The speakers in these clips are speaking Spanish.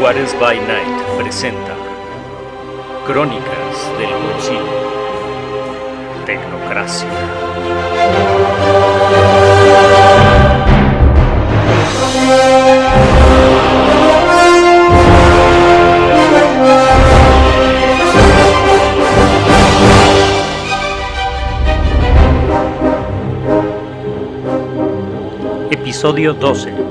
Juárez by Night presenta Crónicas del Concilio Tecnocracia. Episodio 12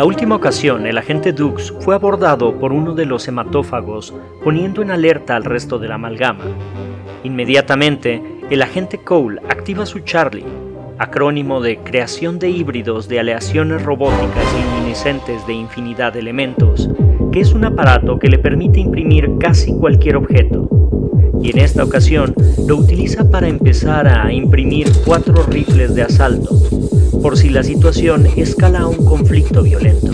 La última ocasión, el agente Dux fue abordado por uno de los hematófagos, poniendo en alerta al resto de la amalgama. Inmediatamente, el agente Cole activa su Charlie, acrónimo de Creación de Híbridos de Aleaciones Robóticas Luminiscentes de Infinidad de Elementos, que es un aparato que le permite imprimir casi cualquier objeto. Y en esta ocasión lo utiliza para empezar a imprimir cuatro rifles de asalto, por si la situación escala a un conflicto violento.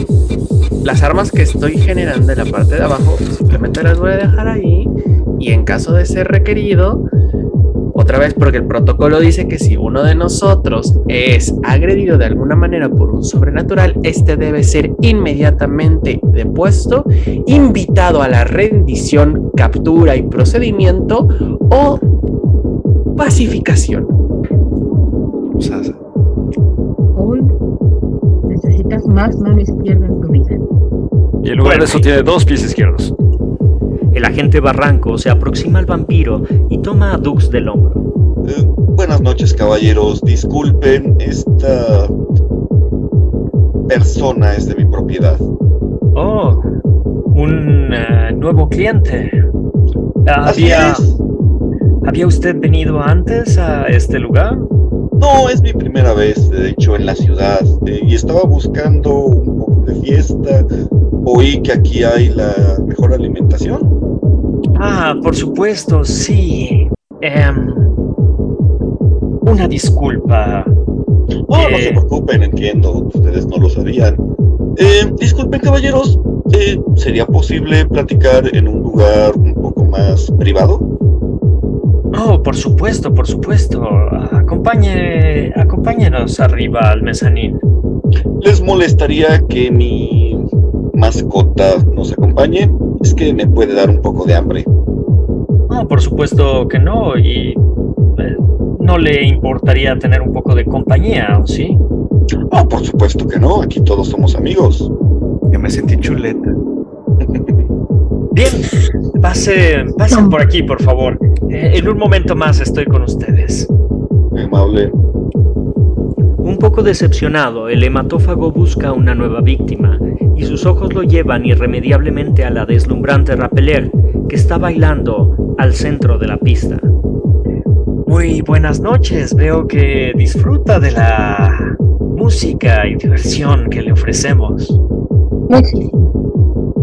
Las armas que estoy generando en la parte de abajo simplemente las voy a dejar ahí y en caso de ser requerido, otra vez porque el protocolo dice que si uno de nosotros es agredido de alguna manera por un sobrenatural, este debe ser inmediatamente depuesto, invitado a la rendición, captura y procedimiento o pacificación. O sea, necesitas más mano izquierda en tu vida. Y en lugar de eso tiene dos pies izquierdos. El agente Barranco se aproxima al vampiro y toma a Dux del hombro. Eh, buenas noches, caballeros. Disculpen, esta persona es de mi propiedad. Oh, un eh, nuevo cliente. Así ¿Había, es. ¿Había usted venido antes a este lugar? No, es mi primera vez, de hecho, en la ciudad. eh, y estaba buscando un poco de fiesta. Oí que aquí hay la mejor alimentación. Ah, por supuesto, sí. Em, una disculpa. Oh, no Eh. se preocupen, entiendo, ustedes no lo sabían. Eh, disculpen, caballeros, eh, ¿sería posible platicar en un lugar un poco más privado? Oh, por supuesto, por supuesto. Acompañe, acompáñenos arriba al mezanín. ¿Les molestaría que mi mascota nos acompañe? Es que me puede dar un poco de hambre. No, por supuesto que no. Y eh, no le importaría tener un poco de compañía, ¿o sí? Oh, por supuesto que no, aquí todos somos amigos. Ya me sentí chuleta. Bien, pase, pasen por aquí, por favor. Eh, en un momento más estoy con ustedes. Muy amable. Un poco decepcionado, el hematófago busca una nueva víctima y sus ojos lo llevan irremediablemente a la deslumbrante Rappeler, que está bailando al centro de la pista. Muy buenas noches. Veo que disfruta de la música y diversión que le ofrecemos. Muchísimo.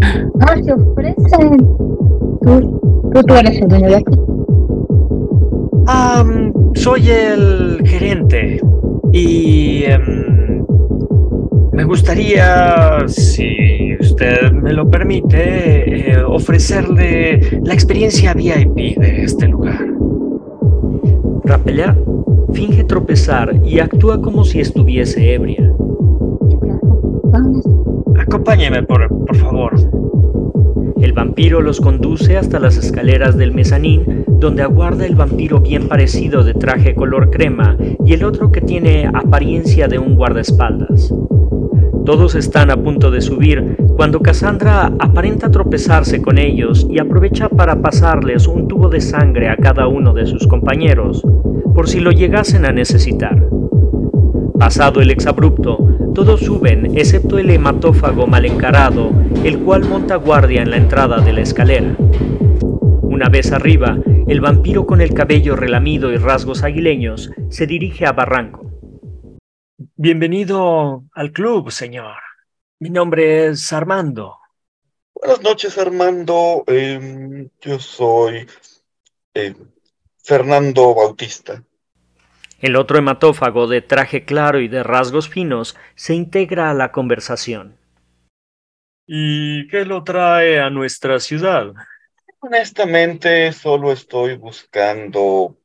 Ah, se ofrecen. Tú, tú, tú eres el dueño de aquí. Ah, soy el gerente y em, me gustaría, si usted me lo permite, eh, ofrecerle la experiencia VIP de este lugar. Rappeler finge tropezar y actúa como si estuviese ebria. Acompáñeme, por, por favor. El vampiro los conduce hasta las escaleras del mezanín, donde aguarda el vampiro bien parecido de traje color crema y el otro que tiene apariencia de un guardaespaldas. Todos están a punto de subir cuando Cassandra aparenta tropezarse con ellos y aprovecha para pasarles un tubo de sangre a cada uno de sus compañeros, por si lo llegasen a necesitar. Pasado el exabrupto, todos suben excepto el hematófago mal encarado, el cual monta guardia en la entrada de la escalera. Una vez arriba, el vampiro con el cabello relamido y rasgos aguileños se dirige a Barranco. Bienvenido al club, señor. Mi nombre es Armando. Buenas noches, Armando. Em, yo soy eh, Fernando Bautista. El otro hematófago de traje claro y de rasgos finos se integra a la conversación. ¿Y qué lo trae a nuestra ciudad? Honestamente, solo estoy buscando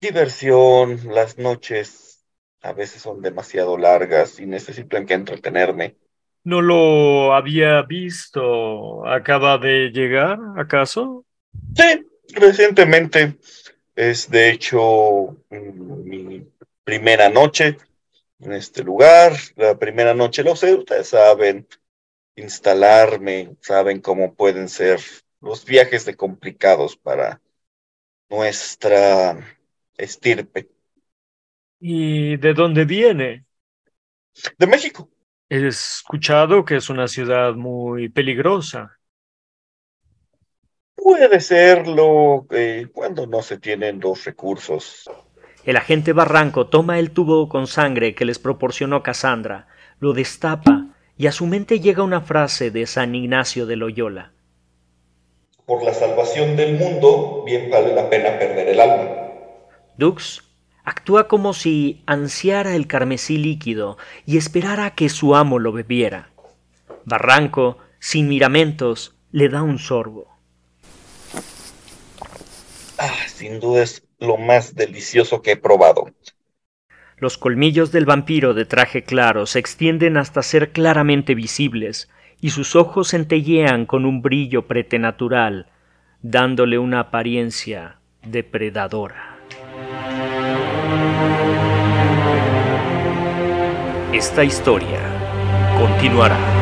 diversión. Las noches A veces son demasiado largas y necesito en qué entretenerme. ¿No lo había visto? ¿Acaba de llegar, acaso? Sí, recientemente es de hecho mi primera noche en este lugar. La primera noche lo sé, ustedes saben instalarme, saben cómo pueden ser los viajes de complicados para nuestra estirpe. ¿Y de dónde viene? De México. He escuchado que es una ciudad muy peligrosa. Puede serlo eh, cuando no se tienen los recursos. El agente Barranco toma el tubo con sangre que les proporcionó Cassandra, lo destapa y a su mente llega una frase de San Ignacio de Loyola. Por la salvación del mundo, bien vale la pena perder el alma. Dux actúa como si ansiara el carmesí líquido y esperara que su amo lo bebiera. Barranco, sin miramentos, le da un sorbo. Ah, sin duda es lo más delicioso que he probado. Los colmillos del vampiro de traje claro se extienden hasta ser claramente visibles, y sus ojos centellean con un brillo pretenatural, dándole una apariencia depredadora. Esta historia continuará.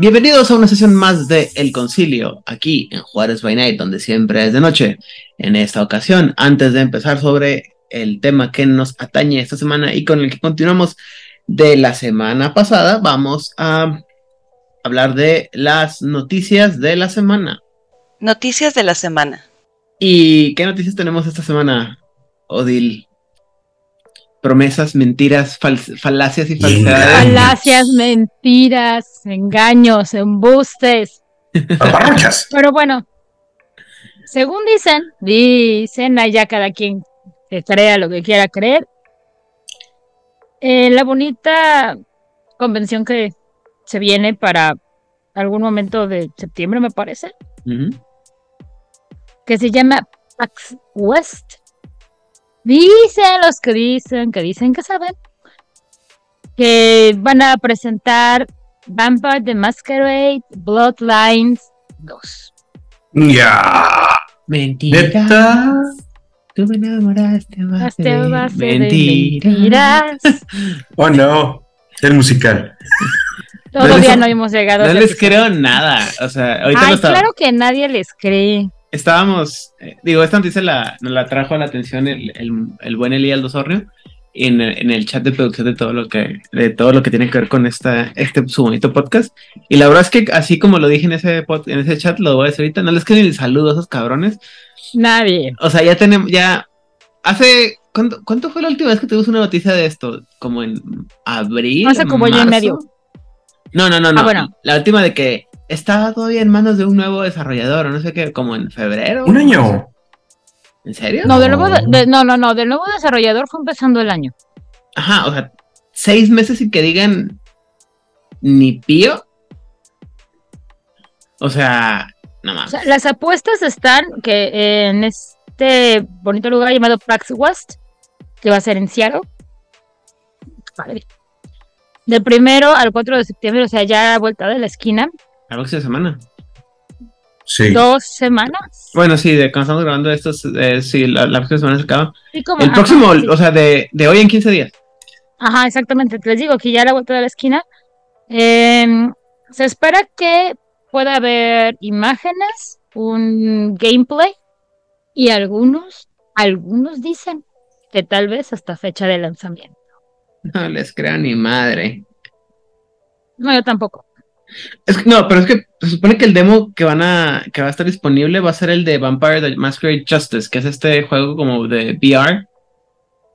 Bienvenidos a una sesión más de El Concilio, aquí en Juárez by Night, donde siempre es de noche. En esta ocasión, antes de empezar sobre el tema que nos atañe esta semana y con el que continuamos de la semana pasada, vamos a hablar de las noticias de la semana. Noticias de la semana. ¿Y qué noticias tenemos esta semana, Odil? Promesas, mentiras, fal- falacias y falsedades. Falacias, mentiras, engaños, embustes. Paparruchas. Pero bueno, según dicen, dicen allá cada quien que crea lo que quiera creer. eh, la bonita convención que se viene para algún momento de septiembre, me parece, que se llama PAX West. Dicen los que dicen, que dicen que saben, que van a presentar Vampire the Masquerade Bloodlines 2. Ya. Mentira. Neta. Tú me enamoraste Este de mentiras. mentiras. Oh no. El musical. Todavía les- no hemos llegado No les episodio. creo nada. O sea, ahorita Ay, no está- claro que nadie les cree. Estábamos, eh, digo, esta noticia la, nos la trajo a la atención el, el, el buen Elías Osornio en, en el chat de producción de todo lo que, de todo lo que tiene que ver con esta, este su bonito podcast. Y la verdad es que así como lo dije en ese pod- en ese chat, lo voy a decir ahorita, no les creo ni el saludo a esos cabrones. Nadie. O sea, ya tenemos, ya hace ¿cuánto, cuánto fue la última vez que tuvimos una noticia de esto? Como en abril. Hace como año y marzo? medio. No, no, no, no. Ah, bueno. La última de que estaba todavía en manos de un nuevo desarrollador, o no sé qué, como en febrero. Un año. ¿En serio? No, del nuevo de- no, no, no, del nuevo desarrollador fue empezando el año. Ajá, o sea, seis meses sin que digan ni pío. O sea, no O mames. sea, las apuestas están que en este bonito lugar llamado PAX West, que va a ser en Seattle. Padre. Del primero al 4 de septiembre, o sea, ya a vuelta de la esquina, La próxima semana. Sí. dos semanas. Bueno, sí, de cuando estamos grabando esto, eh, sí, la, la próxima semana se acaba. Sí, como- El ajá, próximo, sí. o sea, de, de hoy en 15 días. Ajá, exactamente. Les digo que ya a la vuelta de la esquina. em, se espera que pueda haber imágenes, un gameplay Y algunos, algunos dicen que tal vez hasta fecha de lanzamiento. No les creo ni madre. No, yo tampoco. Es que- no, pero es que se supone que el demo que van a que va a estar disponible va a ser el de Vampire the Masquerade Justice, que es este juego como de VR,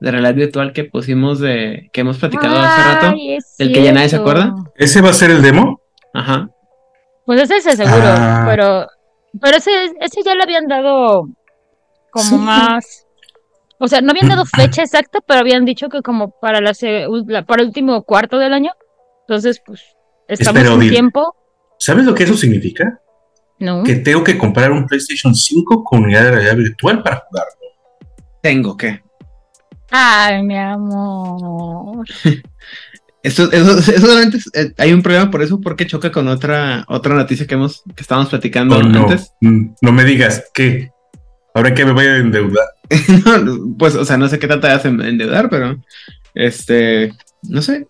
de realidad virtual que pusimos de que hemos platicado hace rato, del que ya nadie se acuerda. ¿Ese va a ser el demo? Ajá. Pues ese es el seguro, Ah. pero, pero ese, ese ya le habían dado como Sí. más, o sea, no habían dado fecha exacta, pero habían dicho que como para la- para el último cuarto del año. Entonces, pues, estamos Espera, en Odil. tiempo, ¿Sabes lo que eso significa? ¿no? Que tengo que comprar un PlayStation 5 con unidad de realidad virtual para jugar. Tengo que. Ay, mi amor. Eso, eso, eso solamente es- eh, hay un problema por eso, porque choca con otra, otra noticia que hemos, que estábamos platicando Oh, no, antes. mm, no me digas que ahora que me voy a endeudar. No, pues, o sea, no sé qué tanto te hacen endeudar, pero este, no sé.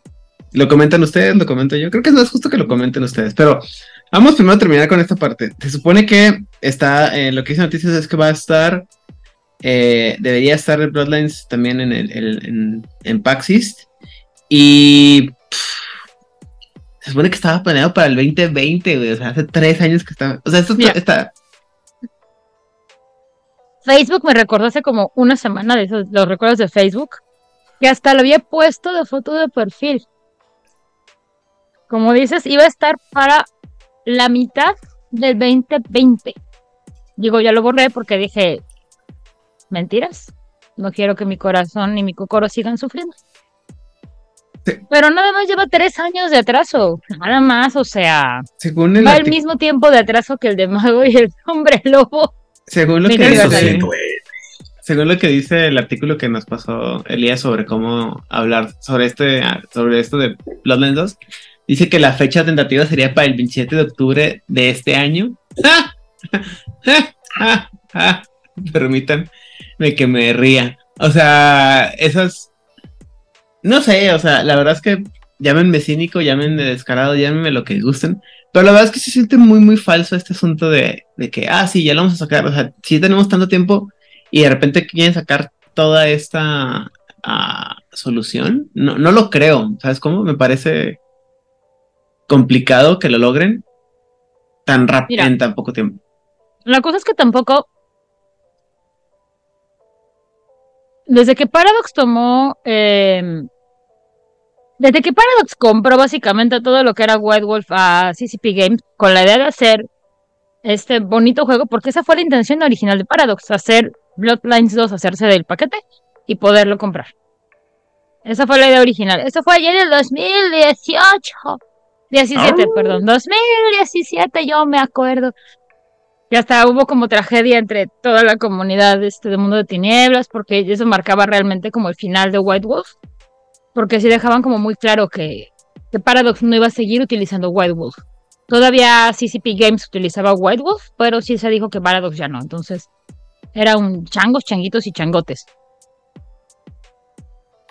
Lo comentan ustedes, lo comento yo. Creo que es justo que lo comenten ustedes, pero vamos primero a terminar con esta parte. Se supone que está, eh, lo que dice noticias es que va a estar, eh, debería estar el Bloodlines también en, el, el- en, en PAX East. Y pff, se supone que estaba planeado para el 2020, güey. O sea, hace tres años que estaba. O sea, esto Mira. está. Facebook me recordó hace como una semana de esos, los recuerdos de Facebook, que hasta lo había puesto de foto de perfil. Como dices, iba a estar para la mitad del 2020. Digo, ya lo borré porque dije, mentiras. No quiero que mi corazón ni mi cocoro sigan sufriendo. Sí. Pero nada más lleva tres años de atraso. Nada más, o sea, Según el, va al mismo tiempo de atraso que el de Mago y el hombre lobo. según lo que Mira, Dice-. Según lo que dice el artículo que nos pasó Elías sobre cómo hablar sobre este sobre esto de Bloodlines 2, dice que la fecha tentativa sería para el 27 de octubre de este año. Permítanme que me ría. O sea, esas no sé, o sea, la verdad es que llámenme cínico, llámenme descarado, llámenme lo que gusten, pero la verdad es que se siente muy, muy falso este asunto de, de que, ah, sí, ya lo vamos a sacar, o sea, sí tenemos tanto tiempo y de repente quieren sacar toda esta ah, solución. No, no lo creo, ¿sabes cómo? Me parece complicado que lo logren tan rápido en tan poco tiempo. La cosa es que tampoco. Desde que Paradox tomó. eh, desde que Paradox compró básicamente todo lo que era White Wolf a CCP Games con la idea de hacer este bonito juego, porque esa fue la intención original de Paradox: hacer Bloodlines 2, hacerse del paquete y poderlo comprar. Esa fue la idea original. Esto fue ayer en el 2018. 17, Ah. perdón. 2017, yo me acuerdo. Y hasta hubo como tragedia entre toda la comunidad este, de Mundo de Tinieblas, porque eso marcaba realmente como el final de White Wolf. Porque sí dejaban como muy claro que, que Paradox no iba a seguir utilizando White Wolf. Todavía CCP Games utilizaba White Wolf, pero sí se dijo que Paradox ya no. Entonces, era un changos, changuitos y changotes.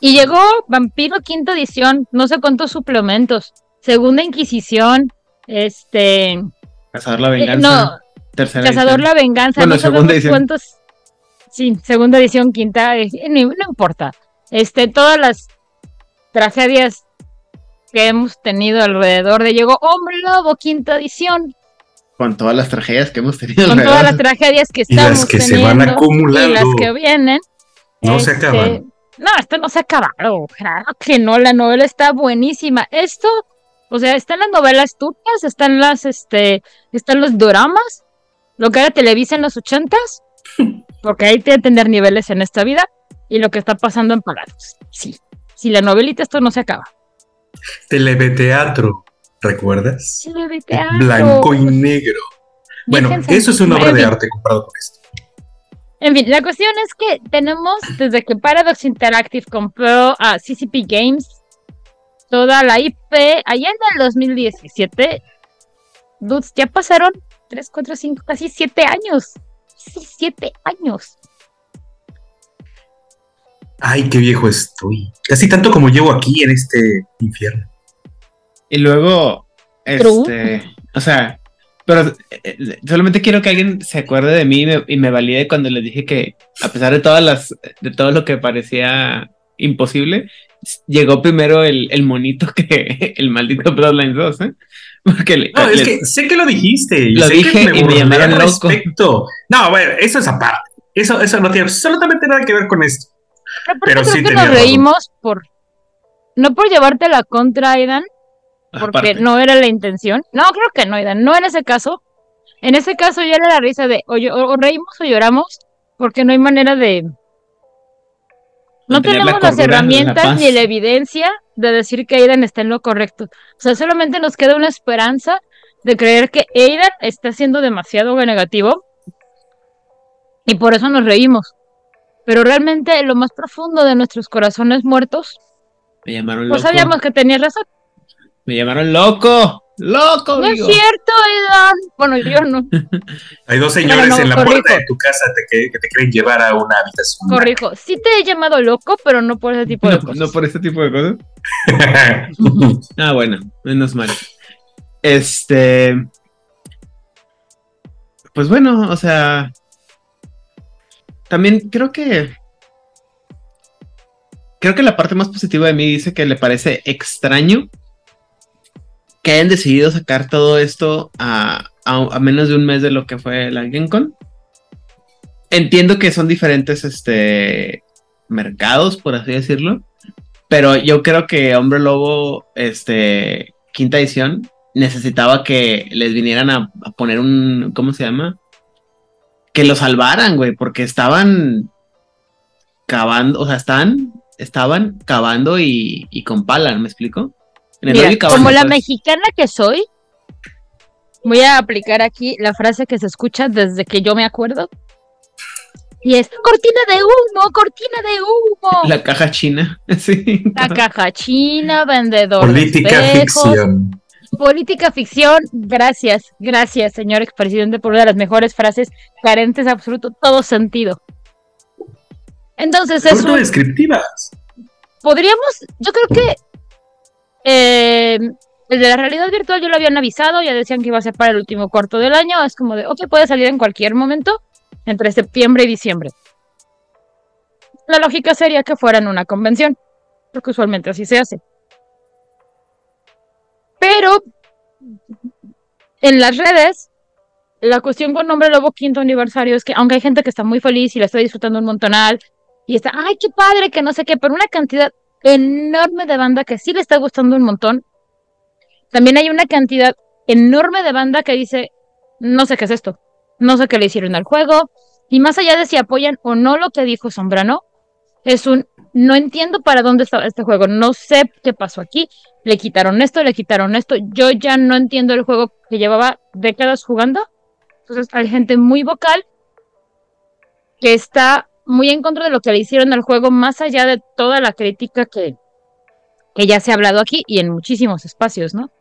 Y llegó Vampiro quinta edición, no sé cuántos suplementos. Segunda Inquisición, este. Cazador la eh, venganza. no, tercera Cazador edición. la venganza, Bueno, no segunda edición. cuántos. Sí, segunda edición, quinta, eh, no, no importa. Este, todas las tragedias que hemos tenido alrededor de llegó Hombre Lobo, quinta edición, Con todas las tragedias que hemos tenido. con todas las tragedias que Y las estamos que se van acumulando. y las que vienen. No se Este, acaban. No, esto no se ha acabado. Claro que no, la novela está buenísima. Esto, o sea, están las novelas turcas, están las, este, están los doramas, lo que era Televisa en los ochentas, porque hay que tener niveles en esta vida, y lo que está pasando en Paradox. Sí, si la novelita esto no se acaba. Televeteatro, ¿recuerdas? Teleteatro. Blanco y negro. Bueno, Déjense- eso es una obra de arte comprado con esto. En fin, la cuestión es que tenemos, desde que Paradox Interactive compró a CCP Games, toda la IP, allá en el 2017, dudes, ya pasaron 3, 4, 5, casi 7 años. Sí, 7 años. Ay, qué viejo estoy. Casi tanto como llevo aquí en este infierno. Y luego, True. este, o sea, Pero eh, eh, solamente quiero que alguien se acuerde de mí y me, y me valide cuando les dije que, a pesar de todas las, de todo lo que parecía imposible, llegó primero el, el monito que el maldito Bloodlines 2, ¿eh? Porque le- No, es que sé que lo dijiste. Lo sé dije que y me llamaron al loco. respecto. No, bueno, eso es aparte. Eso, eso no tiene absolutamente nada que ver con esto. Pero, Pero creo sí que nos razón. reímos por. No por llevarte la contra, Aidan, porque aparte. no era la intención. No, creo que no, Aidan, no en ese caso. En ese caso ya era la risa de o, llo- o reímos o lloramos, porque no hay manera de. No la tenemos las la herramientas ni la evidencia de decir que Aidan está en lo correcto. O sea, solamente nos queda una esperanza de creer que Aidan está siendo demasiado negativo y por eso nos reímos. Pero realmente en lo más profundo de nuestros corazones muertos, Me llamaron pues loco. sabíamos que tenías razón. Me llamaron loco. Loco, No es cierto, Aidan. Bueno, yo no. Hay dos señores no, en la corrijo. puerta de tu casa te- que, que te quieren llevar a una habitación. Corrijo. Sí te he llamado loco, pero no por ese tipo de No, cosas. no por este tipo de cosas. Ah, bueno, menos mal. Este. Pues bueno, o sea. También creo que. Creo que la parte más positiva de mí dice que le parece extraño que hayan decidido sacar todo esto a, a- menos de un mes de lo que fue la GameCon. Entiendo que son diferentes este, mercados, por así decirlo. Pero yo creo que Hombre Lobo, este, quinta edición, necesitaba que les vinieran a, a poner un, ¿cómo se llama? Que lo salvaran, güey, porque estaban cavando, o sea, están, estaban cavando y, y con pala, ¿me explico? Mira, como la pues. mexicana que soy, voy a aplicar aquí la frase que se escucha desde que yo me acuerdo. Y es cortina de humo, cortina de humo. La caja china, sí. La caja china, vendedor. de Política espejos, ficción. Política ficción, gracias, gracias, señor expresidente, por una de las mejores frases carentes de absoluto todo sentido. Entonces es un, descriptivas. podríamos, yo creo que eh, el de la realidad virtual ya lo habían avisado, ya decían que iba a ser para el último cuarto del año, es como de, ok, puede salir en cualquier momento, entre septiembre y diciembre. La lógica sería que fuera en una convención, porque usualmente así se hace. Pero en las redes, la cuestión con Nombre Lobo quinto aniversario es que aunque hay gente que está muy feliz y la está disfrutando un montonal y está, ay, qué padre, que no sé qué, pero una cantidad enorme de banda que sí le está gustando un montón. También hay una cantidad enorme de banda que dice, no sé qué es esto, no sé qué le hicieron al juego, y más allá de si apoyan o no lo que dijo Sombrano, es un, no entiendo para dónde está este juego, no sé qué pasó aquí, le quitaron esto, le quitaron esto, yo ya no entiendo el juego que llevaba décadas jugando, entonces hay gente muy vocal que está muy en contra de lo que le hicieron al juego, más allá de toda la crítica que, que ya se ha hablado aquí y en muchísimos espacios, ¿no?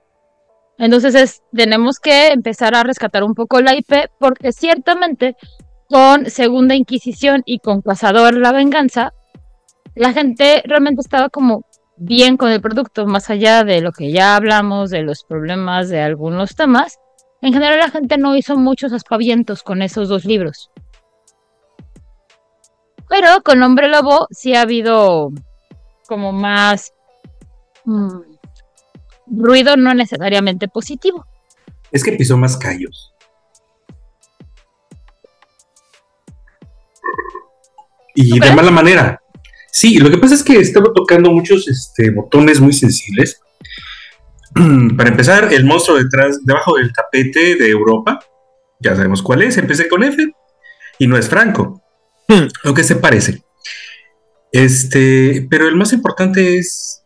Entonces es, tenemos que empezar a rescatar un poco la IP, porque ciertamente con Segunda Inquisición y con Cazador la Venganza, la gente realmente estaba como bien con el producto, más allá de lo que ya hablamos, de los problemas de algunos temas. En general la gente no hizo muchos aspavientos con esos dos libros. Pero con Hombre Lobo sí ha habido como más mm, ruido no necesariamente positivo. Es que pisó más callos. Y ¿Tú de mala manera. Sí, lo que pasa es que estaba tocando muchos este, botones muy sensibles. Para empezar, el monstruo detrás, debajo del tapete de Europa, ya sabemos cuál es, empecé con F, y no es Franco, Hmm. lo que se parece. Este, pero el más importante es,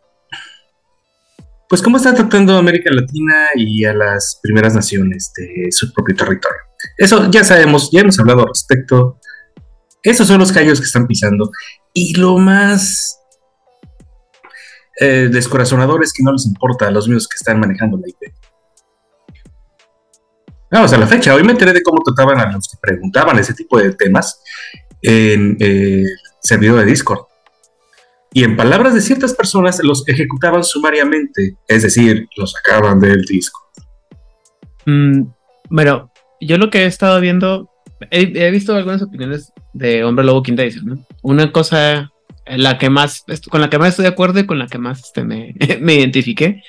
pues, cómo está tratando a América Latina y a las primeras naciones de su propio territorio. Eso ya sabemos, ya hemos hablado al respecto. Esos son los callos que están pisando. Y lo más eh, descorazonador es que no les importa a los míos que están manejando la IP. Vamos a la fecha. Hoy me enteré de cómo trataban a los que preguntaban ese tipo de temas en eh, el servidor de Discord. Y en palabras de ciertas personas, los ejecutaban sumariamente, es decir, los sacaban del disco. Mm, Bueno, yo lo que he estado viendo, he, visto algunas opiniones de Hombre Lobo Quinta Edición. Una cosa, la que más, con la que más estoy de acuerdo y con la que más este, me, me identifiqué,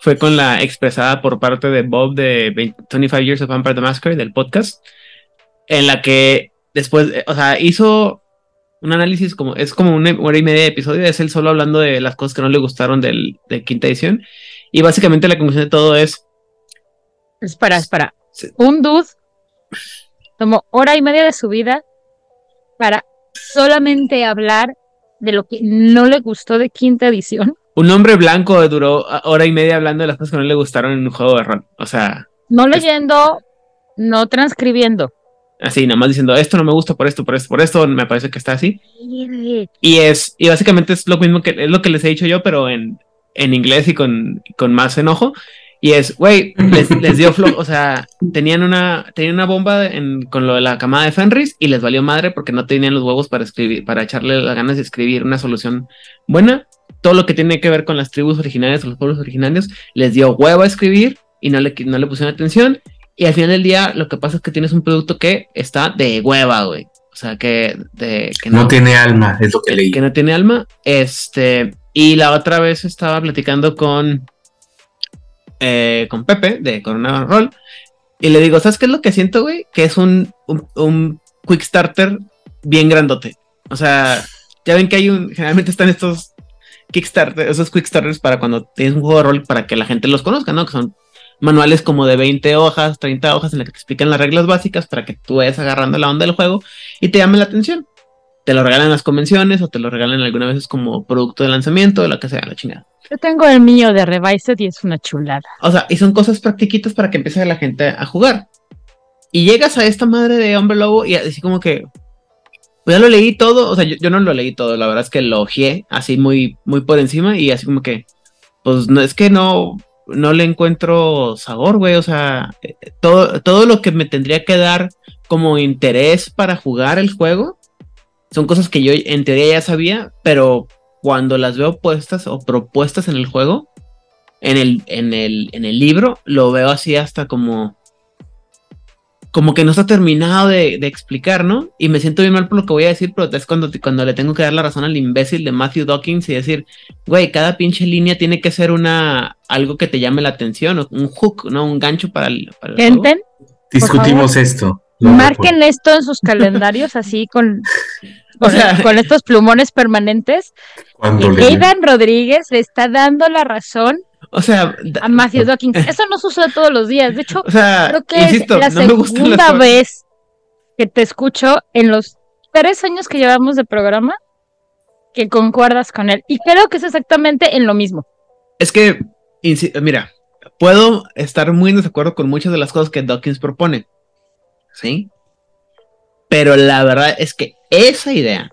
fue con la expresada por parte de Bob de 20 25 Years of Vampire the Masquerade, del podcast, en la que después, eh, o sea, hizo un análisis como, es como una hora y media de episodio, es él solo hablando de las cosas que no le gustaron del, de quinta edición, y básicamente la conclusión de todo es, Espera, espera. Sí. Un dude tomó hora y media de su vida para solamente hablar de lo que no le gustó de quinta edición. un hombre blanco duró hora y media hablando de las cosas que no le gustaron en un juego de rol, o sea, No leyendo, no transcribiendo. Así, nada más diciendo, esto no me gusta por esto, por esto, por esto, me parece que está así. Y es, y básicamente es lo mismo que es lo que les he dicho yo, pero en, en inglés y con, con más enojo. Y es, güey, les, les dio flow, o sea, tenían una, tenían una bomba en- con lo de la camada de Fenris y les valió madre porque no tenían los huevos para escribir, para echarle las ganas de escribir una solución buena. Todo lo que tiene que ver con las tribus originarias o los pueblos originarios les dio huevo a escribir y no le, no le pusieron atención. Y al final del día, lo que pasa es que tienes un producto que está de hueva, güey. O sea, que, de, que No tiene alma, es lo que leí. que no tiene alma. Este, y la otra vez estaba platicando con, eh, con Pepe de Corona Roll. Y le digo, ¿sabes qué es lo que siento, güey? Que es un, un, un quick starter bien grandote. O sea, ya ven que hay un, generalmente están estos Kickstarter, esos quick starters para cuando tienes un juego de rol para que la gente los conozca, ¿no? Que son manuales como de 20 hojas, 30 hojas en las que te explican las reglas básicas para que tú vayas agarrando la onda del juego y te llame la atención te lo regalan en las convenciones o te lo regalan algunas veces como producto de lanzamiento o lo que sea, la chingada. Yo tengo el mío de Revised y es una chulada. O sea, y son cosas practiquitas para que empiece la gente a jugar. Y llegas a esta madre de Hombre Lobo y así como que, pues ya lo leí todo, o sea, yo, yo no lo leí todo, la verdad es que lo ojeé así muy, muy por encima y así como que, pues no es que no, no le encuentro sabor, güey, o sea, eh, todo, todo lo que me tendría que dar como interés para jugar el juego son cosas que yo en teoría ya sabía, pero cuando las veo puestas o propuestas en el juego, en el, en el, en el libro, lo veo así hasta como. Como que no está terminado de, de explicar, ¿no? Y me siento bien mal por lo que voy a decir, pero es cuando, cuando le tengo que dar la razón al imbécil de Matthew Dawkins y decir, güey, cada pinche línea tiene que ser una algo que te llame la atención, o un hook, ¿no? Un gancho para el, para el Discutimos esto. Marquen esto en sus calendarios así con, con, sea- con estos plumones permanentes. Cuando le- Aidan Rodríguez le está dando la razón O sea, a Matthew Dawkins. Eso no sucede todos los días. De hecho, o sea, creo que insisto, es la no las segunda vez que te escucho en los tres años que llevamos de programa que concuerdas con él. Y creo que es exactamente en lo mismo. Es que, mira, puedo estar muy en desacuerdo con muchas de las cosas que Dawkins propone. ¿Sí? Pero la verdad es que esa idea,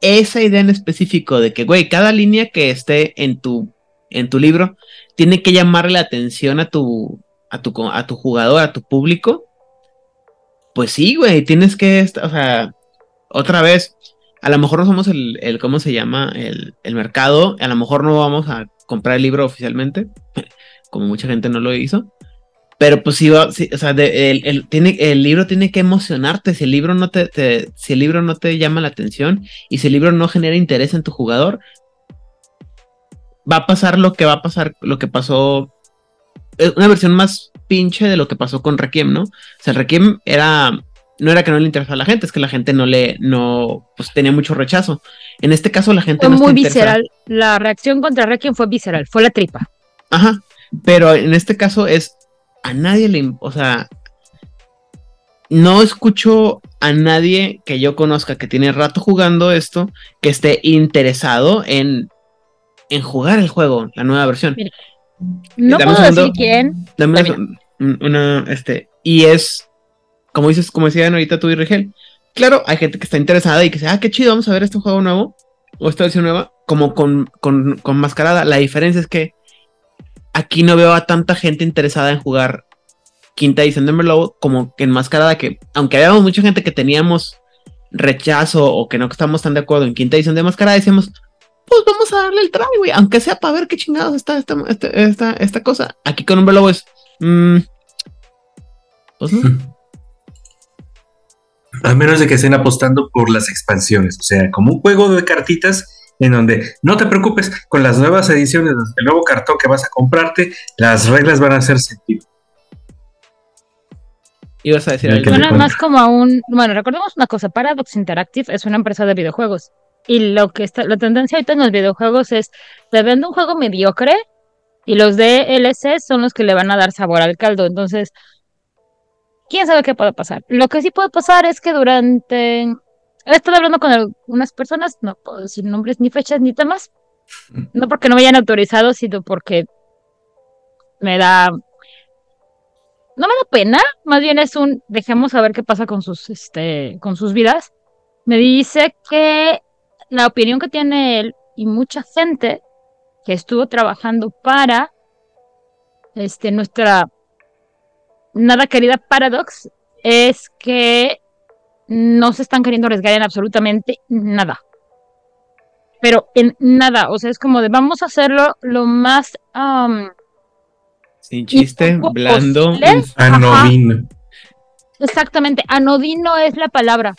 esa idea en específico de que, güey, cada línea que esté en tu, en tu libro tiene que llamarle la atención a tu, a tu, a tu jugador, a tu público. Pues sí, güey, tienes que, o sea, otra vez, a lo mejor no somos el, el ¿cómo se llama? El, el mercado, a lo mejor no vamos a comprar el libro oficialmente, como mucha gente no lo hizo. Pero pues sí, va- sí, o sea, de- el, el- tiene, el libro tiene que emocionarte. Si el libro no te, te- si el libro no te llama la atención y si el libro no genera interés en tu jugador, va a pasar lo que va a pasar, lo que pasó. es Una versión más pinche de lo que pasó con Requiem, ¿no? O sea, Requiem era. No era que no le interesaba a la gente, es que la gente no le, no, pues tenía mucho rechazo. En este caso, la gente Fue no muy interesada. visceral. La reacción contra Requiem fue visceral, fue la tripa. Ajá. Pero en este caso es a nadie le, o sea, no escucho a nadie que yo conozca que tiene rato jugando esto que esté interesado en en jugar el juego, la nueva versión. Mira, No Dame puedo decir quién. Dame Termina. un- un- una, este, y es, como dices, como decían ahorita tú y Rigel, claro, hay gente que está interesada y que dice, ah, qué chido, vamos a ver este juego nuevo, o esta versión nueva, como con, con, con mascarada. La diferencia es que aquí no veo a tanta gente interesada en jugar quinta edición de Merlot como que en mascarada, que aunque habíamos mucha gente que teníamos rechazo o que no estamos tan de acuerdo en quinta edición de mascarada, decíamos, pues vamos a darle el try, güey, aunque sea para ver qué chingados está esta, esta, esta, esta cosa. Aquí con un Lobo es, mm, pues no. A menos de que estén apostando por las expansiones, o sea, como un juego de cartitas en donde no te preocupes con las nuevas ediciones, el nuevo cartón que vas a comprarte, las reglas van a hacer sentido. Ibas a decir algo. que- Suena más como a un. Bueno, recordemos una cosa: Paradox Interactive es una empresa de videojuegos. Y lo que está, la tendencia ahorita en los videojuegos es: te vende un juego mediocre y los DLC son los que le van a dar sabor al caldo. Entonces, quién sabe qué puede pasar. Lo que sí puede pasar es que durante. He estado hablando con algunas personas, no puedo decir nombres, ni fechas, ni temas. No porque no me hayan autorizado, sino porque me da no me da pena, más bien es un dejemos a ver qué pasa con sus este con sus vidas. Me dice que la opinión que tiene él y mucha gente que estuvo trabajando para este nuestra nada querida Paradox es que no se están queriendo arriesgar en absolutamente nada. Pero en nada, o sea, es como de vamos a hacerlo lo más Sin chiste, blando. Anodino. Exactamente, anodino es la palabra.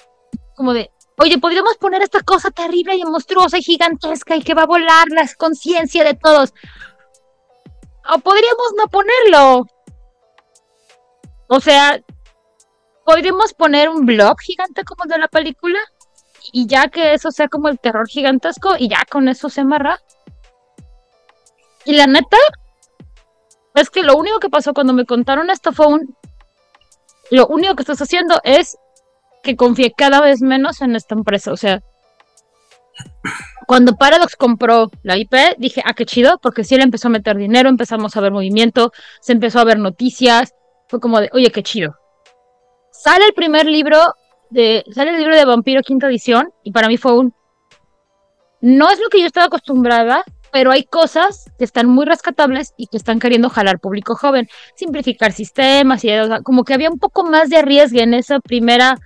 Como de, oye, podríamos poner esta cosa terrible y monstruosa y gigantesca y que va a volar la conciencia de todos. O podríamos no ponerlo. O sea, podríamos poner un blog gigante como el de la película y ya que eso sea como el terror gigantesco y ya con eso se amarra. Y la neta es que lo único que pasó cuando me contaron esto fue un lo único que estás haciendo es que confíe cada vez menos en esta empresa. O sea, cuando Paradox compró la IP, dije, ah, qué chido, porque sí le empezó a meter dinero, empezamos a ver movimiento, se empezó a ver noticias, fue como de, oye, qué chido. Sale el primer libro de, sale el libro de Vampiro quinta edición, y para mí fue un, no es lo que yo estaba acostumbrada, pero hay cosas que están muy rescatables y que están queriendo jalar público joven. Simplificar sistemas y o como que había un poco más de arriesgue en esa primera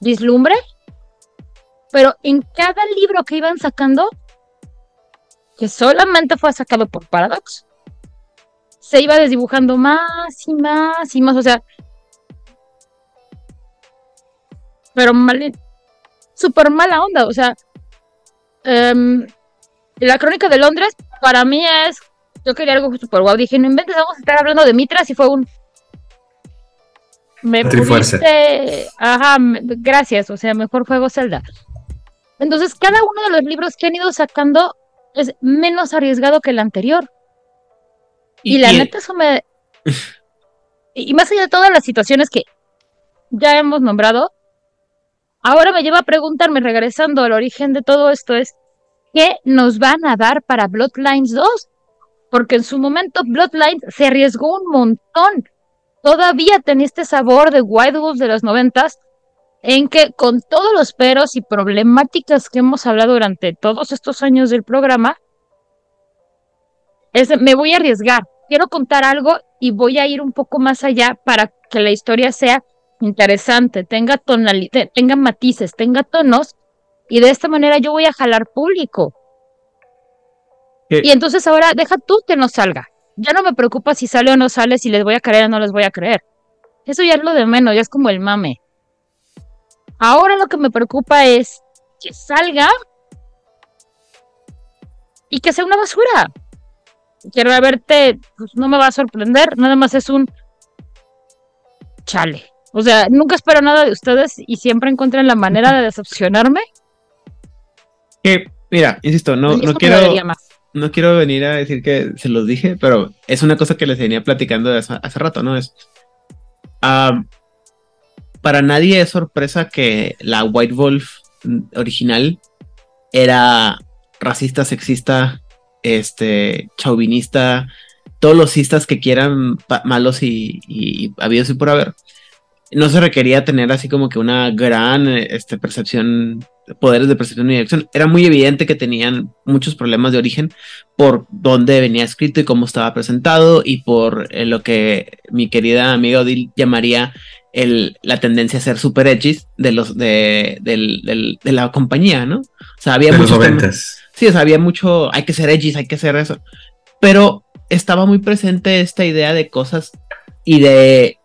vislumbre, pero en cada libro que iban sacando, que solamente fue sacado por Paradox, se iba desdibujando más y más y más, o sea, pero mal, súper mala onda, o sea, em, la crónica de Londres para mí es yo quería algo súper guau. Dije, no inventes, vamos a estar hablando de Mitras y fue un. Me pudiste. Ajá, gracias. O sea, mejor juego Zelda. Entonces, cada uno de los libros que han ido sacando es menos arriesgado que el anterior. Y, la neta, eso me. y y más allá de todas las situaciones que ya hemos nombrado, ahora me lleva a preguntarme, regresando al origen de todo esto, es ¿qué nos van a dar para Bloodlines 2? Porque en su momento Bloodlines se arriesgó un montón. Todavía tenía este sabor de White Wolf de los noventas, en que con todos los peros y problemáticas que hemos hablado durante todos estos años del programa, me voy a arriesgar. Quiero contar algo y voy a ir un poco más allá para que la historia sea interesante, tenga tonalidad, tenga matices, tenga tonos y de esta manera yo voy a jalar público. ¿Qué? Y entonces ahora deja tú que no salga. Ya no me preocupa si sale o no sale, si les voy a creer o no les voy a creer. Eso ya es lo de menos, ya es como el mame. Ahora lo que me preocupa es que salga y que sea una basura. Quiero verte, pues no me va a sorprender, nada más es un chale. O sea, nunca espero nada de ustedes y siempre encuentran la manera de decepcionarme. Que, mira, insisto, no, quiero, no quiero venir a decir que se los dije, pero es una cosa que les venía platicando de hace, hace rato, ¿no? Es. para nadie es sorpresa que la White Wolf original era racista, sexista, este, chauvinista, todos los cistas que quieran malos y, y, y habidos y por haber. No se requería tener así como que una gran este, percepción, poderes de percepción y dirección. Era muy evidente que tenían muchos problemas de origen por dónde venía escrito y cómo estaba presentado y por eh, lo que mi querida amiga Odil llamaría el, la tendencia a ser super edgys de los de, del- del- de la compañía, ¿no? O sea, había muchos. Sí, o sea, había mucho, hay que ser edgys, hay que ser eso. Pero estaba muy presente esta idea de cosas y de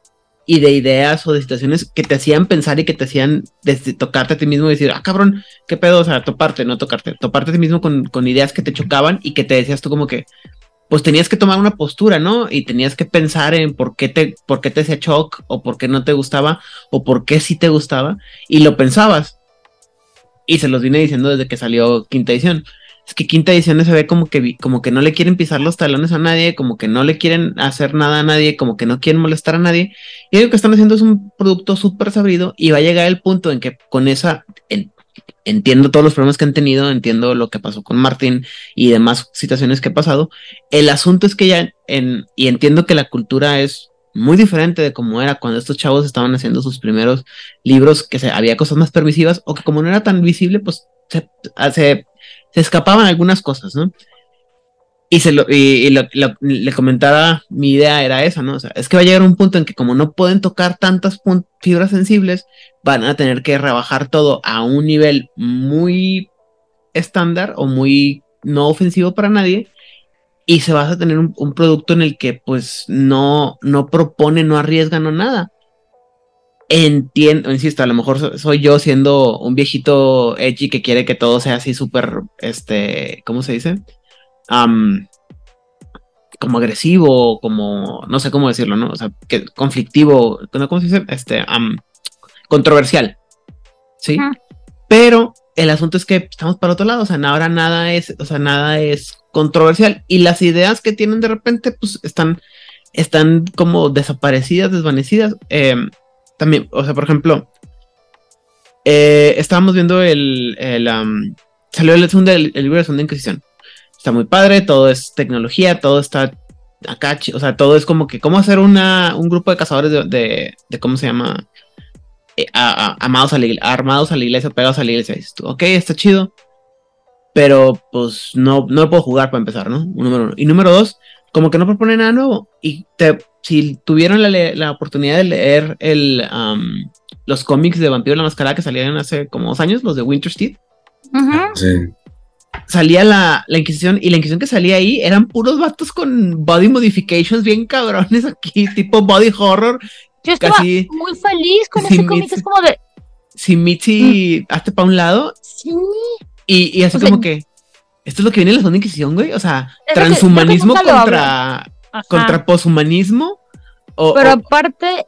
y de ideas o de situaciones que te hacían pensar y que te hacían desde tocarte a ti mismo y decir, ah, cabrón, qué pedo, o sea, toparte, no tocarte, toparte a ti mismo con, con ideas que te chocaban y que te decías tú como que, pues tenías que tomar una postura, ¿no? Y tenías que pensar en por qué te, por qué te hacía shock o por qué no te gustaba o por qué sí te gustaba y lo pensabas. Y se los vine diciendo desde que salió quinta edición es que quinta edición se ve como que, como que no le quieren pisar los talones a nadie, como que no le quieren hacer nada a nadie, como que no quieren molestar a nadie. Y lo que están haciendo es un producto súper sabido y va a llegar el punto en que con esa, entiendo todos los problemas que han tenido, entiendo lo que pasó con Martín y demás situaciones que ha pasado. El asunto es que ya, en, y entiendo que la cultura es muy diferente de como era cuando estos chavos estaban haciendo sus primeros libros, que se, había cosas más permisivas o que como no era tan visible, pues se, se se escapaban algunas cosas, ¿no? Y, se lo, y, le comentaba, mi idea era esa, ¿no? O sea, es que va a llegar un punto en que como no pueden tocar tantas fibras sensibles, van a tener que rebajar todo a un nivel muy estándar o muy no ofensivo para nadie y se va a tener un, un, producto en el que pues no, no propone, no arriesga, no nada. Entiendo, insisto, a lo mejor soy yo siendo un viejito edgy que quiere que todo sea así súper, este, ¿cómo se dice? como agresivo, como, no sé cómo decirlo, ¿no? O sea, que conflictivo, ¿cómo se dice? Este, controversial, ¿sí? Pero el asunto es que estamos para otro lado, o sea, ahora nada es, o sea, nada es controversial y las ideas que tienen de repente, pues están, están como desaparecidas, desvanecidas. Eh, también, o sea, por ejemplo, eh, estábamos viendo el, el salió el, segundo, el, libro de Segunda Inquisición. Está muy padre, todo es tecnología, todo está acá, o sea, todo es como que cómo hacer una, un grupo de cazadores de, de, ¿cómo se llama? Eh, a la, armados a la iglesia, pegados a la iglesia. Dices tú, ok, está chido, pero pues no, no lo puedo jugar para empezar, ¿no? Número uno. Y número dos, como que no propone nada nuevo. Y te, si tuvieron la, oportunidad de leer el, los cómics de Vampiro la Mascarada que salieron hace como dos años, los de Winterstead, salía la, Inquisición y la Inquisición que salía ahí eran puros vatos con body modifications bien cabrones aquí, tipo body horror. Yo estaba muy feliz con ese cómic, es como de... Si Mitzi, mm. hazte para un lado. Sí. Y, así como que esto es lo que viene en la Segunda Inquisición, güey. O sea, transhumanismo contra, contra poshumanismo. Pero aparte,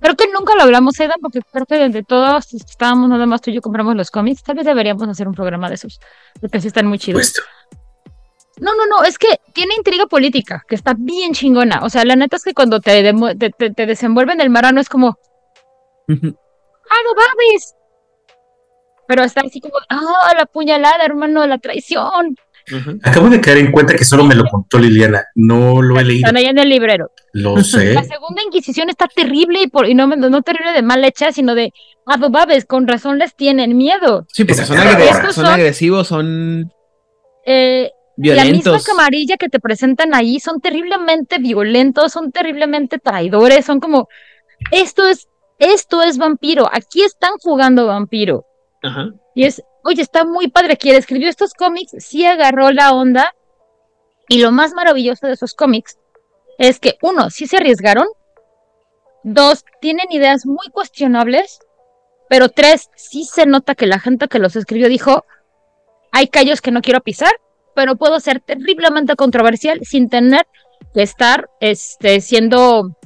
creo que nunca lo hablamos, Eda, porque creo que de todos estábamos nada más tú y yo compramos los cómics. Tal vez deberíamos hacer un programa de esos, porque sí están muy chidos. No, no, no, es que tiene intriga política, que está bien chingona. O sea, la neta es que cuando te, te, te, desenvuelven el marano es como. ¡Ah, no babes! pero está así como, ah, la puñalada, hermano, la traición. Acabo de caer en cuenta que solo me lo contó Liliana, no lo he leído. Están ahí en el librero. Lo sé. La segunda Inquisición está terrible y, por, y no, no terrible de mal hecha, sino de adobabes, con razón les tienen miedo. Sí, porque son, agresivos, son, agresivos, son eh, La misma camarilla que te presentan ahí son terriblemente violentos, son terriblemente traidores, son como, esto es, esto es vampiro, aquí están jugando vampiro. Y es, oye, está muy padre. Quien escribió estos cómics sí agarró la onda. Y lo más maravilloso de esos cómics es que, uno, sí se arriesgaron. Dos, tienen ideas muy cuestionables. Pero tres, sí se nota que la gente que los escribió dijo, hay callos que no quiero pisar, pero puedo ser terriblemente controversial sin tener que estar este, siendo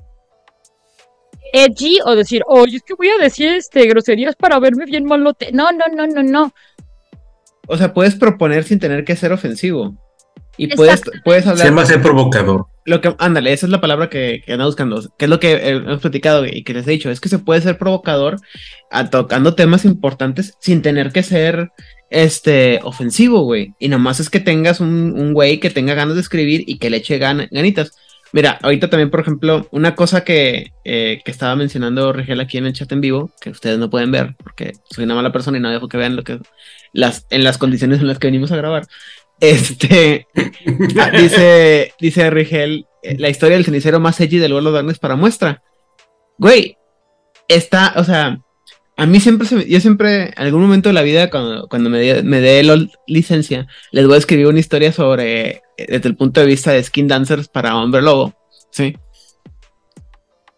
edgy o decir, oye, es que voy a decir este groserías para verme bien malote. No, no, no, no, no. O sea, puedes proponer sin tener que ser ofensivo. Y puedes, puedes hablar. Se ser provocador. Lo que, ándale, esa es la palabra que, que anda buscando. Que es lo que hemos platicado y que les he dicho. Es que se puede ser provocador a, tocando temas importantes sin tener que ser este ofensivo, güey. Y nomás es que tengas un, un güey que tenga ganas de escribir y que le eche ganitas. Mira, ahorita también, por ejemplo, una cosa que, eh, que estaba mencionando Rigel aquí en el chat en vivo, que ustedes no pueden ver porque soy una mala persona y no dejo que vean lo que las en las condiciones en las que venimos a grabar. Este ah, dice, dice Rigel, eh, la historia del cenicero más edgy del World of Darkness para muestra. Güey, está, o sea, a mí siempre, se, yo siempre, en algún momento de la vida, cuando, cuando me, dé la licencia, les voy a escribir una historia sobre, desde el punto de vista de skin dancers para hombre lobo, ¿sí?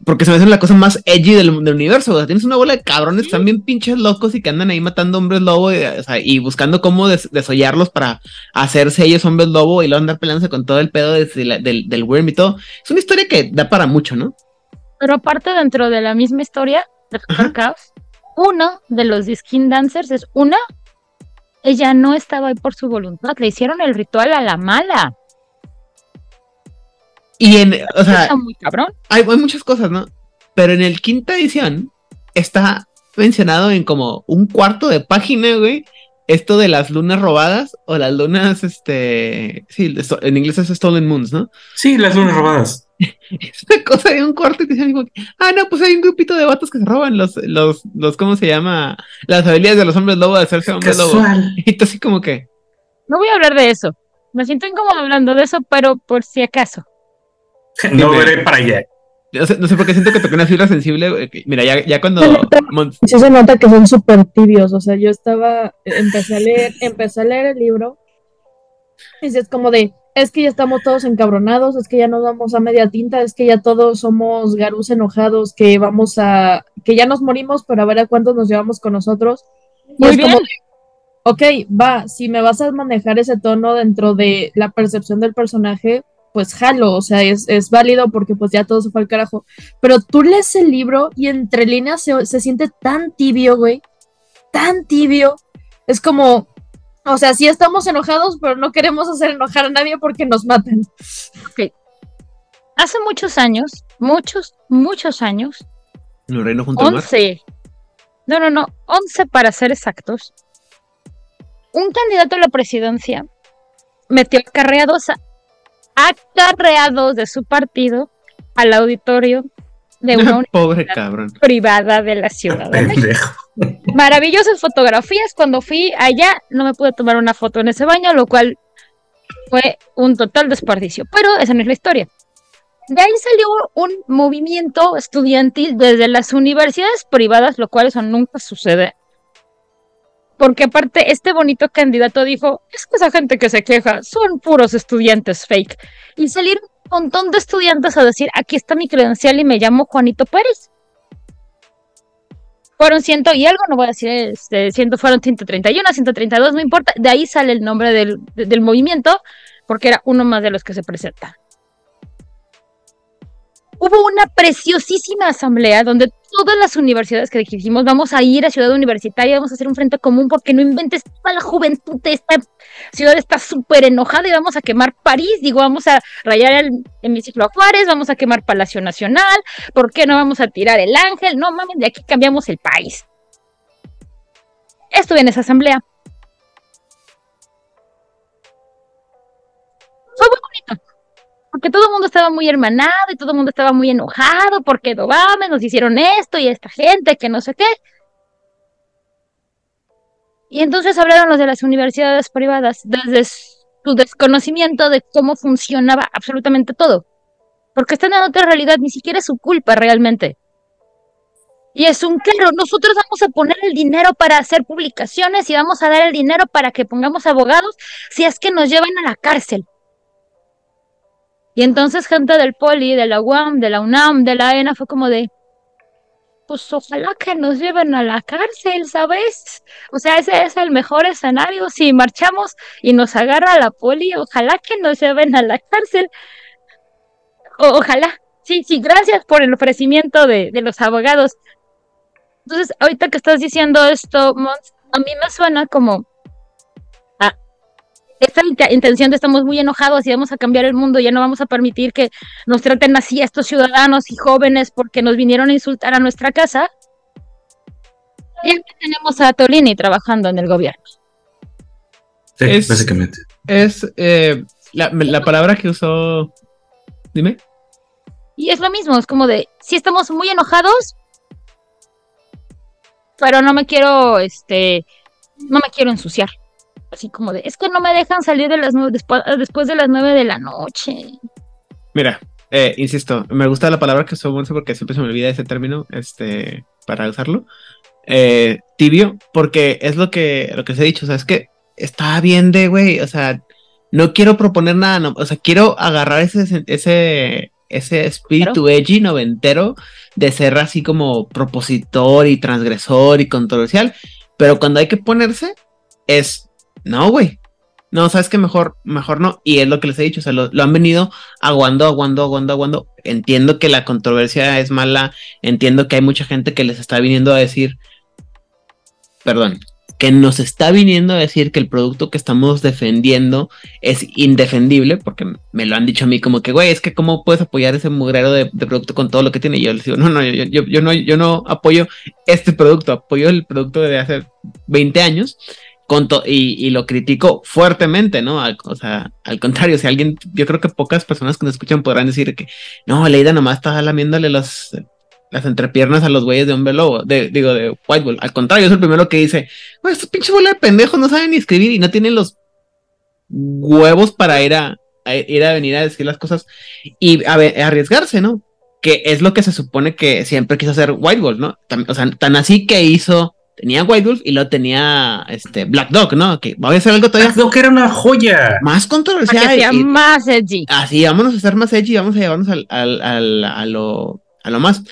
porque se me hace la cosa más edgy del, del universo. O sea, tienes una bola de cabrones que están bien pinches locos y que andan ahí matando hombres lobo y, o sea, y buscando cómo des- desollarlos para hacerse ellos hombres lobo y luego andar peleándose con todo el pedo de- la- del, del worm y todo. Es una historia que da para mucho, ¿no? Pero aparte dentro de la misma historia de Chaos, uno de los Skin Dancers es una, ella no estaba ahí por su voluntad, le hicieron el ritual a la mala. Y en, o sea, Está muy cabrón. hay, hay muchas cosas, ¿no? Pero en el quinta edición está mencionado en como un cuarto de página, güey, esto de las lunas robadas o las lunas, este, sí, en inglés es Stolen Moons, ¿no? Sí, las lunas robadas. Es una cosa de un cuarto y te dicen como que, ah, no, pues hay un grupito de vatos que se roban los, los, los, ¿cómo se llama? Las habilidades de los hombres lobo de hacerse hombres lobo. Casual. Y tú así como que, No voy a hablar de eso. Me siento incómodo hablando de eso, pero por si acaso. No veré para allá. no sé, no sé por qué siento que toqué una fibra sensible. que- Mira, ya, ya cuando... Sí se nota que son súper tibios, o sea, yo estaba, empecé a leer, empecé a leer el libro, y es como de, es que ya estamos todos encabronados, es que ya nos vamos a media tinta, es que ya todos somos garús enojados, que vamos a, que ya nos morimos, pero a ver a cuántos nos llevamos con nosotros. Y Muy es bien. como, ok, va, si me vas a manejar ese tono dentro de la percepción del personaje, pues jalo, o sea, es, es válido porque pues ya todo se fue al carajo. Pero tú lees el libro y entre líneas se, se siente tan tibio, güey. Tan tibio. Es como, o sea, sí estamos enojados, pero no queremos hacer enojar a nadie porque nos matan. Hace muchos años, muchos, muchos años, en el reino junto al mar. 11, no, no, no, 11 para ser exactos, un candidato a la presidencia metió acarreados, a- acarreados de su partido al auditorio de una universidad Pobre cabrón. privada de la Ciudad. Pendejo. Maravillosas fotografías. Cuando fui allá no me pude tomar una foto en ese baño, lo cual fue un total desperdicio. Pero esa no es la historia. De ahí salió un movimiento estudiantil desde las universidades privadas, lo cual eso nunca sucede. Porque aparte, este bonito candidato dijo, es que esa gente que se queja son puros estudiantes fake. Y salieron un montón de estudiantes a decir, aquí está mi credencial y me llamo Juanito Pérez fueron ciento y algo, no voy a decir, este, ciento, fueron 131, 132, no importa, de ahí sale el nombre del, de- del movimiento, porque era uno más de los que se presenta. Hubo una preciosísima asamblea donde todas las universidades que dijimos, vamos a ir a Ciudad Universitaria, vamos a hacer un frente común porque no inventes toda la juventud de esta ciudad está súper enojada y vamos a quemar París, digo, vamos a rayar el hemiciclo a Juárez, vamos a quemar Palacio Nacional, ¿Por qué no vamos a tirar el ángel? No mames, de aquí cambiamos el país. Estuve en esa asamblea. Porque todo el mundo estaba muy hermanado y todo el mundo estaba muy enojado porque mames, nos hicieron esto y esta gente que no sé qué. Y entonces hablaron los de las universidades privadas desde su desconocimiento de cómo funcionaba absolutamente todo porque están en otra realidad, ni siquiera es su culpa realmente. Y es un claro, nosotros vamos a poner el dinero para hacer publicaciones y vamos a dar el dinero para que pongamos abogados si es que nos llevan a la cárcel. Y entonces gente del Poli, de la UAM, de la UNAM, de la ENA fue como de, pues ojalá que nos lleven a la cárcel, ¿sabes? O sea, ese es el mejor escenario. Si marchamos y nos agarra la Poli, ojalá que nos lleven a la cárcel. Ojalá. Sí, sí, gracias por el ofrecimiento de, los abogados. Entonces, ahorita que estás diciendo esto, Mons, a mí me suena como esta intención de estamos muy enojados y vamos a cambiar el mundo, ya no vamos a permitir que nos traten así a estos ciudadanos y jóvenes porque nos vinieron a insultar a nuestra casa. Y aquí tenemos a Tolini trabajando en el gobierno. Sí, Es- básicamente. Es eh, la, la palabra que usó. Dime. Y es lo mismo, es como de, sí estamos muy enojados, pero no me quiero, este, no me quiero ensuciar. Así como de, es que no me dejan salir de las nueve, después, después de las nueve de la noche. Mira, eh, insisto, me gusta la palabra que usó Monse porque siempre se me olvida ese término este, para usarlo. Eh, tibio, porque es lo que, lo que se ha dicho, o sea, es que está bien de, güey, o sea, no quiero proponer nada, no, o sea, quiero agarrar ese, ese, ese espíritu edgy noventero de ser así como propositor y transgresor y controversial, pero cuando hay que ponerse es, no, güey, no, sabes que mejor, mejor no, y es lo que les he dicho, o sea, lo, han venido aguando, aguando, aguando, aguando, entiendo que la controversia es mala, entiendo que hay mucha gente que les está viniendo a decir, perdón, que nos está viniendo a decir que el producto que estamos defendiendo es indefendible, porque me lo han dicho a mí como que, güey, es que cómo puedes apoyar ese mugrero de, producto con todo lo que tiene. Y yo les digo, no, no, yo no, yo no apoyo este producto, apoyo el producto de hace 20 años. Y, y lo critico fuertemente, ¿no? O sea, al contrario, si alguien, yo creo que pocas personas que nos escuchan podrán decir que no, Leida nomás está lamiéndole los, las entrepiernas a los güeyes de Hombre Lobo, de, digo, de White Bull. Al contrario, es el primero que dice, güey, estos pinches bola de pendejos no saben ni escribir y no tienen los huevos para ir a, ir a venir a decir las cosas y arriesgarse, ¿no? Que es lo que se supone que siempre quiso hacer White Wolf, ¿no? O sea, tan así que hizo, tenía White Wolf y lo tenía este Black Dog, ¿no? Que voy a hacer algo todavía Black Dog era una joya. más Para que controversial. sea y- más edgy. así, vámonos a hacer más edgy, vamos a llevarnos al, al- al- a, lo, a lo más.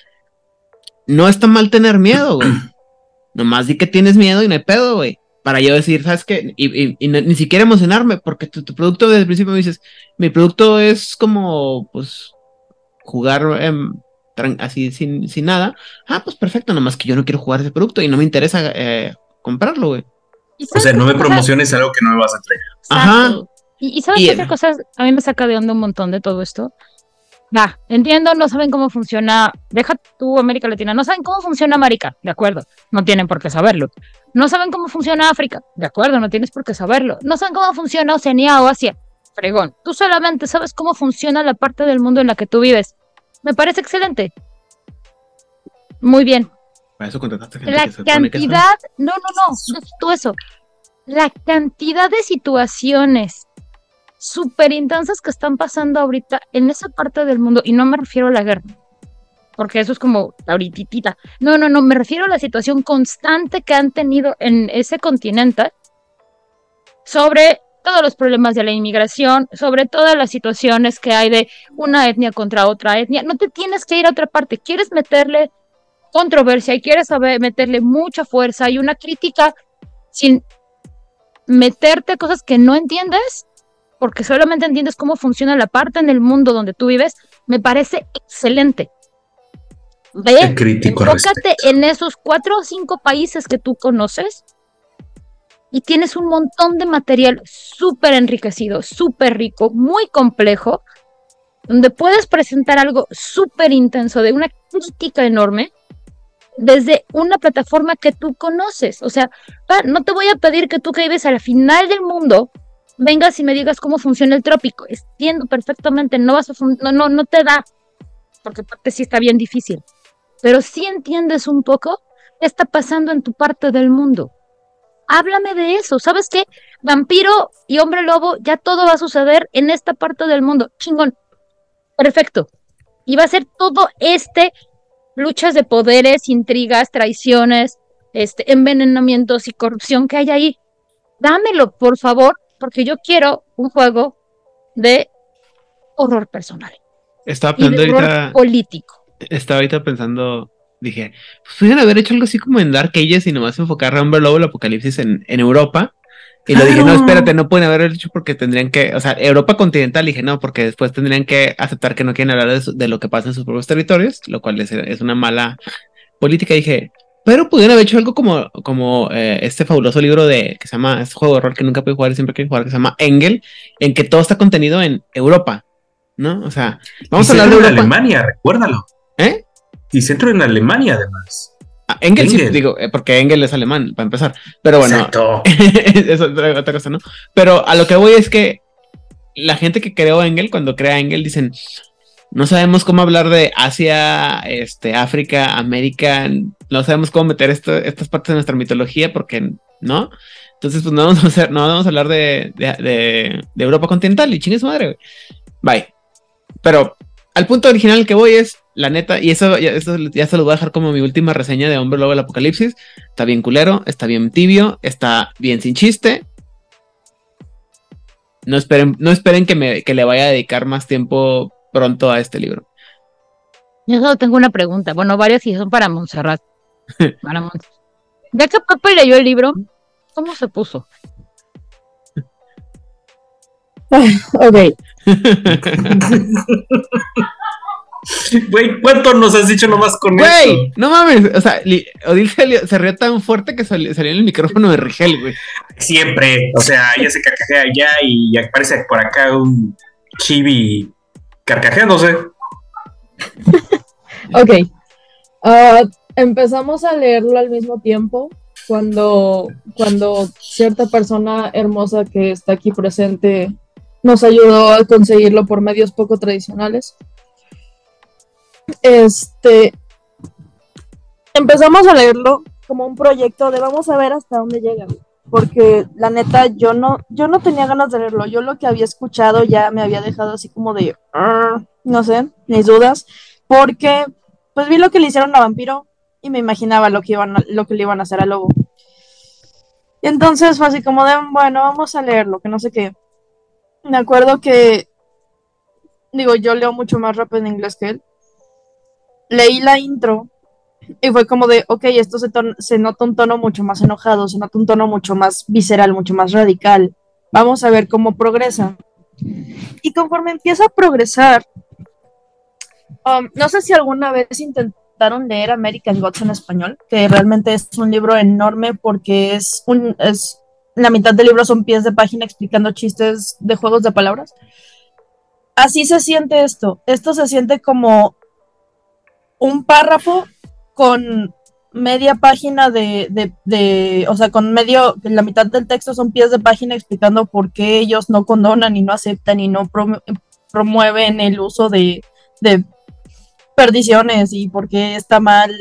No está mal tener miedo, güey. Nomás di que tienes miedo y no hay pedo, güey. Para yo decir, ¿sabes qué? Y, y- y no- ni siquiera emocionarme, porque tu, tu producto desde el principio me dices, mi producto es como, pues, jugar em, tran- así sin, sin nada. Ah, pues perfecto, nomás que yo no quiero jugar ese producto y no me interesa eh, comprarlo, güey. ¿Y O sea, no me promociones algo que no me vas a entregar. Ajá. Y, y sabes qué otra cosa a mí me saca de onda un montón de todo esto. Va, entiendo, no saben cómo funciona. Deja tú América Latina, no saben cómo funciona América, de acuerdo, no tienen por qué saberlo. No saben cómo funciona África, de acuerdo, no tienes por qué saberlo. No saben cómo funciona Oceanía o Asia, fregón. Tú solamente sabes cómo funciona la parte del mundo en la que tú vives. Me parece excelente. Muy bien, Para eso contrataste gente la que se cantidad, no, no, no, no es todo eso. La cantidad de situaciones súper intensas que están pasando ahorita en esa parte del mundo, y no me refiero a la guerra, porque eso es como ahorita. No, no, no, me refiero a la situación constante que han tenido en ese continente sobre todos los problemas de la inmigración, sobre todas las situaciones que hay de una etnia contra otra etnia. No te tienes que ir a otra parte, quieres meterle controversia y quieres saber meterle mucha fuerza y una crítica sin meterte cosas que no entiendes, porque solamente entiendes cómo funciona la parte en el mundo donde tú vives, me parece excelente. Ve, enfócate en esos cuatro o cinco países que tú conoces y tienes un montón de material súper enriquecido, súper rico, muy complejo, donde puedes presentar algo súper intenso, de una crítica enorme, desde una plataforma que tú conoces. O sea, no te voy a pedir que tú que vives al final del mundo vengas y me digas cómo funciona el trópico. Entiendo perfectamente, no vas a no, no, no te da, porque aparte sí está bien difícil. Pero sí entiendes un poco qué está pasando en tu parte del mundo. Háblame de eso. ¿Sabes qué? Vampiro y hombre lobo, ya todo va a suceder en esta parte del mundo. Chingón. Perfecto. Y va a ser todo este luchas de poderes, intrigas, traiciones, este, envenenamientos y corrupción que hay ahí. Dámelo, por favor, porque yo quiero un juego de horror personal Estaba y de pensando horror ahorita, político. estaba ahorita pensando, dije, pues pudieran haber hecho algo así como en Dark Ages y nomás enfocar a Lobo el apocalipsis en, en Europa. Y lo dije, no, Claro. espérate, no pueden haber hecho porque tendrían que, o sea, Europa continental, dije, no, porque después tendrían que aceptar que no quieren hablar de, su- de lo que pasa en sus propios territorios, lo cual es, es una mala política. Dije, pero pudieran haber hecho algo como, como eh, este fabuloso libro de que se llama, este juego de rol que nunca pude jugar y siempre quiero jugar, que se llama Engel, en que todo está contenido en Europa, ¿no? O sea, vamos a hablar de Europa. Alemania, recuérdalo. ¿Eh? Y centro en Alemania, además. Ah, Engel, sí, Engel. digo, eh, porque Engel es alemán, para empezar. Pero bueno, Exacto. es otra, cosa, ¿no? Pero a lo que voy es que la gente que creó Engel, cuando crea Engel, dicen, no sabemos cómo hablar de Asia, este, África, América, no sabemos cómo meter esto- estas partes de nuestra mitología, porque, ¿no? Entonces, pues no vamos a, hacer, no vamos a hablar de, de, de- de Europa continental y chingue su madre, güey. Bye. Pero al punto original que voy es, la neta, y eso, ya, eso ya se lo voy a dejar como mi última reseña de Hombre Lobo del Apocalipsis. Está bien culero, está bien tibio, está bien sin chiste. No esperen, no esperen que, me, que le vaya a dedicar más tiempo pronto a este libro. Yo solo tengo una pregunta. Bueno, varias y son para Montserrat. Para Mont- Ya que Pepe leyó el libro, ¿cómo se puso? Ok. Güey, ¿cuánto nos has dicho nomás con Güey, esto? no mames. O sea, Odil salió- se rió tan fuerte que salió, salió en el micrófono de Rigel, güey. Siempre, o sea, ella se carcajea allá y aparece por acá un chibi carcajeándose. Ok. Ah, empezamos a leerlo al mismo tiempo cuando, cuando cierta persona hermosa que está aquí presente nos ayudó a conseguirlo por medios poco tradicionales. Este. Empezamos a leerlo como un proyecto de vamos a ver hasta dónde llega. güey. Porque la neta, yo no, yo no tenía ganas de leerlo. Yo lo que había escuchado ya me había dejado así como de. "Ah", no sé, mis dudas. Porque pues vi lo que le hicieron a Vampiro y me imaginaba lo que iban a- lo que le iban a hacer a Lobo. Y entonces fue así como de, bueno, vamos a leerlo, que no sé qué. Me acuerdo que, digo, yo leo mucho más rápido en inglés que él. Leí la intro y fue como de, ok, esto se, se nota un tono mucho más enojado, se nota un tono mucho más visceral, mucho más radical. Vamos a ver cómo progresa. Y conforme empieza a progresar, Um, no sé si alguna vez intentaron leer American Gods en español, que realmente es un libro enorme porque es un es la mitad del libro son pies de página explicando chistes de juegos de palabras. Así se siente esto. Esto se siente como un párrafo con media página de, de, de- o sea, con medio, la mitad del texto son pies de página explicando por qué ellos no condonan y no aceptan y no promu- promueven el uso de, de perdiciones y por qué está mal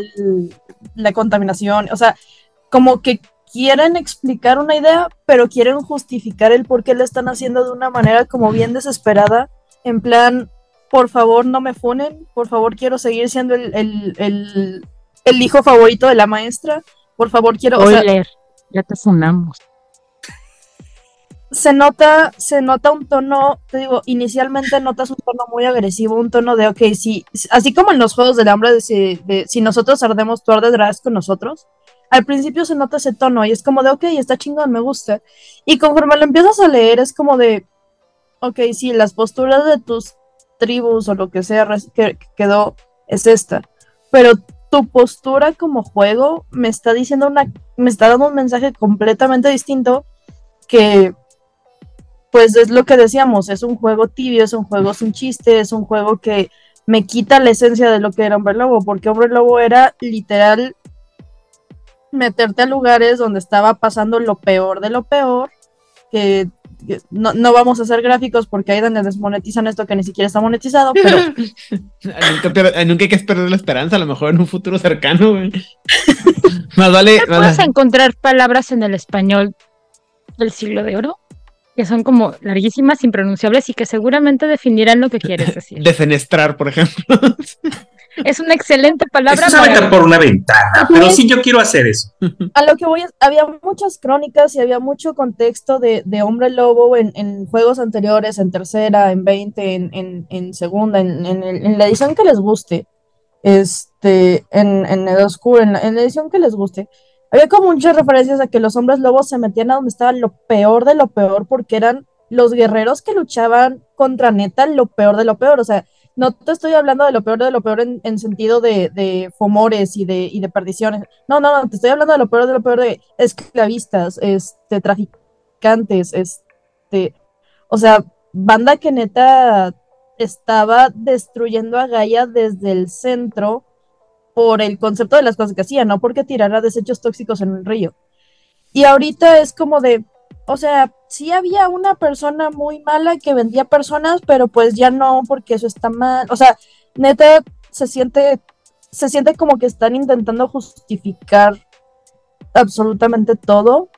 la contaminación. O sea, como que quieren explicar una idea, pero quieren justificar el por qué lo están haciendo de una manera como bien desesperada, en plan, por favor no me funen, por favor quiero seguir siendo el, el, el, el hijo favorito de la maestra, por favor quiero... o sea, ya te sonamos. se nota, se nota un tono, te digo, inicialmente notas un tono muy agresivo, un tono de, ok, sí, así como en los Juegos del Hambre, de si, de, si nosotros ardemos, tú arderás con nosotros, al principio se nota ese tono y es como de, ok, está chingón, me gusta. Y conforme lo empiezas a leer, es como de, ok, sí, las posturas de tus tribus o lo que sea que, que quedó es esta, pero tu postura como juego me está diciendo una, me está dando un mensaje completamente distinto que pues es lo que decíamos, es un juego tibio, es un juego sin chiste, es un juego que me quita la esencia de lo que era Hombre Lobo, porque Hombre Lobo era literal meterte a lugares donde estaba pasando lo peor de lo peor, que no, no vamos a hacer gráficos porque ahí donde desmonetizan esto que ni siquiera está monetizado, pero nunca, hay que perder la esperanza, a lo mejor en un futuro cercano, güey. más vale. más Puedes vale- encontrar palabras en el español del siglo de oro que son como larguísimas, impronunciables y que seguramente definirán lo que quieres decir. Defenestrar, por ejemplo. Es una excelente palabra Eso se aventar para... por una ventana, pero sí yo quiero hacer eso. a lo que voy es, había muchas crónicas y había mucho contexto de, de Hombre Lobo en, en juegos anteriores, en tercera, en 20, en, en, en segunda, en la edición que les guste, este, en, en el oscuro, en la, en la edición que les guste. Había como muchas referencias a que los hombres lobos se metían a donde estaba lo peor de lo peor, porque eran los guerreros que luchaban contra neta lo peor de lo peor. O sea, no te estoy hablando de lo peor de lo peor en, en sentido de, de fomores y de, perdiciones. No, no, no, te estoy hablando de lo peor de lo peor de esclavistas, este, traficantes, este, o sea, banda que neta estaba destruyendo a Gaia desde el centro por el concepto de las cosas que hacía, no porque tirara desechos tóxicos en el río. Y ahorita es como de, o sea, sí había una persona muy mala que vendía personas, pero pues ya no, porque eso está mal. O sea, neta, se siente, se siente como que están intentando justificar absolutamente todo.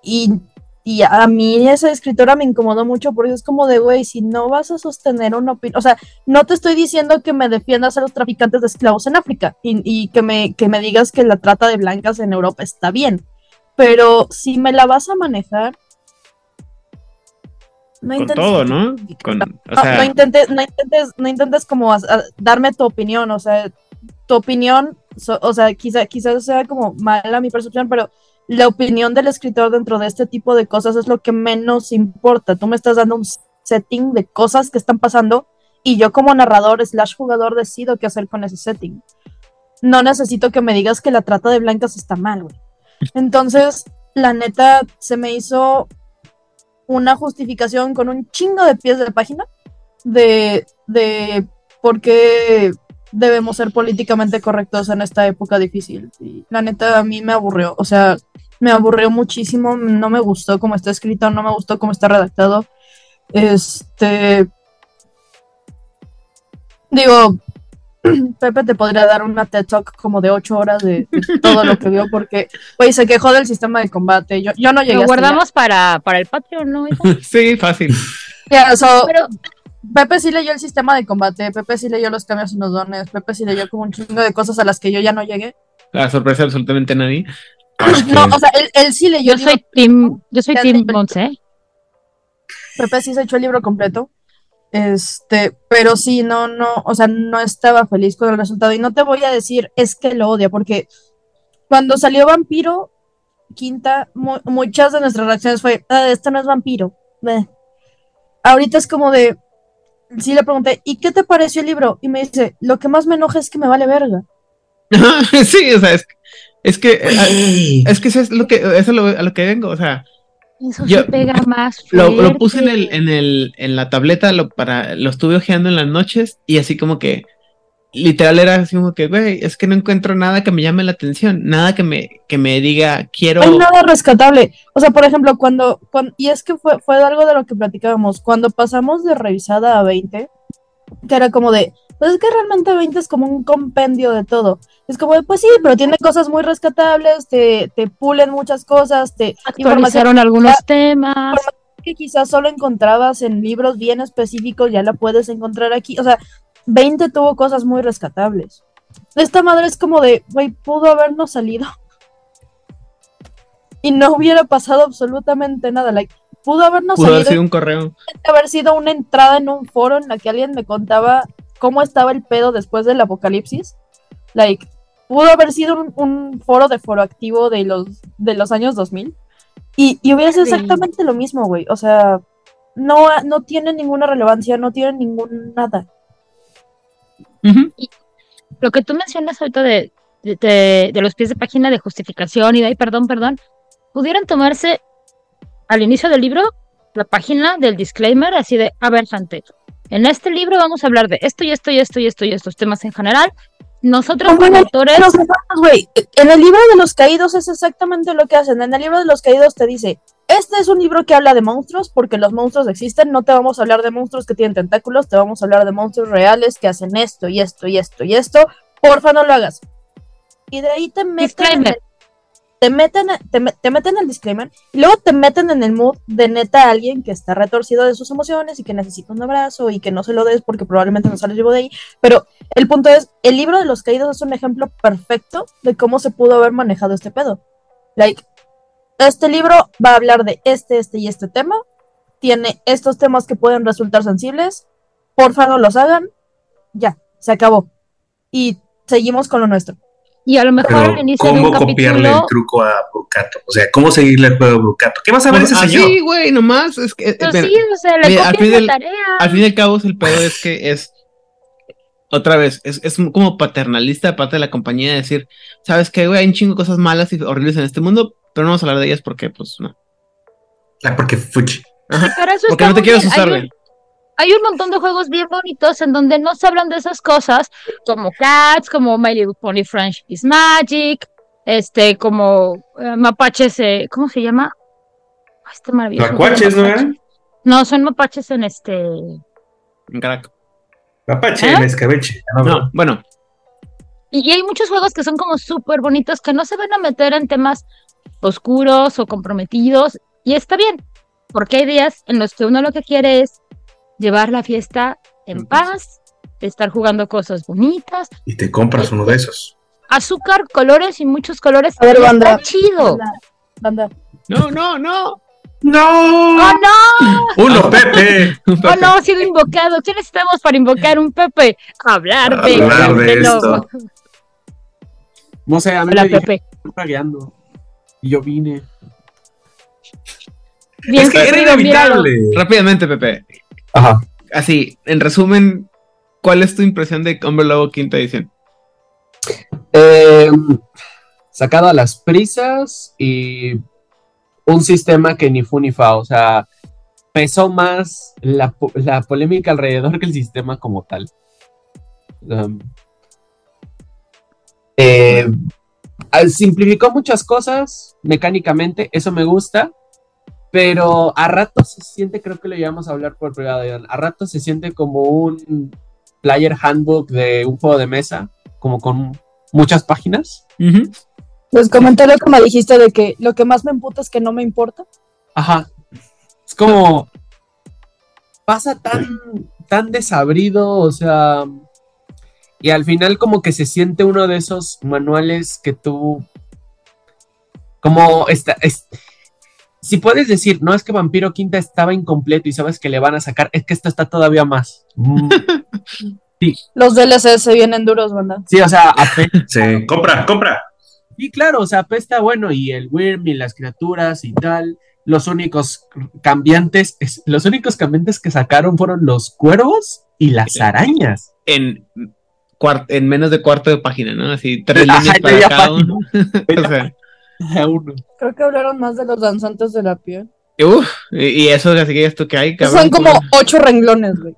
Y, y a mí esa escritora me incomodó mucho porque es como de, güey, si no vas a sostener una opinión, o sea, no te estoy diciendo que me defiendas a los traficantes de esclavos en África y, y que, me, que me digas que la trata de blancas en Europa está bien, pero si me la vas a manejar, No con todo, ¿no? Con, o No, sea, no intentes, no intentes, no intentes como a- darme tu opinión, o sea, tu opinión, so- o sea, quizá, quizás sea como mala mi percepción, pero la opinión del escritor dentro de este tipo de cosas es lo que menos importa. Tú me estás dando un setting de cosas que están pasando y yo como narrador slash jugador decido qué hacer con ese setting. No necesito que me digas que la trata de blancas está mal, güey. Entonces, la neta, se me hizo una justificación con un chingo de pies de página de, de por qué debemos ser políticamente correctos en esta época difícil. Y la neta a mí me aburrió, o sea, me aburrió muchísimo, no me gustó cómo está escrito, no me gustó cómo está redactado. Este... Digo, Pepe te podría dar una TED Talk como de ocho horas de, de todo lo que vio porque, güey, se quejó del sistema de combate. Yo, yo no llegué Lo guardamos para, para el Patreon, ¿no? sí, fácil. So, Pero Pepe sí leyó el sistema de combate, Pepe sí leyó los cambios en los dones, Pepe sí leyó como un chingo de cosas a las que yo ya no llegué. La sorpresa de absolutamente nadie. No, o sea, él, él sí leyó yo el libro, soy Team, yo soy Team te- Monse. Pepe sí se echó el libro completo. Este, pero sí, no, no, o sea, no estaba feliz con el resultado. Y no te voy a decir, es que lo odia, porque cuando salió Vampiro, Quinta, mu- muchas de nuestras reacciones fue, "Ah, esto no es Vampiro. Bleh". Ahorita es como de, sí le pregunté, ¿y qué te pareció el libro? Y me dice, lo que más me enoja es que me vale verga. sí, o sea, es, es que es que eso es lo que eso es lo- a lo que vengo, o sea, Eso Yo- se pega más lo, fuerte. lo puse en el en el en la tableta lo para lo estuve ojeando en las noches y así como que literal era así como que, güey, es que no encuentro nada que me llame la atención, nada que me que me diga quiero No hay nada rescatable. O sea, por ejemplo, cuando, cuan- y es que fue, fue algo de lo que platicábamos, cuando pasamos de revisada a 20, que era como de, pues es que realmente 20 es como un compendio de todo. Es como de, pues sí, pero tiene cosas muy rescatables, te, te pulen muchas cosas, te Actualizaron algunos temas. que quizás solo encontrabas en libros bien específicos, ya la puedes encontrar aquí. O sea, 20 tuvo cosas muy rescatables. Esta madre es como de, güey, pudo habernos salido. Y no hubiera pasado absolutamente nada. Like, pudo habernos pudo haber salido sido un correo. haber sido una entrada en un foro en la que alguien me contaba cómo estaba el pedo después del apocalipsis. Like, pudo haber sido un, un foro de foro activo de los, de los años 2000. Y, y hubiera sido Sí. exactamente lo mismo, güey. O sea, no, no tiene ninguna relevancia, no tiene ningún nada. Ujú. Lo que tú mencionas ahorita de, de, de- de los pies de página de justificación y de ahí, perdón, perdón, pudieran tomarse al inicio del libro la página del disclaimer, así de, a ver, gente, en este libro vamos a hablar de esto y esto y esto y esto y estos temas en general. Nosotros Como autores, Los en el libro de los caídos es exactamente lo que hacen. En el libro de los caídos te dice, este es un libro que habla de monstruos porque los monstruos existen. No te vamos a hablar de monstruos que tienen tentáculos, te vamos a hablar de monstruos reales que hacen esto y esto y esto y esto. Porfa, no lo hagas. Y de ahí te meten, Disclaimer. Te meten, te, me- te meten el disclaimer y luego te meten en el mood de neta a alguien que está retorcido de sus emociones y que necesita un abrazo y que no se lo des porque probablemente no sales vivo de ahí. Pero el punto es, el libro de los caídos es un ejemplo perfecto de cómo se pudo haber manejado este pedo. Like, este libro va a hablar de este, este y este tema. Tiene estos temas que pueden resultar sensibles. Porfa, no los hagan. Ya, se acabó. Y seguimos con lo nuestro. Y a lo mejor Pero, al inicio de ¿cómo un copiarle el truco a Brucato? O sea, ¿cómo seguirle el juego a Brucato? ¿Qué vas a ver ese Pues señor? así, güey, nomás es que mira, sí, o sea, le mira, al fin la del- tarea. al fin y al cabo el pedo es que es otra vez, es, es como paternalista de parte de la compañía de decir, sabes qué, güey, hay un chingo de cosas malas y horribles en este mundo, pero no vamos a hablar de ellas porque, pues, no. Ah, porque Fuchi. Ajá. Para eso Porque no te quiero asustar, güey. Hay un montón de juegos bien bonitos en donde no se hablan de esas cosas, como Cats, como My Little Pony Friendship is Magic, este, como eh, mapaches, eh, ¿cómo se llama? Ay, Este maravilloso. Macuaches, ¿no mapaches. eran? No, son mapaches en este. En Caraco. Mapache, ¿Eh? en escabeche. No, No, bueno, Y, y hay muchos juegos que son como súper bonitos que no se van a meter en temas oscuros o comprometidos. Y está bien, porque hay días en los que uno lo que quiere es llevar la fiesta en paz, estar jugando cosas bonitas, Y te compras uno de esos. azúcar, colores y muchos colores. A ver, banda. Está chido. Banda, banda, no, no, no. ¡No! ¡Oh, no! ¡Uno, Pepe! ¡Oh, no! Ha sido invocado. ¿Qué necesitamos para invocar un Pepe? Hablar de, Hablar de esto. No sé, a mí Hola, me dijeron Pepe. guiando. Y yo vine. Bien Es que era inevitable. Rápidamente, Pepe. Ajá. Así, en resumen, ¿cuál es tu impresión de Hombre Lobo quinta edición? Eh, sacado a las prisas y un sistema que ni fu ni fa. O sea, pesó más la, la polémica alrededor que el sistema como tal. Um, eh, simplificó muchas cosas mecánicamente, eso me gusta. Pero a ratos se siente, creo que lo llevamos a hablar por privado, Iván, a ratos se siente como un player handbook de un juego de mesa, como con muchas páginas. Les comenté lo que me dijiste de que lo que más me emputa es que no me importa. Ajá. Es como. Pasa tan, tan desabrido, o sea. Y al final, como que se siente uno de esos manuales que tú. Como esta. es- si puedes decir, no es que Vampiro Quinta estaba incompleto y sabes que le van a sacar, es que esto está todavía más. Mm, Los DLC se vienen duros, banda. Sí, o sea, apenas. Sí, compra, compra. Y claro, o sea, apesta, bueno, y el Wyrm y las criaturas y tal. Los únicos cambiantes, es- los únicos cambiantes que sacaron fueron los cuervos y las arañas. En, menos de cuarto de página, ¿no? Así, tres Ajá, líneas para cada uno. o sea, Uno. Creo que hablaron más de los danzantes de la piel. uf, y, eso, así que esto que hay, cabrón. Son como ocho renglones, güey.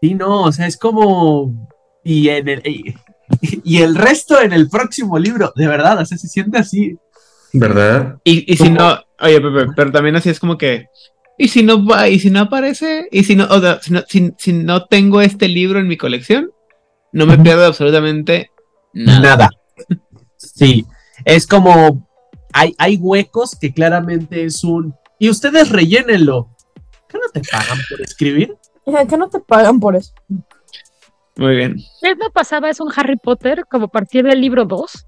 Sí, no, o sea, es como. Y, en el, y, el resto en el próximo libro, de verdad, o sea, se siente así. ¿Verdad? Y, y si no, oye, Pepe, pero también así es como que. Y si no va, y si no aparece, y si no, o sea, si no, si, si no tengo este libro en mi colección, no me pierdo absolutamente nada. Nada. Sí, es como. Hay, hay huecos que claramente es un. Y ustedes rellénenlo. ¿Qué no te pagan por escribir? Que no te pagan por eso. Muy bien. ¿Qué me pasaba? Es un Harry Potter como a partir del libro 2,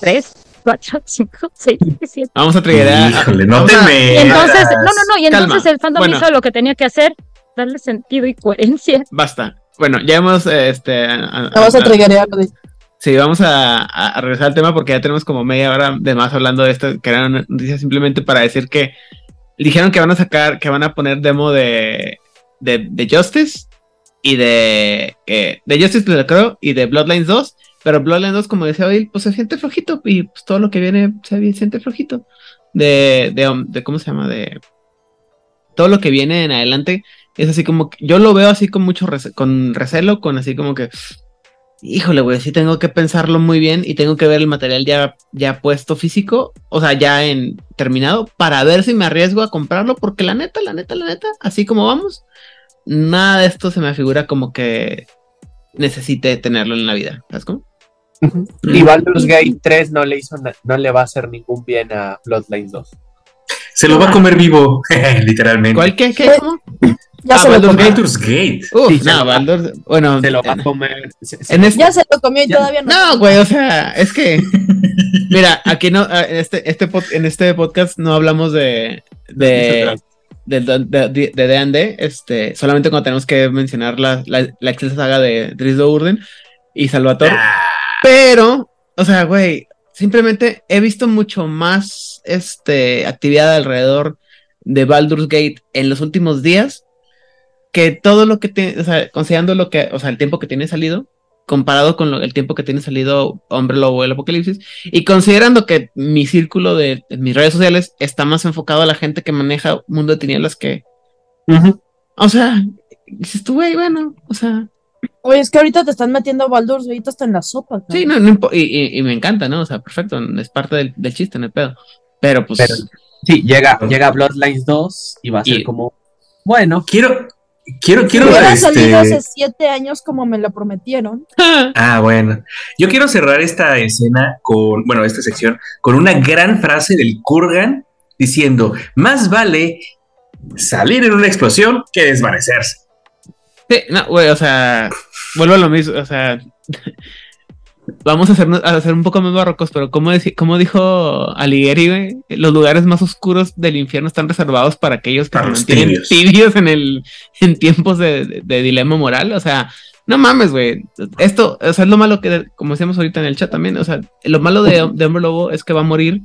3, 4, 5, 6, 7. Vamos a triggerar. Híjole, no vamos te me- Y entonces, no, no, no, y Calma. entonces el fandom Bueno. hizo lo que tenía que hacer, darle sentido y coherencia. Basta. Bueno, ya hemos, este... a- a- vas a a- triggerear. Sí, vamos a, regresar al tema porque ya tenemos como media hora de más hablando de esto, que era una noticia simplemente para decir que dijeron que van a sacar, que van a poner demo de, de, de Justice y de, eh, de Justice de creo y de Bloodlines 2, pero Bloodlines 2, como decía hoy, pues se siente flojito y pues todo lo que viene se siente flojito. De, de, um, de ¿cómo se llama? De todo lo que viene en adelante es así como yo lo veo así con mucho con recelo, con así como que híjole, güey, sí tengo que pensarlo muy bien y tengo que ver el material ya, ya puesto físico, o sea, ya en terminado, para ver si me arriesgo a comprarlo, porque la neta, la neta, la neta, así como vamos, nada de esto se me figura como que necesite tenerlo en la vida, ¿sabes cómo? Y Baldur's Gate 3 no le hizo no le va a hacer ningún bien a Bloodlines 2. Se lo va a comer vivo, literalmente. ¿Cuál qué? qué ¿Cómo? Ya Ah, se lo Baldur's comió. Baldur's Gate. Uf, Sí, no, lo Baldur's- bueno, Se lo va en- a comer. se- se- en este, Ya se lo comió y Ya- todavía no. No, güey, o sea, es que. Mira, aquí no, ah, en este, este pod- en este podcast no hablamos de. de. de de, de, de D&D, este, solamente cuando tenemos que mencionar la, la, la excelsa saga de Drizdo Urden y Salvatore. Ah, Pero, o sea, güey, simplemente he visto mucho más este, actividad alrededor de Baldur's Gate en los últimos días que todo lo que tiene, o sea, considerando lo que, o sea, el tiempo que tiene salido, comparado con lo- el tiempo que tiene salido Hombre Lobo el Apocalipsis, y considerando que mi círculo de, de mis redes sociales está más enfocado a la gente que maneja Mundo de Tinieblas que, o sea, dices tú, güey, bueno, o sea, Oye, es que ahorita te están metiendo Baldur's Gate hasta en la sopa. cabrón. Sí, no, no y, y- y me encanta, ¿no? O sea, perfecto, es parte del, del chiste, no hay pedo. Pero pues, Pero- Sí, llega, llega Bloodlines 2 y va a ser Y- como. Bueno, Quiero, quiero, quiero. Hubiera este, salido hace siete años como me lo prometieron. Ah, bueno. Yo quiero cerrar esta escena con, bueno, esta sección con una gran frase del Kurgan diciendo: más vale salir en una explosión que desvanecerse. sí, no, güey, o sea, vuelvo a lo mismo, o sea, vamos a hacer, a hacer un poco más barrocos, pero como, como dijo Alighieri, güey, los lugares más oscuros del infierno están reservados para aquellos que se mantienen tibios. tibios en el en tiempos de, de- de dilema moral. O sea, no mames, güey. Esto, o sea, es lo malo que, como decíamos ahorita en el chat también, o sea, lo malo de, de Hombre Lobo es que va a morir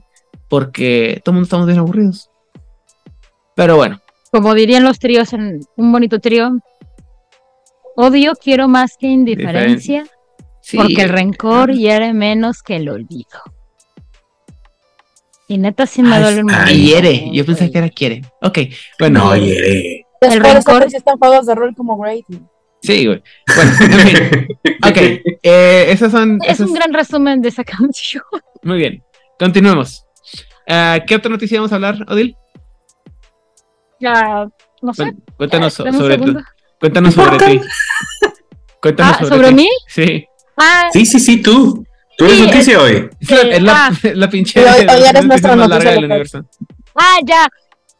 porque todo el mundo estamos bien aburridos. Pero bueno, Como dirían los tríos en un bonito trío. Odio quiero más que indiferencia, sí. porque el rencor hiere menos que el olvido. Y neta sí me duele un montón. hiere. Yo pensé que era quiere. Ok, bueno. No, hiere. El rencor- existen juegos de rol como Great. Sí, güey. Bueno, en fin. Ok, eh, esas son. Es un gran resumen de esa canción. Muy bien, continuemos. Ah, ¿Qué otra noticia vamos a hablar, Odil? Ya, no sé. Cuéntanos Eh, un sobre tu-. Cuéntanos sobre ti. Cuéntanos Ah, sobre, ¿sobre mí? Sí. Ah, Sí, sí, sí, tú. Tú eres Sí, noticia hoy. Es la, es la, ah. la pinche. Hoy- hoy eres nuestra más noticia larga del universo. ah, ya.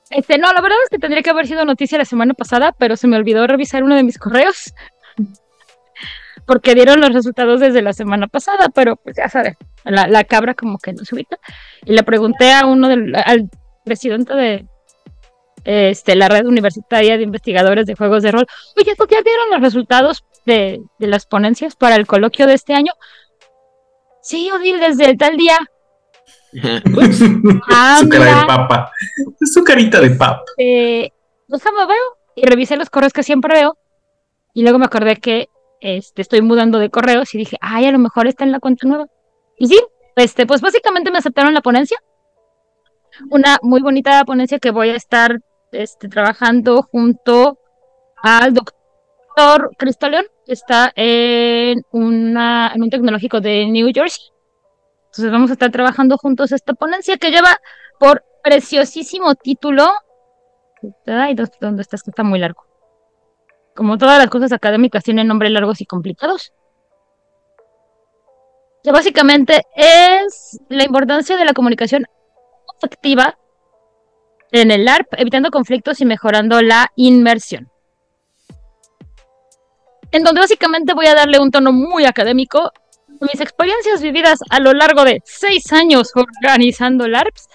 Este, no, la verdad es que tendría que haber sido noticia la semana pasada, pero se me olvidó revisar uno de mis correos. Porque dieron los resultados desde la semana pasada, pero pues ya sabes, la, la cabra como que no se ubica. Y le pregunté a uno del, al presidente de este, la red universitaria de investigadores de juegos de rol, oye, ¿tú ya dieron los resultados de, de las ponencias para el coloquio de este año? Sí, Odil, desde el tal día. Ups. Ah, Su cara de papa. Su carita de papa. eh, déjame veo y revisé los correos que siempre veo y luego me acordé que este, estoy mudando de correos y dije, ay, a lo mejor está en la cuenta nueva. Y sí, este, pues básicamente me aceptaron la ponencia. Una muy bonita ponencia que voy a estar este, trabajando junto al doctor Cristo León, que está en, una, en un tecnológico de New Jersey. Entonces vamos a estar trabajando juntos esta ponencia que lleva por preciosísimo título Ay, ¿dó- ¿dónde estás? Que está muy largo. Como todas las cosas académicas tienen nombres largos y complicados. Que básicamente es la importancia de la comunicación efectiva en el ARP, evitando conflictos y mejorando la inmersión. En donde básicamente voy a darle un tono muy académico mis experiencias vividas a lo largo de seis años organizando LARPs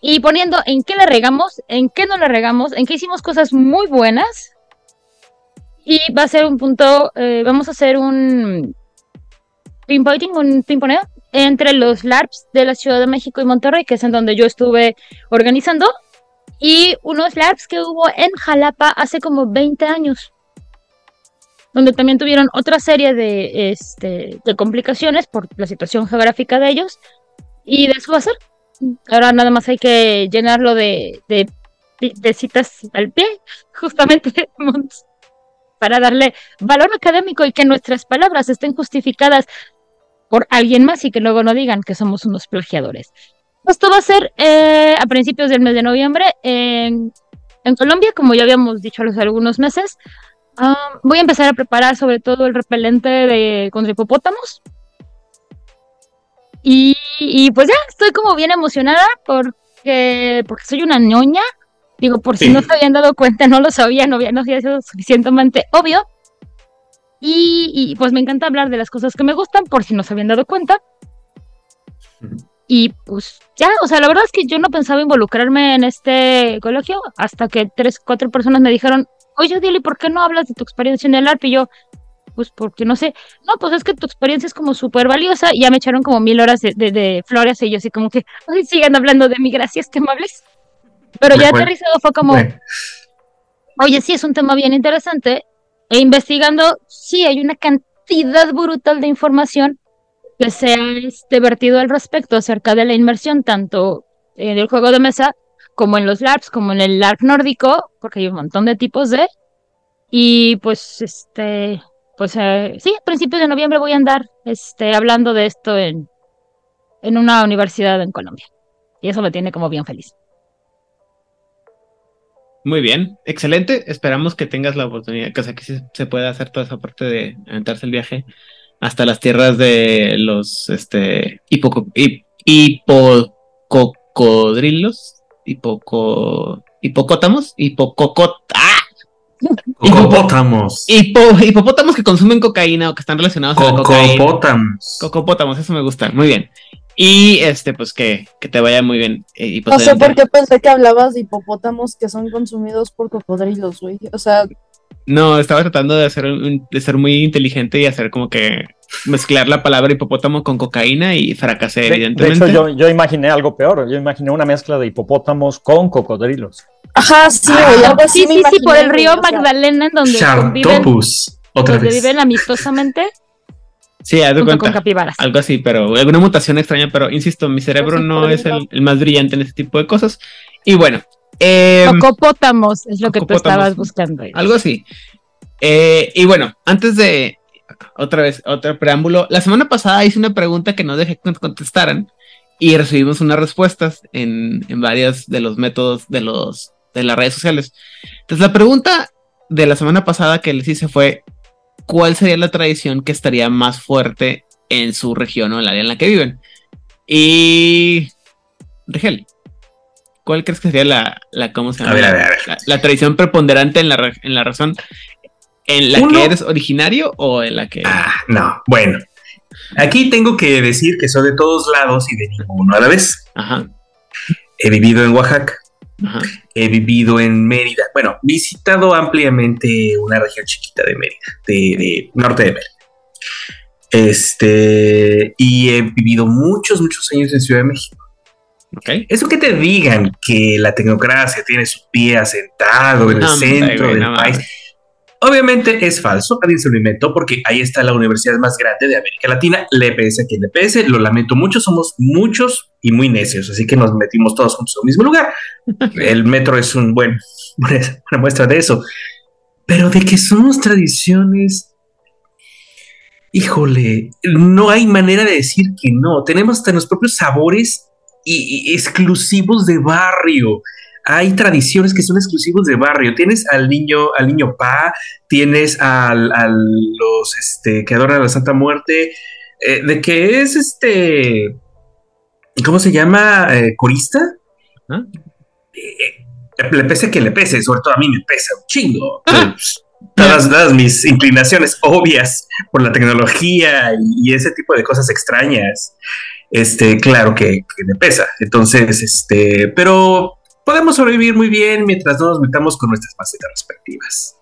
y poniendo en qué le regamos, en qué no le regamos, en qué hicimos cosas muy buenas. Y va a ser un punto, eh, vamos a hacer un pinpointing, un pimponeo entre los LARPs de la Ciudad de México y Monterrey, que es en donde yo estuve organizando, y unos LARPs que hubo en Jalapa hace como 20 años, donde también tuvieron otra serie de, este, de complicaciones por la situación geográfica de ellos, y de a ser. Ahora nada más hay que llenarlo de, de, de citas al pie, justamente para darle valor académico y que nuestras palabras estén justificadas por alguien más y que luego no digan que somos unos plagiadores. Esto va a ser eh, a principios del mes de noviembre en, en Colombia, como ya habíamos dicho hace algunos meses. Ah, voy a empezar a preparar sobre todo el repelente de contra hipopótamos. Y, y pues ya, estoy como bien emocionada porque, porque soy una ñoña. Digo, por si no se habían dado cuenta, no lo sabía, no había, no había sido suficientemente obvio. Y, y, pues me encanta hablar de las cosas que me gustan, por si no se habían dado cuenta. Y pues ya, o sea, la verdad es que yo no pensaba involucrarme en este coloquio hasta que tres, cuatro personas me dijeron, oye, Dili, ¿por qué no hablas de tu experiencia en el ARP? Y yo, pues porque no sé, no, pues es que tu experiencia es como súper valiosa y ya me echaron como mil horas de, de, de flores y yo así como que, ay, sigan hablando de mí, gracias, qué amables. Pero ya Bueno, aterrizado fue como, Bueno, oye, sí, es un tema bien interesante. E investigando, sí, hay una cantidad brutal de información que se ha este, vertido al respecto acerca de la inmersión, tanto en el juego de mesa como en los LARPs, como en el LARP nórdico, porque hay un montón de tipos de. Y pues, este, pues eh, sí, a principios de noviembre voy a andar este, hablando de esto en, en una universidad en Colombia. Y eso me tiene como bien feliz. Muy bien, excelente. Esperamos que tengas la oportunidad, que, o sea, que sí se pueda hacer toda esa parte de aventarse el viaje hasta las tierras de los este hipoco, hip- hipococodrilos, hipoco, hipocótamos, hipococot, ¡ah! Cocopótamos. Hipo- hipopótamos que consumen cocaína o que están relacionados a la cocaína. Cocopótamos. Cocopótamos, eso me gusta. Muy bien. Y este, pues que, que te vaya muy bien. eh, No sé por qué pensé que hablabas de hipopótamos que son consumidos por cocodrilos, güey. O sea, No, estaba tratando de hacer un- de ser muy inteligente y hacer como que mezclar la palabra hipopótamo con cocaína y fracasé, De, de evidentemente. hecho, yo, yo imaginé algo peor. Yo imaginé una mezcla de hipopótamos con cocodrilos. ajá, sí, güey, algo así Sí, me sí, sí, por el río Magdalena, en donde Chartopus. Otra donde vez. viven amistosamente Sí, haz de junto con cuenta. capibaras. Algo así, pero alguna mutación extraña, pero insisto, mi cerebro Pues sí, no es el más brillante en este tipo de cosas. Y bueno, eh, Cocopótamos es lo que tú estabas buscando. algo así. Eh, y bueno, antes de otra vez, otro preámbulo, la semana pasada hice una pregunta que no dejé que nos contestaran y recibimos unas respuestas en, en varios de los métodos de los de las redes sociales. Entonces, la pregunta de la semana pasada que les hice fue: ¿cuál sería la tradición que estaría más fuerte en su región o en el área en la que viven? Y Rigel, ¿cuál crees que sería la, la cómo se llama? A ver, a ver, a ver. La, la tradición preponderante en la, en la razón en la Uno- que eres originario o en la que Ah, no. Bueno. Aquí tengo que decir que soy de todos lados y de ninguno a la vez. Ajá, He vivido en Oaxaca. ajá. He vivido en Mérida. Bueno, visitado ampliamente una región chiquita de Mérida, de, de norte de Mérida. Este, y he vivido muchos, muchos años en Ciudad de México. Ok. Eso que te digan que la tecnocracia tiene su pie asentado en el No, centro del no país. Obviamente es falso, alguien se lo inventó porque ahí está la universidad más grande de América Latina, le pese a quien le pese, lo lamento mucho, somos muchos y muy necios, así que nos metimos todos juntos al mismo lugar. El metro es un buen, una muestra de eso. Pero de que somos tradiciones, híjole, no hay manera de decir que no. Tenemos hasta los propios sabores y, y exclusivos de barrio. Hay tradiciones que son exclusivos de barrio. Tienes al niño, al niño Pa, tienes al, a los este, que adoran a la Santa Muerte, eh, de que es este, ¿cómo se llama? Eh, ¿Corista? ¿Ah? Eh, le pese que le pese, sobre todo a mí me pesa un chingo. Todas, todas mis inclinaciones obvias por la tecnología y, y ese tipo de cosas extrañas, este, claro que, que me pesa. Entonces, este, pero podemos sobrevivir muy bien mientras no nos metamos con nuestras facetas respectivas.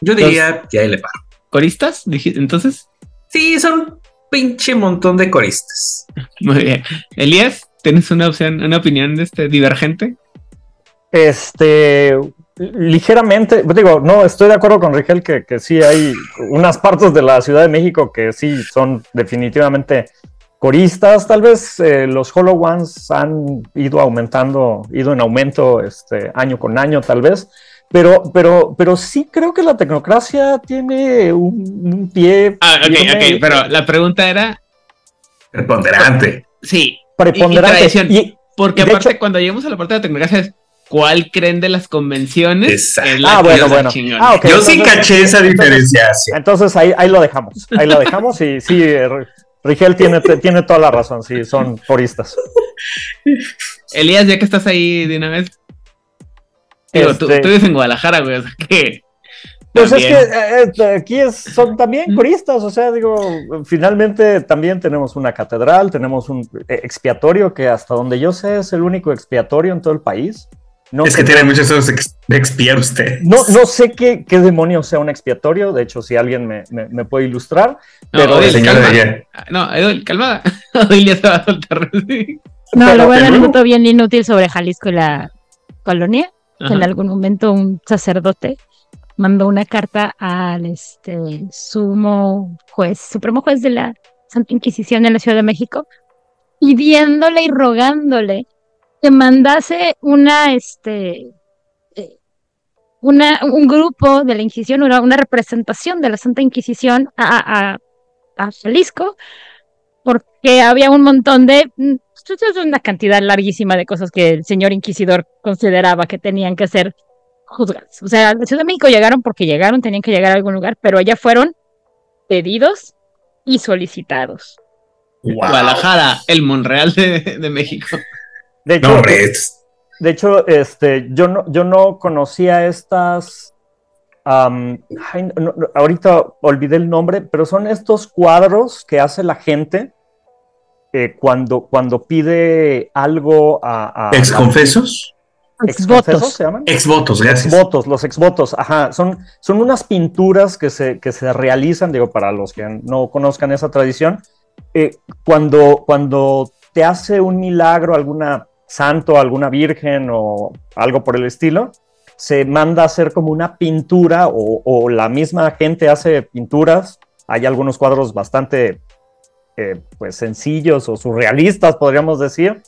Yo diría que ahí le paro. ¿Coristas? Entonces, Sí, son un pinche montón de coristas. muy bien. Elías, ¿tienes una opción, una opinión este, divergente? Este, ligeramente, digo, no, estoy de acuerdo con Rigel que, que sí hay unas partes de la Ciudad de México que sí son definitivamente coristas. Tal vez eh, los Hollow Ones han ido aumentando, ido en aumento este, año con año, tal vez. Pero, pero, pero sí creo que la tecnocracia tiene un, un pie Ah, ok, tiene ok, pero la pregunta era, Preponderante. sí, preponderante. tradición. Y- porque aparte hecho- cuando lleguemos a la parte de la tecnología es ¿cuál creen de las convenciones? Exacto. Es la Ah, bueno, bueno. Ah. Yo sí entonces- caché esa entonces- diferenciación. Entonces ahí, ahí lo dejamos, ahí lo dejamos y sí, eh, Rigel tiene, tiene toda la razón, sí, son coristas. Elías, ya que estás ahí de una vez. Digo, tú, Este- tú vives en Guadalajara, güey, o sea que. Pues es que eh, eh, aquí es- son también coristas, o sea, digo, finalmente también tenemos una catedral, tenemos un eh, expiatorio que hasta donde yo sé es el único expiatorio en todo el país. No, es que sé- tiene muchos años de ex- de expiar usted. no, no sé qué, qué demonios sea un expiatorio, de hecho, si alguien me, me- me puede ilustrar, No, pero Odil, señora calma. de No, Edul, calmada. Odil ya se va a soltar. sí. No, Pero- le voy a dar un dato bien inútil sobre Jalisco y la colonia. que En algún momento un sacerdote mandó una carta al este sumo juez, supremo juez de la Santa Inquisición en la Ciudad de México, pidiéndole y rogándole que mandase una este eh, una, un grupo de la Inquisición, una, una representación de la Santa Inquisición a, a, a Jalisco, porque había un montón de, pues, es una cantidad larguísima de cosas que el señor inquisidor consideraba que tenían que ser juzgadas. O sea, a la Ciudad de México llegaron porque llegaron, tenían que llegar a algún lugar, pero allá fueron pedidos y solicitados. Guadalajara, el Monreal de, de México. De hecho, No, hombre, es- De hecho, este, yo no, yo no conocía estas ay, no, no, ahorita olvidé el nombre, pero son estos cuadros que hace la gente eh, cuando, cuando pide algo a... a ¿Exconfesos? ¿Exconfesos se llaman? Exvotos, gracias. Exvotos, los exvotos, ajá, son, son unas pinturas que se, que se realizan, digo, para los que no conozcan esa tradición, eh, cuando, cuando te hace un milagro alguna santo, alguna virgen o algo por el estilo, se manda a hacer como una pintura o, la misma gente hace pinturas. Hay algunos cuadros bastante eh, pues sencillos o surrealistas, podríamos decir,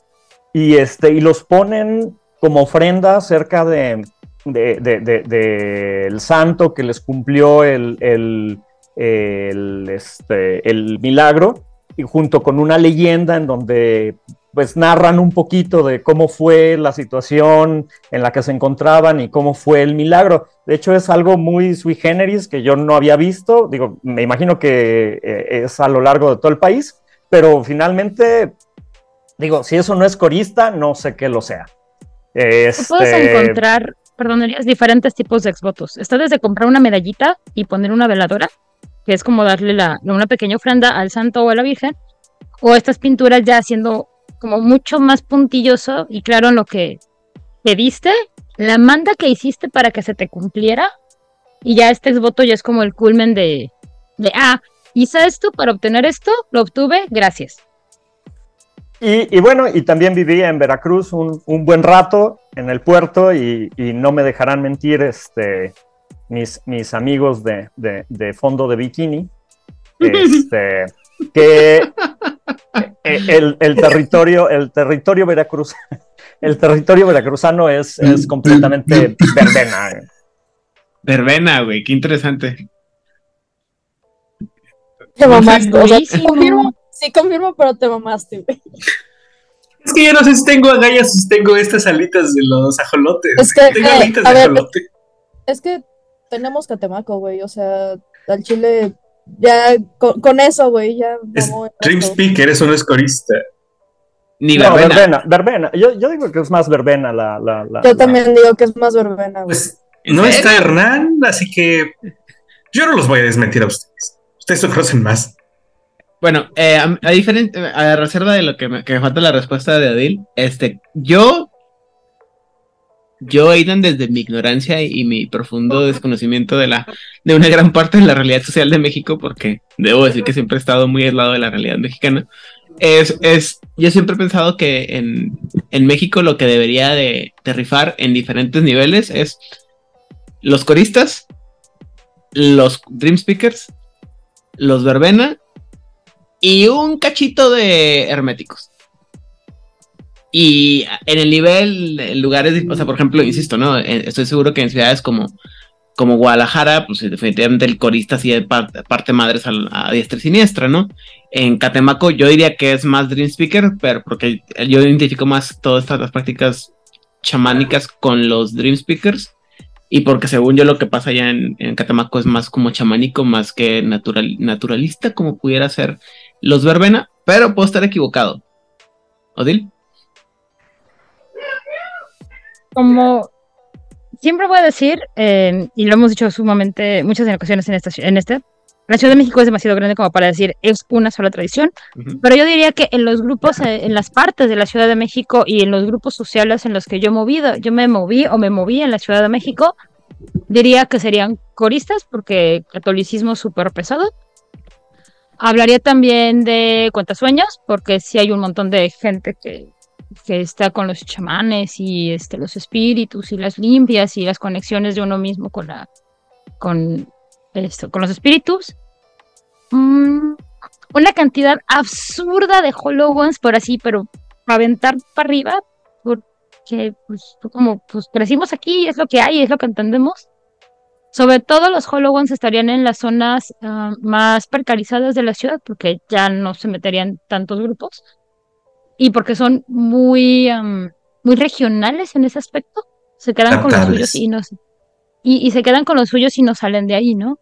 y, este, y los ponen como ofrenda cerca de- del santo que les cumplió el, el, el, este, el milagro, y junto con una leyenda en donde pues narran un poquito de cómo fue la situación en la que se encontraban y cómo fue el milagro. De hecho, es algo muy sui generis que yo no había visto. Digo, me imagino que eh, es a lo largo de todo el país, pero finalmente, digo, si eso no es corista, no sé qué lo sea. Tú puedes Este, encontrar, perdón, diferentes tipos de exvotos. Está desde comprar una medallita y poner una veladora, que es como darle la, una pequeña ofrenda al santo o a la virgen, o estas pinturas ya siendo como mucho más puntilloso y claro en lo que pediste, la manda que hiciste para que se te cumpliera, y ya este exvoto ya es como el culmen de, de ah, hice esto para obtener esto, lo obtuve, gracias. Y, y bueno, y también viví en Veracruz un, un buen rato en el puerto y, y no me dejarán mentir este, mis, mis amigos de, de- de fondo de bikini, este, que el, el territorio, el territorio veracruz, el territorio veracruzano es, es completamente verbena. eh. Verbena, güey, qué interesante. Te mamaste. O sea, durísimo. confirmo, sí confirmo, pero te mamaste, güey. Es que ya no sé si tengo agallas o si tengo estas alitas de los ajolotes. Es que, tengo eh, alitas a de ver, ajolote. Es que tenemos Catemaco, güey. O sea, al chile, ya con, con eso, güey, ya Dream. Speaker, es corista. Ni No, verbena. verbena, verbena. Yo, yo digo que es más verbena la... la, la- Yo la- también digo que es más verbena, güey. Pues no está Hernán, así que yo no los voy a desmentir a ustedes. Ustedes lo conocen más. Bueno, eh, a, a diferente, a reserva de lo que me, que me falta la respuesta de Adil, este, yo, yo, Aidan, desde mi ignorancia y mi profundo desconocimiento de la, de una gran parte de la realidad social de México, porque debo decir que siempre he estado muy aislado de la realidad mexicana, es, es, yo siempre he pensado que en, en México lo que debería de, de rifar en diferentes niveles es los coristas, los dream speakers, los verbena y un cachito de herméticos. Y en el nivel, en lugares, o sea, por ejemplo, insisto, ¿no? Eh, Estoy seguro que en ciudades como, como Guadalajara, pues definitivamente el corista sí parte, parte madres al- a, diestra y siniestra, ¿no? En Catemaco yo diría que es más Dream Speaker, pero porque yo identifico más todas estas prácticas chamánicas con los Dream Speakers. Y porque según yo lo que pasa allá en, en Catemaco es más como chamánico, más que natural, naturalista, como pudiera ser los verbena, pero puedo estar equivocado. ¿Odil? Como siempre voy a decir, eh, y lo hemos dicho sumamente muchas ocasiones en esta, en este, la Ciudad de México es demasiado grande como para decir es una sola tradición, Ujú. pero yo diría que en los grupos, eh, en las partes de la Ciudad de México y en los grupos sociales en los que yo he movido, yo me moví o me moví en la Ciudad de México, diría que serían coristas porque catolicismo súper pesado. Hablaría también de cuentasueños porque sí hay un montón de gente que que está con los chamanes y este, los espíritus y las limpias y las conexiones de uno mismo con la con esto, con los espíritus. Mm, una cantidad absurda de holograms por así, pero aventar para arriba, porque pues como pues crecimos aquí, es lo que hay, es lo que entendemos. Sobre todo los holograms estarían en las zonas ah, más precarizadas de la ciudad, porque ya no se meterían tantos grupos y porque son muy, am, muy regionales en ese aspecto. Se quedan con los suyos y no y, y se quedan con los suyos y no salen de ahí, ¿no?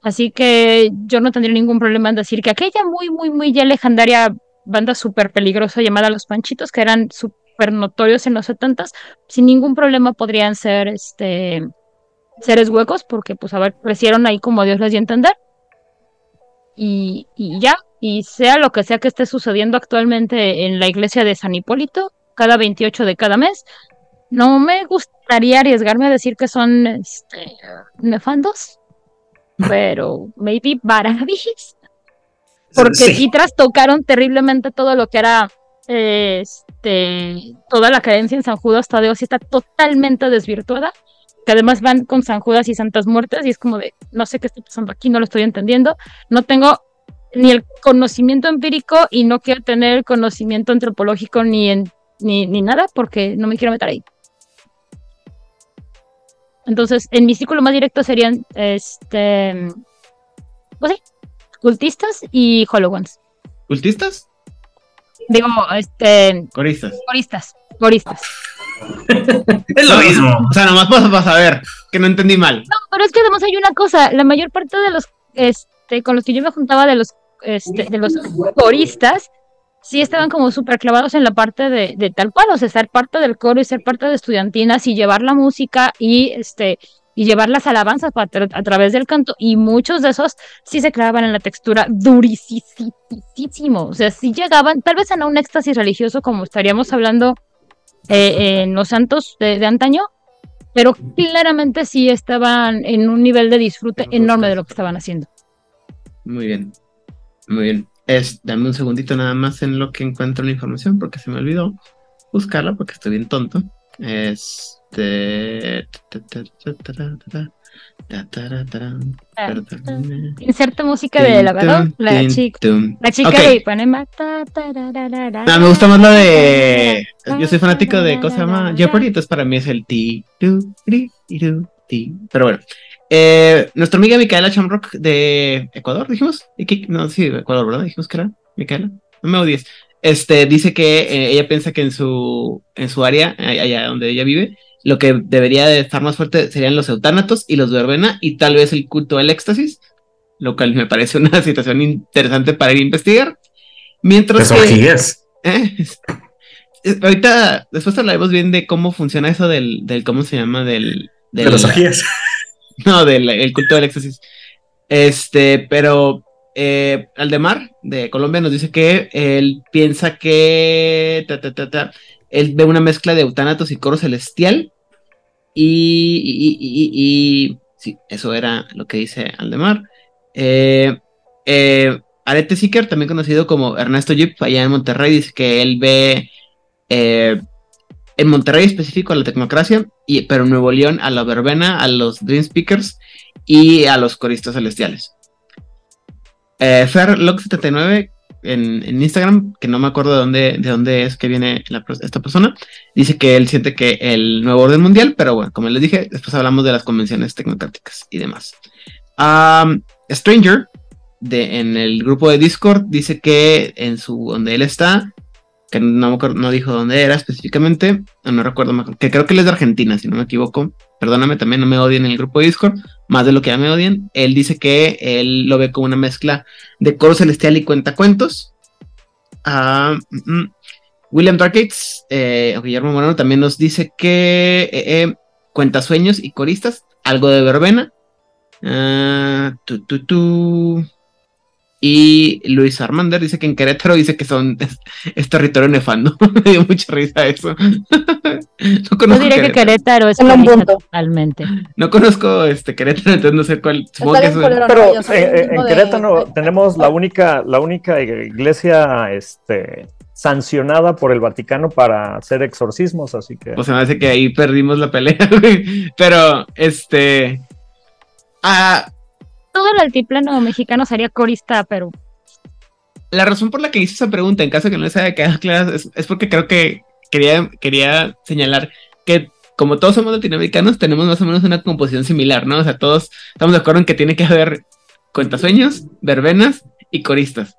Así que yo no tendría ningún problema en decir que aquella muy, muy, muy ya legendaria banda súper peligrosa llamada Los Panchitos, que eran súper notorios en los setentas, sin ningún problema podrían ser este seres huecos, porque pues a ver, crecieron ahí como Dios les dio a entender. Y, y ya, y sea lo que sea que esté sucediendo actualmente en la iglesia de San Hipólito, cada 28 de cada mes, no me gustaría arriesgarme a decir que son este, nefandos, pero maybe barabis. Porque sí. Sí. trastocaron terriblemente todo lo que era este toda la creencia en San Judas Tadeo sí está totalmente desvirtuada. Que además van con San Judas y Santas Muertes, y es como de no sé qué está pasando aquí, no lo estoy entendiendo. No tengo ni el conocimiento empírico y no quiero tener el conocimiento antropológico ni en ni, ni nada porque no me quiero meter ahí. Entonces, en mi círculo más directo serían este pues sí, cultistas y holograms. ¿Cultistas? Digo, este Coristas. coristas, coristas. Es lo mismo. O sea, nomás para saber que no entendí mal. No, pero es que además hay una cosa, la mayor parte de los este con los que yo me juntaba de los este, de los coristas sí estaban como súper clavados en la parte de, de tal cual, o sea, ser parte del coro y ser parte de estudiantinas y llevar la música y este y llevar las alabanzas pa- tra- a través del canto y muchos de esos sí se clavaban en la textura durísimo, o sea, sí llegaban tal vez en un éxtasis religioso como estaríamos hablando eh, en los santos de, de antaño, pero claramente sí estaban en un nivel de disfrute enorme de lo que estaban haciendo. Muy bien. Muy bien. Es, dame un segundito nada más en lo que encuentro la información porque se me olvidó buscarla porque estoy bien tonto. Este. Inserta música de la verdad, la chica, la chica de Ipanema. Ah, me gusta más la de. Yo soy fanático de. ¿Cómo se llama? Jeopardy. Entonces, para mí es el ti. Pero bueno. Eh, nuestra amiga Micaela Chamrock de Ecuador, dijimos. No, sí, Ecuador, ¿verdad? Dijimos que era Micaela. No me odies. Este dice que eh, ella piensa que en su, en su área, allá donde ella vive, lo que debería de estar más fuerte serían los eutánatos y los verbena y tal vez el culto al éxtasis, lo cual me parece una situación interesante para ir a investigar. Mientras que, eh, es- es- ahorita, después hablaremos bien de cómo funciona eso del, del ¿cómo se llama? Del, De del- las orgías. no, del el culto del éxtasis. Este, pero eh, Aldemar de Colombia nos dice que él piensa que ta, ta, ta, él ve una mezcla de eutánatos y coro celestial. Y- y- y- sí, eso era lo que dice Aldemar. Eh, eh, Arete Seeker, también conocido como Ernesto Jeep, allá en Monterrey, dice que él ve eh, en Monterrey específico a la tecnocracia, pero Nuevo León a la verbena, a los Dream Speakers y a los coristas celestiales. Eh, Ferlock79 en, en Instagram, que no me acuerdo de dónde, de dónde es que viene la esta persona, dice que él siente que el nuevo orden mundial, pero bueno, como les dije, después hablamos de las convenciones tecnocráticas y demás. Am, Stranger, de, en el grupo de Discord, dice que en su donde él está, que no, no dijo dónde era específicamente, no, recuerdo, que creo que él es de Argentina, si no me equivoco. Perdóname, también no me odien en el grupo de Discord, más de lo que ya me odian. Él dice que él lo ve como una mezcla de coro celestial y cuentacuentos. Mm. William Darkates, eh, Guillermo Moreno, también nos dice que eh, eh, cuentasueños y coristas, algo de verbena. Ah, tu, tu, tu. Y Luis Armander dice que en Querétaro dice que son es, es territorio nefando. Me dio mucha risa eso. no Yo conozco diría que Querétaro. Es un punto. totalmente. No conozco este Querétaro, entonces no sé cuál. Supongo que bien es Pero eh, eh, en de- Querétaro tenemos la única, la única iglesia este, sancionada por el Vaticano para hacer exorcismos, así que Pues se me hace que ahí perdimos la pelea, güey. Pero, este. Ah, Todo el altiplano mexicano sería corista, pero la razón por la que hice esa pregunta, en caso que no les haya quedado clara, es, es porque creo que quería, quería señalar que como todos somos latinoamericanos, tenemos más o menos una composición similar, ¿no? O sea, todos estamos de acuerdo en que tiene que haber cuentasueños, verbenas y coristas.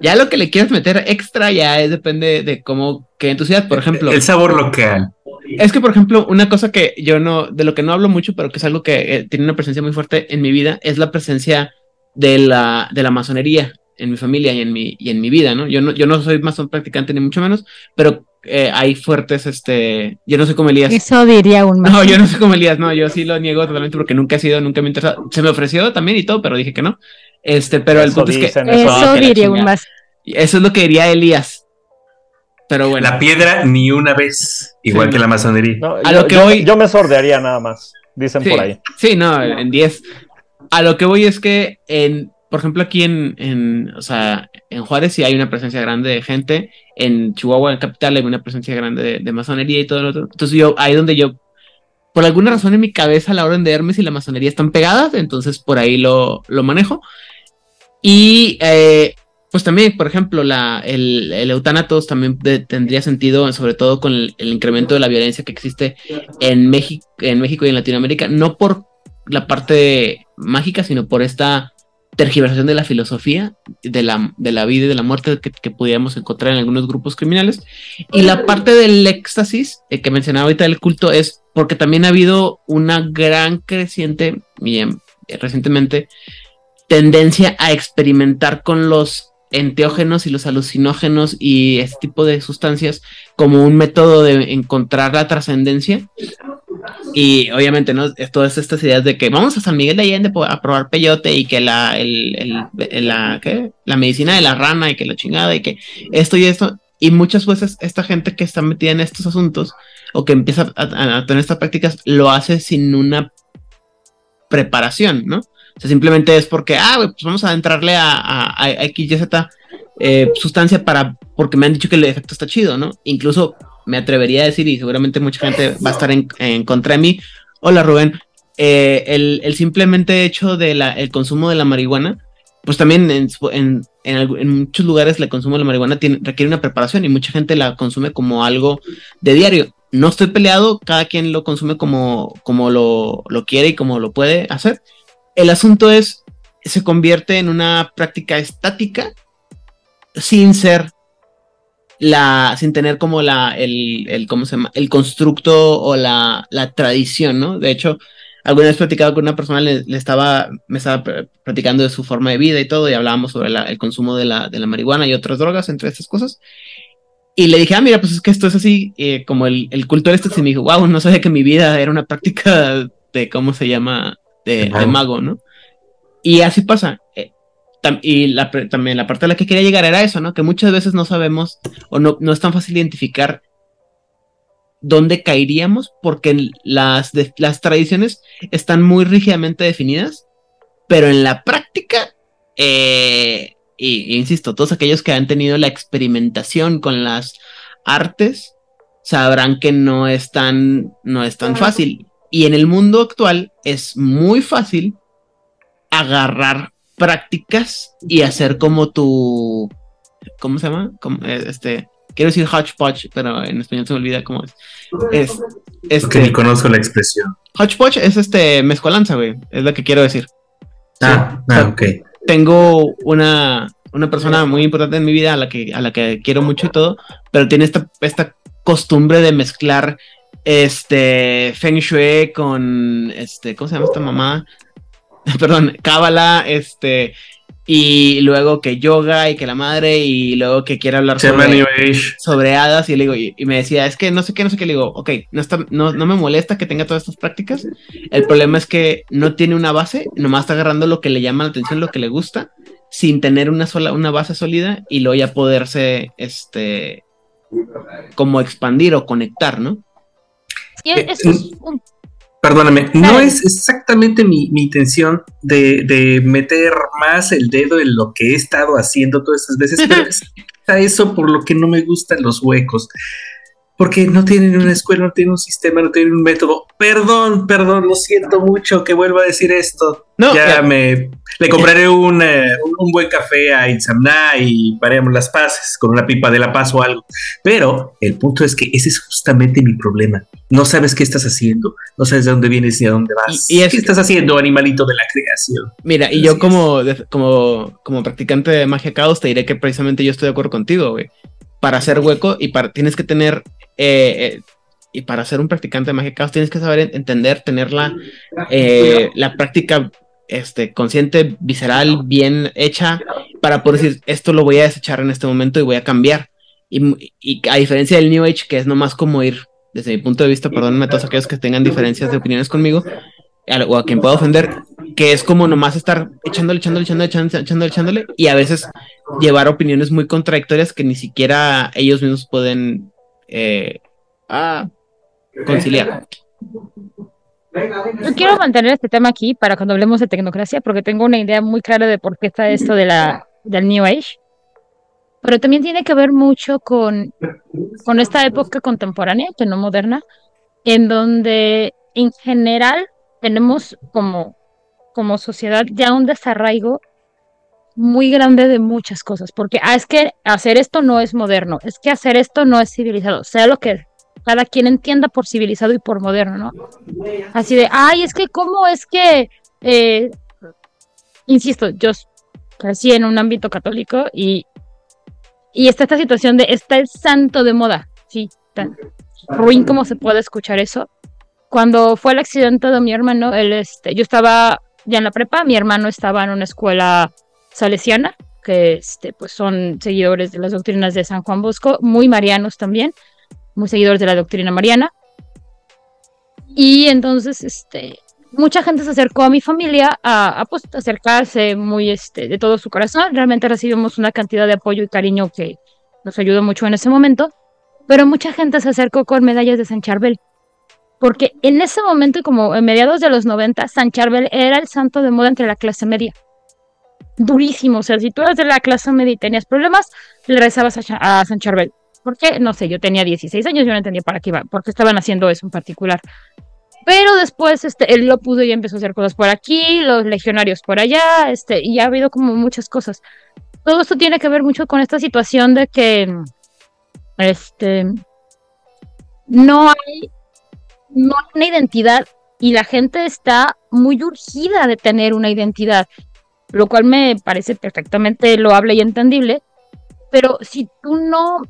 Ya lo que le quieras meter extra ya es, depende de cómo que en tu ciudad, por ejemplo. El sabor local. Es que, por ejemplo, una cosa que yo no, de lo que no hablo mucho, pero que es algo que eh, tiene una presencia muy fuerte en mi vida, es la presencia de la, de la masonería en mi familia y en mi, y en mi vida, ¿no? Yo no, yo no soy masón practicante ni mucho menos, pero eh, hay fuertes, este, yo no sé cómo Elías. Eso diría un No, yo no sé cómo Elías, no, yo sí lo niego totalmente porque nunca he sido, nunca me ha interesado. Se me ofreció también y todo, pero dije que no. Este, pero el punto es que Eso diría un más. Eso es lo que diría Elías. Pero bueno. La piedra ni una vez, igual Sí, que la masonería. No, A yo, lo que yo- voy- yo me sordearía nada más, dicen Sí, por ahí. sí, no, en 10. A lo que voy es que, en, por ejemplo, aquí en, en, o sea, en Juárez sí hay una presencia grande de gente. En Chihuahua, en capital, hay una presencia grande de, de masonería y todo lo otro. Entonces, yo, ahí donde yo, por alguna razón en mi cabeza, a la hora de verme si la masonería están pegadas, entonces por ahí lo, lo manejo. Y eh, pues también, por ejemplo, la, el, el eutanatos también de- tendría sentido, sobre todo con el, el incremento de la violencia que existe en México, en México y en Latinoamérica, no por la parte mágica, sino por esta tergiversación de la filosofía, de la, de la vida y de la muerte que, que pudiéramos encontrar en algunos grupos criminales. Y la parte del éxtasis eh, que mencionaba ahorita del culto es porque también ha habido una gran creciente, y, em, recientemente, tendencia a experimentar con los enteógenos y los alucinógenos y este tipo de sustancias como un método de encontrar la trascendencia. Y obviamente, ¿no? Todas estas ideas de que vamos a San Miguel de Allende a probar peyote y que la, el, el- la, ¿qué? la medicina de la rana y que la chingada y que esto y esto. Y muchas veces esta gente que está metida en estos asuntos o que empieza a- a tener estas prácticas lo hace sin una preparación, ¿no? Sea, simplemente es porque, ah, pues vamos a entrarle a, a, a X, Y, Z eh, sustancia para, porque me han dicho que el efecto está chido, ¿no? Incluso me atrevería a decir, y seguramente mucha gente va a estar en, en contra de mí. Hola, Rubén. eh, el, el simplemente hecho del el consumo de la marihuana, pues también en, en, en muchos lugares el consumo de la marihuana tiene, requiere una preparación y mucha gente la consume como algo de diario. No estoy peleado, cada quien lo consume como, como lo, lo quiere y como lo puede hacer. El asunto es, se convierte en una práctica estática sin ser la, sin tener como la, el, el ¿cómo se llama? El constructo o la, la tradición, ¿no? De hecho, alguna vez platicado con una persona, le, estaba, me estaba platicando de su forma de vida y todo, y hablábamos sobre el consumo de la, de la marihuana y otras drogas, entre estas cosas. Y le dije, ah, mira, pues es que esto es así, eh, como el, el culto este, y me dijo, wow, no sabía que mi vida era una práctica de, ¿cómo se llama? De, de mago, ¿no? Y así pasa. eh, y la, también la parte a la que quería llegar era eso, ¿no? Que muchas veces no sabemos o no, no es tan fácil identificar dónde caeríamos porque las, de- las tradiciones están muy rígidamente definidas, pero en la práctica, eh, y, y insisto, todos aquellos que han tenido la experimentación con las artes sabrán que no es tan, no es tan fácil. Y en el mundo actual es muy fácil agarrar prácticas y hacer como tu, ¿cómo se llama? Como, eh, este, quiero decir hodgepodge, pero en español se me olvida cómo es. Es, Porque este, ni conozco la expresión. hodgepodge es este mezcolanza, güey, es lo que quiero decir. Ah, ah, ok. Tengo una, una persona muy importante en mi vida a la que, a la que quiero mucho y todo, pero tiene esta, esta costumbre de mezclar este Feng Shui con este, ¿cómo se llama esta mamá? Perdón, Cábala, este, y luego que yoga y que la madre, y luego que quiere hablar sobre, sobre hadas, y le digo, y, y me decía, es que no sé qué, no sé qué, le digo, ok, no, está, no, no me molesta que tenga todas estas prácticas, el problema es que no tiene una base, nomás está agarrando lo que le llama la atención, lo que le gusta, sin tener una sola, una base sólida, y luego ya poderse, este, como expandir o conectar, ¿no? Y eso es un Perdóname, no es exactamente mi, mi intención de, de meter más el dedo en lo que he estado haciendo todas estas veces, pero es a eso por lo que no me gustan los huecos. Porque no tienen una escuela, no tienen un sistema, no tienen un método. Perdón, perdón, lo siento mucho que vuelva a decir esto. No, ya me le compraré un, eh, un, buen café a Itzamna y paremos las paces con una pipa de la paz o algo. Pero el punto es que ese es justamente mi problema. No sabes qué estás haciendo, no sabes de dónde vienes ni a dónde vas. Y- y es- ¿Qué estás haciendo, animalito de la creación? Mira, y yo como, como, como practicante de magia caos te diré que precisamente yo estoy de acuerdo contigo, güey. Para hacer hueco y para tienes que tener eh, eh, y para ser un practicante de magia caos tienes que saber en- entender, tener la, eh, la práctica este, consciente, visceral, bien hecha, para poder decir esto lo voy a desechar en este momento y voy a cambiar. Y, y a diferencia del New Age, que es nomás como ir, desde mi punto de vista, perdónenme a todos aquellos que tengan diferencias de opiniones conmigo, o a quien pueda ofender, que es como nomás estar echándole, echándole, echándole, echándole, echándole, echándole, y a veces llevar opiniones muy contradictorias que ni siquiera ellos mismos pueden eh, ah, conciliar. Yo quiero mantener este tema aquí para cuando hablemos de tecnocracia, porque tengo una idea muy clara de por qué está esto de la, del New Age. Pero también tiene que ver mucho con, con esta época contemporánea, que no moderna, en donde en general tenemos como, como sociedad ya un desarraigo muy grande de muchas cosas, porque ah, es que hacer esto no es moderno, es que hacer esto no es civilizado, sea lo que cada quien entienda por civilizado y por moderno, ¿no? Así de, ay, es que cómo es que, eh, insisto, yo crecí en un ámbito católico y, y está esta situación de, está el santo de moda, sí, tan ruin como se puede escuchar eso. Cuando fue el accidente de mi hermano, él, este, yo estaba ya en la prepa, mi hermano estaba en una escuela salesiana, que este, pues son seguidores de las doctrinas de San Juan Bosco, muy marianos también, muy seguidores de la doctrina mariana. Y entonces, este, mucha gente se acercó a mi familia a, a, pues, acercarse muy este, de todo su corazón. Realmente recibimos una cantidad de apoyo y cariño que nos ayudó mucho en ese momento. Pero mucha gente se acercó con medallas de San Charbel. Porque en ese momento, como en mediados de los 90, San Charbel era el santo de moda entre la clase media. Durísimo. O sea, si tú eras de la clase media y tenías problemas, le rezabas a, a San Charbel. ¿Por qué? No sé, yo tenía 16 años, yo no entendía para qué iba, por qué estaban haciendo eso en particular. Pero después este, él lo pudo y empezó a hacer cosas por aquí, los legionarios por allá, este, y ha habido como muchas cosas. Todo esto tiene que ver mucho con esta situación de que este, no hay, no hay una identidad y la gente está muy urgida de tener una identidad, lo cual me parece perfectamente loable y entendible. Pero si tú no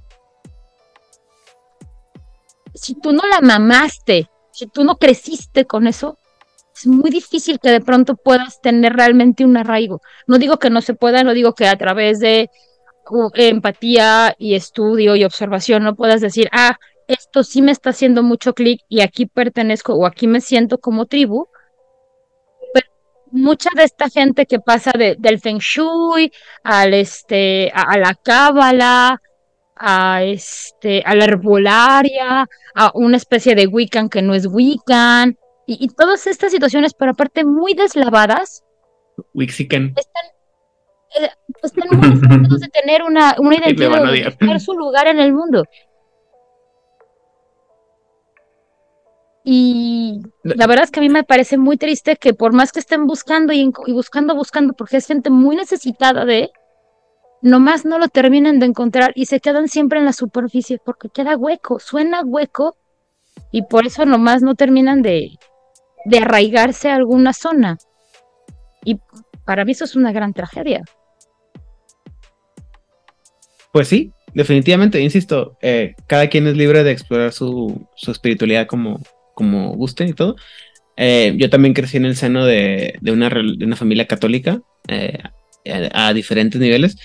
si tú no la mamaste, si tú no creciste con eso, es muy difícil que de pronto puedas tener realmente un arraigo. No digo que no se pueda, no digo que a través de empatía y estudio y observación no puedas decir, ah, esto sí me está haciendo mucho clic y aquí pertenezco o aquí me siento como tribu. Mucha de esta gente que pasa de- del feng shui al este, a, a la cábala, a este, a la herbolaria, a una especie de Wiccan que no es Wiccan, y, y todas estas situaciones, pero aparte muy deslavadas, Wixican. eh, están muy lejos de tener una, una identidad de buscar su lugar en el mundo. Y la verdad es que a mí me parece muy triste que por más que estén buscando y, buscando, buscando, porque es gente muy necesitada de, nomás no lo terminan de encontrar y se quedan siempre en la superficie porque queda hueco, suena hueco y por eso nomás no terminan de, de arraigarse a alguna zona. Y para mí eso es una gran tragedia. Pues sí, definitivamente, insisto, eh, cada quien es libre de explorar su, su espiritualidad como, como guste y todo. Eh, yo también crecí en el seno de, de una, de una familia católica eh, a, diferentes niveles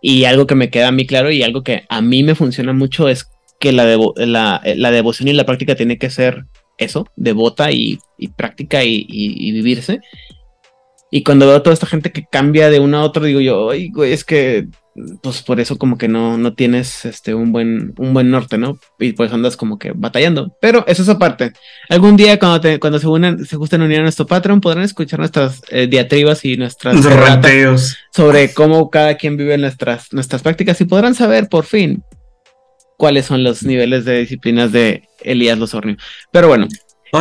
y algo que me queda a mí claro y algo que a mí me funciona mucho es que la, devo- la, devoción y la práctica tiene que ser eso, devota y, y práctica y- y vivirse. Y cuando veo toda esta gente que cambia de uno a otro, digo yo, ay, güey, es que pues por eso como que no, no tienes este un buen, un buen norte, ¿no? Y por eso andas como que batallando. Pero eso es aparte. Algún día cuando, te- cuando se unan, se gusten unir a nuestro Patreon, podrán escuchar nuestras eh, diatribas y nuestras ranteos. sobre cómo cada quien vive nuestras, nuestras prácticas y podrán saber por fin cuáles son los niveles de disciplinas de Elías Losornio. Pero bueno,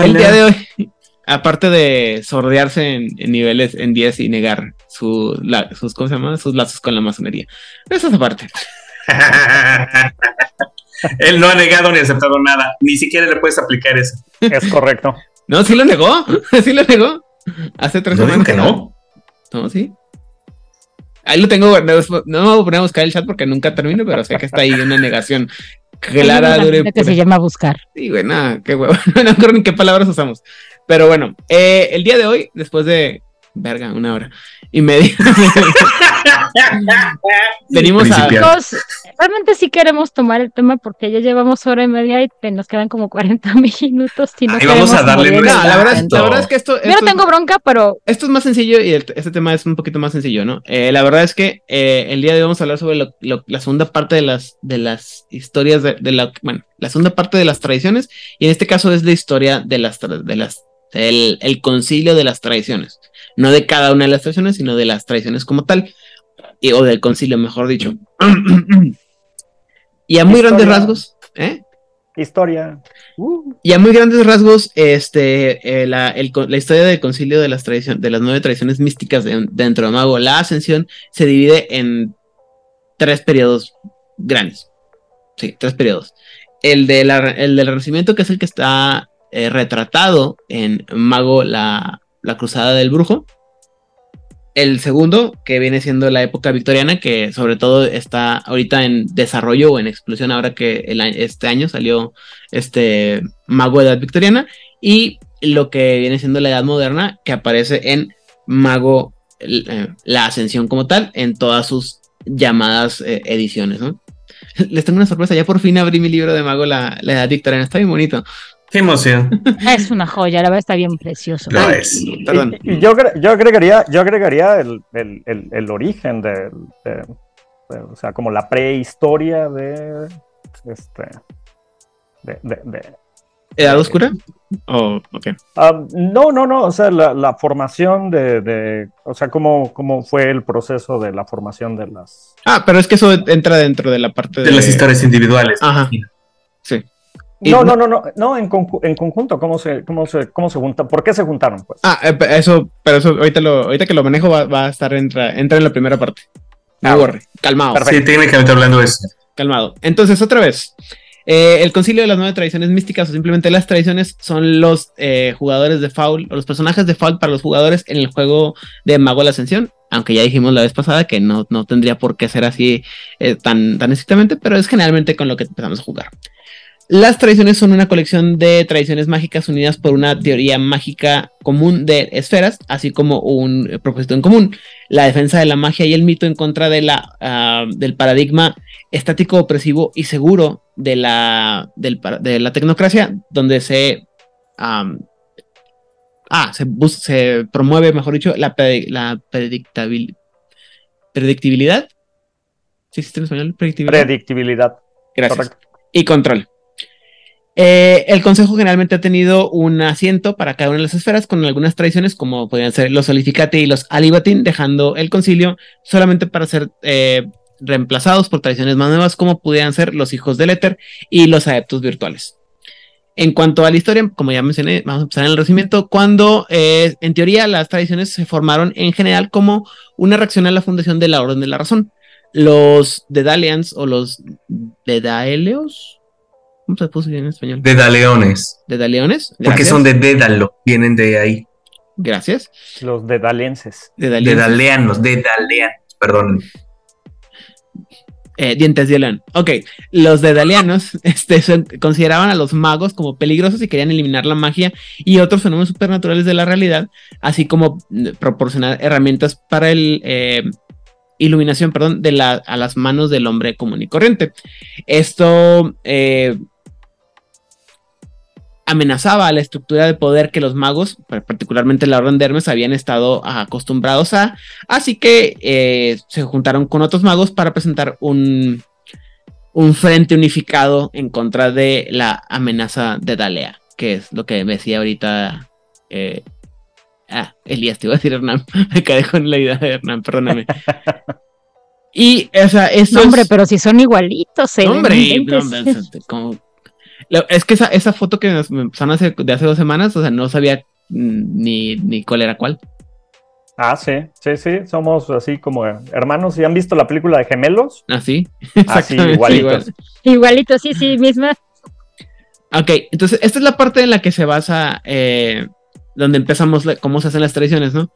el día de hoy, aparte de sordearse en, en niveles en 10 y negar su, la- sus, ¿cómo se llama? sus lazos con la masonería. Eso es aparte. Él no ha negado ni aceptado nada. Ni siquiera le puedes aplicar eso. Es correcto. No, sí lo negó. Sí lo negó. Hace tres semanas. que no. No, sí. Ahí lo tengo. No, me voy a poner a buscar el chat porque nunca termino, pero sé que está ahí una negación clara, Hay una página que pura. se llama buscar. Sí, güey, nada, qué huevo. No me acuerdo ni qué palabras usamos. Pero bueno, eh, el día de hoy, después de. Verga, una hora y media. Venimos a. Realmente sí queremos tomar el tema porque ya llevamos hora y media y te- nos quedan como 40 minutos. Y no Ahí vamos a darle No, la verdad, la verdad es que esto. Yo esto no tengo bronca, pero Esto es más sencillo y el- este tema es un poquito más sencillo, ¿no? Eh, la verdad es que eh, el día de hoy vamos a hablar sobre lo- lo- la segunda parte de las, de las historias de, de la, bueno, la segunda parte de las tradiciones y en este caso es la historia de las, tra- de las, el, el concilio de las tradiciones, no de cada una de las tradiciones, sino de las tradiciones como tal, y- o del concilio, mejor dicho. y a muy grandes rasgos, ¿eh? Historia. Y a muy grandes rasgos, este, eh, la, el co- la historia del concilio de las, de las nueve tradiciones místicas de- dentro de Mago, la ascensión, se divide en tres periodos grandes. Sí, tres periodos. El, de la- el del Renacimiento, que es el que está eh, retratado en Mago, la, la Cruzada del Brujo. El segundo, que viene siendo la época victoriana, que sobre todo está ahorita en desarrollo o en explosión, ahora que este año salió este Mago Edad Victoriana. Y lo que viene siendo la Edad Moderna, que aparece en Mago eh, la Ascensión como tal, en todas sus llamadas eh, ediciones. Les tengo una sorpresa, ya por fin abrí mi libro de Mago la, la Edad Victoriana, está bien bonito. Qué emoción. es una joya, la verdad está bien precioso. Lo es. Perdón. Y, y yo, yo agregaría, yo agregaría el, el- el- el origen de, de- de- o sea, como la prehistoria de, este, de, de- de- ¿Edad Oscura? Oh, ok. Ah, no, no, no, o sea, la, la formación de, de- o sea, cómo, cómo fue el proceso de la formación de las... Ah, pero es que eso entra dentro de la parte De las historias individuales. Ajá. Sí. Y- No, no, no, no, no, en, conju- en conjunto, ¿cómo se, cómo se, cómo se juntan? ¿Por qué se juntaron, pues? Ah, eh, eso, pero eso ahorita, lo, ahorita que lo manejo va, va a estar, entra, entra en la primera parte. No Ah, borre. Calmado. Sí, técnicamente hablando de eso. Calmado. Entonces, otra vez. eh, el concilio de las nueve tradiciones místicas o simplemente las tradiciones son los eh, jugadores de Foul o los personajes de Foul para los jugadores en el juego de Mago de la Ascensión. Aunque ya dijimos la vez pasada que no, no tendría por qué ser así eh, tan, tan estrictamente, pero es generalmente con lo que empezamos a jugar. Las tradiciones son una colección de tradiciones mágicas unidas por una teoría mágica común de esferas, así como un propósito en común. La defensa de la magia y el mito en contra de la, ah, del paradigma estático, opresivo y seguro de la, del de la tecnocracia, donde se, ah, se, promueve, mejor dicho, la, la predictabil- predictibilidad. ¿Sí existe en español? Predictibilidad. Predictibilidad. Gracias. Correcto. Y control. Eh, el Consejo generalmente ha tenido un asiento para cada una de las esferas con algunas tradiciones como podrían ser los Solificati y los Alibatin, dejando el concilio solamente para ser eh, reemplazados por tradiciones más nuevas como pudieran ser los hijos del éter y los adeptos virtuales. En cuanto a la historia, como ya mencioné, vamos a empezar en el recibimiento, cuando eh, en teoría las tradiciones se formaron en general como una reacción a la fundación de la Orden de la Razón. Los Dedalians o los Dedaeleos, ¿cómo se puso en español? De Daleones. Dedaleones. Porque son de Dédalo. Vienen de ahí. Gracias. Los dedalenses. De Dedalians. Daleanos. De Daleanos. Perdón. Eh, dientes de león. Ok, los dedalianos este, son- consideraban a los magos como peligrosos y querían eliminar la magia y otros fenómenos supernaturales de la realidad, así como mm, proporcionar herramientas para el eh, iluminación, perdón, de la, a las manos del hombre común y corriente. Esto eh, amenazaba a la estructura de poder que los magos, particularmente la Orden de Hermes, habían estado acostumbrados a, así que eh, se juntaron con otros magos para presentar un, un frente unificado en contra de la amenaza de Dalea, que es lo que decía ahorita. eh, ah, Elías, te iba a decir Hernán, me quedé con la idea de Hernán, perdóname. Y, o sea, eso No, hombre, es- pero si son igualitos, eh, no, hombre, no como- es que esa, esa foto que nos me pasaron hace, de hace dos semanas, o sea, no sabía mm, ni, ni cuál era cuál. Ah, sí, sí, sí, somos así como hermanos. ¿Y han visto la película de gemelos? Así, Así, exactamente igualitos. igual. Igualito, sí, sí, misma. Ok, entonces esta es la parte en la que se basa, eh, donde empezamos la- cómo se hacen las tradiciones, ¿no?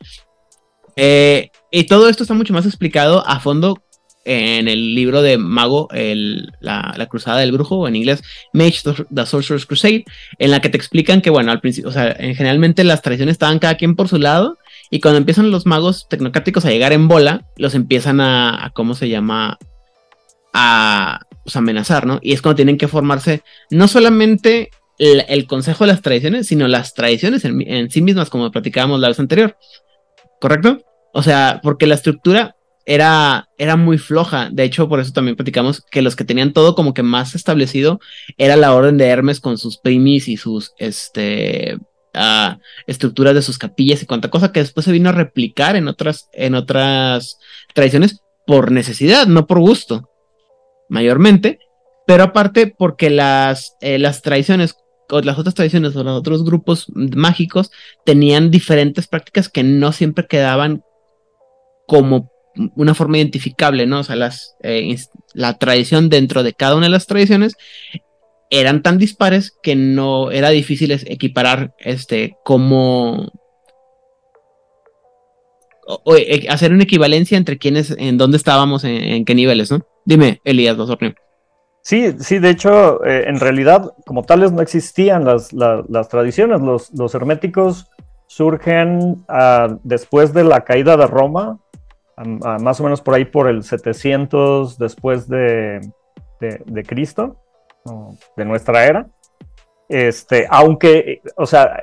Eh, y todo esto está mucho más explicado a fondo en el libro de Mago, el- la, Cruzada del Brujo, en inglés Mage the- Sorcerer's Crusade, en la que te explican que, bueno, al principio, o sea, en- generalmente las tradiciones estaban cada quien por su lado Y cuando empiezan los magos tecnocráticos a llegar en bola, los empiezan a, ¿cómo se llama? A pues, amenazar, ¿no? Y es cuando tienen que formarse no solamente el, el consejo de las tradiciones, sino las tradiciones en, en sí mismas, como platicábamos la vez anterior. ¿Correcto? O sea, porque la estructura era, era muy floja. De hecho, por eso también platicamos que los que tenían todo como que más establecido era la orden de Hermes con sus primis y sus este, ah, estructuras de sus capillas y cuanta cosa que después se vino a replicar en otras, en otras tradiciones por necesidad, no por gusto, mayormente. Pero aparte, porque las, eh, las tradiciones o las otras tradiciones o los otros grupos mágicos tenían diferentes prácticas que no siempre quedaban como una forma identificable, ¿no? O sea, las, eh, la tradición dentro de cada una de las tradiciones eran tan dispares que no era difícil equiparar este como o, e, hacer una equivalencia entre quiénes, en dónde estábamos, en, en qué niveles, ¿no? Dime, Elías Basornio. Sí, sí, de hecho, eh, en realidad, como tales, no existían las, la, las tradiciones. Los, los, herméticos surgen uh, después de la caída de Roma, más o menos por ahí por el 700 después de, de, de Cristo, de nuestra era. Este, aunque, o sea,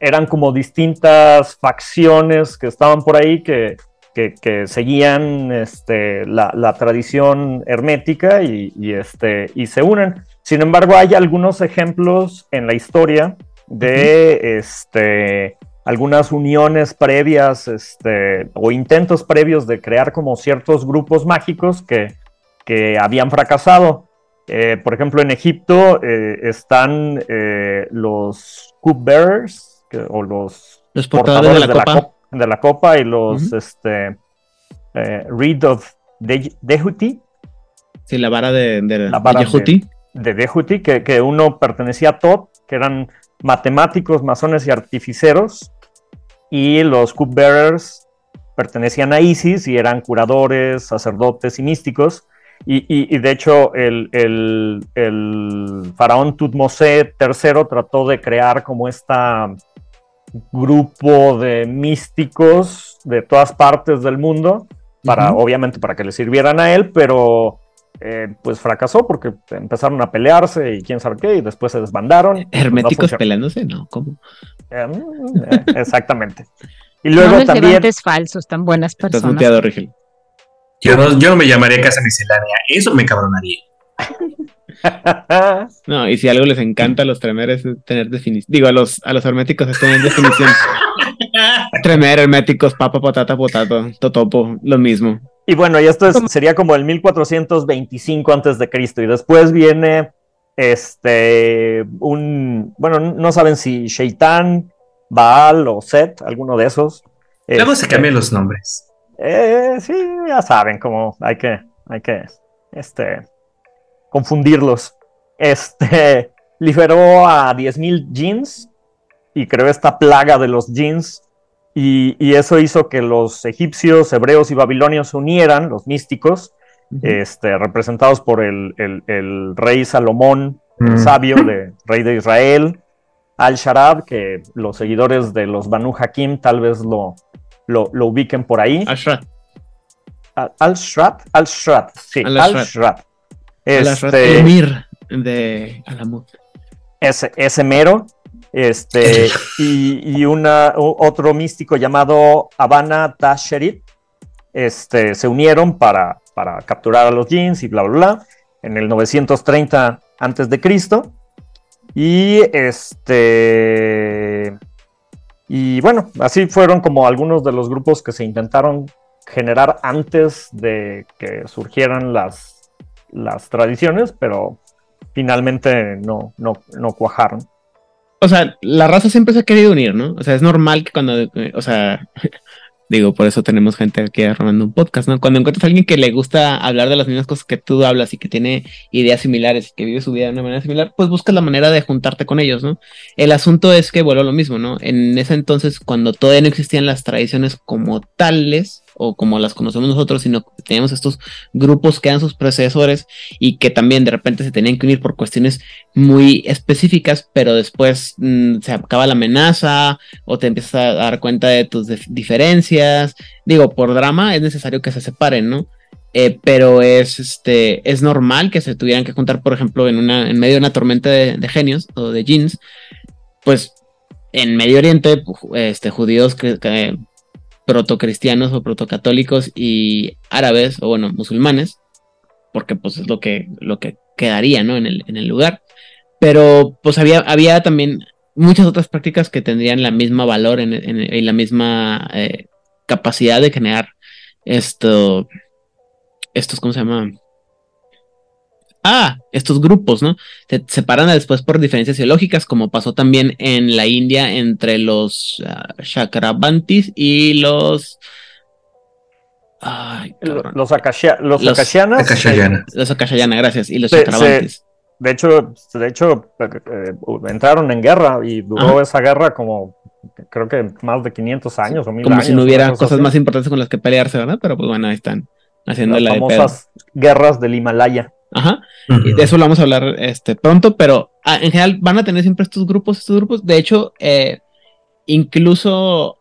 eran como distintas facciones que estaban por ahí que, que, que seguían este, la, la, tradición hermética y, y, este, y se unen. Sin embargo, hay algunos ejemplos en la historia de uh -huh. este, algunas uniones previas este, o intentos previos de crear como ciertos grupos mágicos que, que habían fracasado. Eh, por ejemplo, en Egipto eh, están eh, los cupbearers o los, los portadores, portadores de, la, de, la copa. de, la copa. y los uh -huh. este, Reed of Dehuti. Sí, la vara de, de, la vara de Dehuti. De, Dehuti, que, que, uno pertenecía a Tot, que eran matemáticos, masones y artificeros, y los cupbearers pertenecían a Isis y eran curadores, sacerdotes y místicos. Y, y, y de hecho, el, el, el, faraón Tutmosé III trató de crear como esta grupo de místicos de todas partes del mundo, para, uh -huh. obviamente para que le sirvieran a él, pero eh, pues fracasó porque empezaron a pelearse y quién sabe qué, y después se desbandaron. Herméticos no peleándose, ¿no? ¿Cómo? Eh, exactamente. Y luego no también. falsos, tan buenas personas. Estás muteado, Rigel. Yo no, yo no me llamaría casa miscelánea, eso me cabronaría. no, y si algo les encanta a los tremeres es tener definición. Digo, a los, a los herméticos es tener definición. Tremer, herméticos, papa, patata, potato, totopo, lo mismo. Y bueno, y esto es, sería como el 1425 antes de Cristo. Y después viene este un bueno, no saben si Shaitan, Baal o Set, alguno de esos. Luego este, se cambian los nombres. Eh, sí, ya saben cómo hay que, hay que este, confundirlos. Este liberó a 10.000 jeans y creó esta plaga de los jeans. Y, y, eso hizo que los egipcios, hebreos y babilonios se unieran, los místicos, uh -huh. este, representados por el, el, el rey Salomón, uh -huh. el sabio, de, rey de Israel, Al-Sharab, que los seguidores de los Banu Hakim tal vez lo, lo, lo ubiquen por ahí. Al-Shrat. Al-Shrat, Al-Shrat, sí, Al-Shrat. Al este, Emir de Alamut. Ese, ese mero. Este, y, y una, otro místico llamado Habana Tasherit este, se unieron para, para capturar a los jeans y bla, bla, bla, en el 930 antes de Cristo. Y este. Y bueno, así fueron como algunos de los grupos que se intentaron generar antes de que surgieran las, las tradiciones, pero finalmente no, no, no cuajaron. O sea, la raza siempre se ha querido unir, ¿no? O sea, es normal que cuando, o sea, digo, por eso tenemos gente aquí armando un podcast, ¿no? Cuando encuentras a alguien que le gusta hablar de las mismas cosas que tú hablas y que tiene ideas similares y que vive su vida de una manera similar, pues buscas la manera de juntarte con ellos, ¿no? El asunto es que a lo mismo, ¿no? En ese entonces, cuando todavía no existían las tradiciones como tales, o como las conocemos nosotros, sino que teníamos estos grupos que eran sus predecesores y que también de repente se tenían que unir por cuestiones muy específicas, pero después mm, se acaba la amenaza o te empiezas a dar cuenta de tus dif- diferencias. Digo, por drama es necesario que se separen, ¿no? Eh, pero es, este, es normal que se tuvieran que juntar, por ejemplo, en, medio de una tormenta de, genios o de jeans, pues en Medio Oriente, este, judíos que, que- protocristianos o protocatólicos y árabes, o bueno, musulmanes, porque pues es lo que, lo que quedaría, ¿no? En el, en el lugar. Pero pues había, había también muchas otras prácticas que tendrían la misma valor en, en- y la misma eh, capacidad de generar esto, estos, ¿cómo se llama? Ah, estos grupos, ¿no? Se separan después por diferencias ideológicas, como pasó también en la India entre los ah, Chakrabantis y los. Ay. Los, akashia- los, Los akashianas, Akashayana. Los Akashayana, gracias. Y los Se- Chakrabantis. De hecho, de hecho eh, entraron en guerra y duró Ajá. esa guerra como creo que más de 500 años o mil Como años. si no hubiera cosa cosas así. más importantes con las que pelearse, ¿verdad? Pero pues bueno, ahí están haciendo Las la de famosas guerras del Himalaya. Ajá. De eso lo vamos a hablar este, pronto, pero ah, en general van a tener siempre estos grupos, estos grupos. De hecho, eh, incluso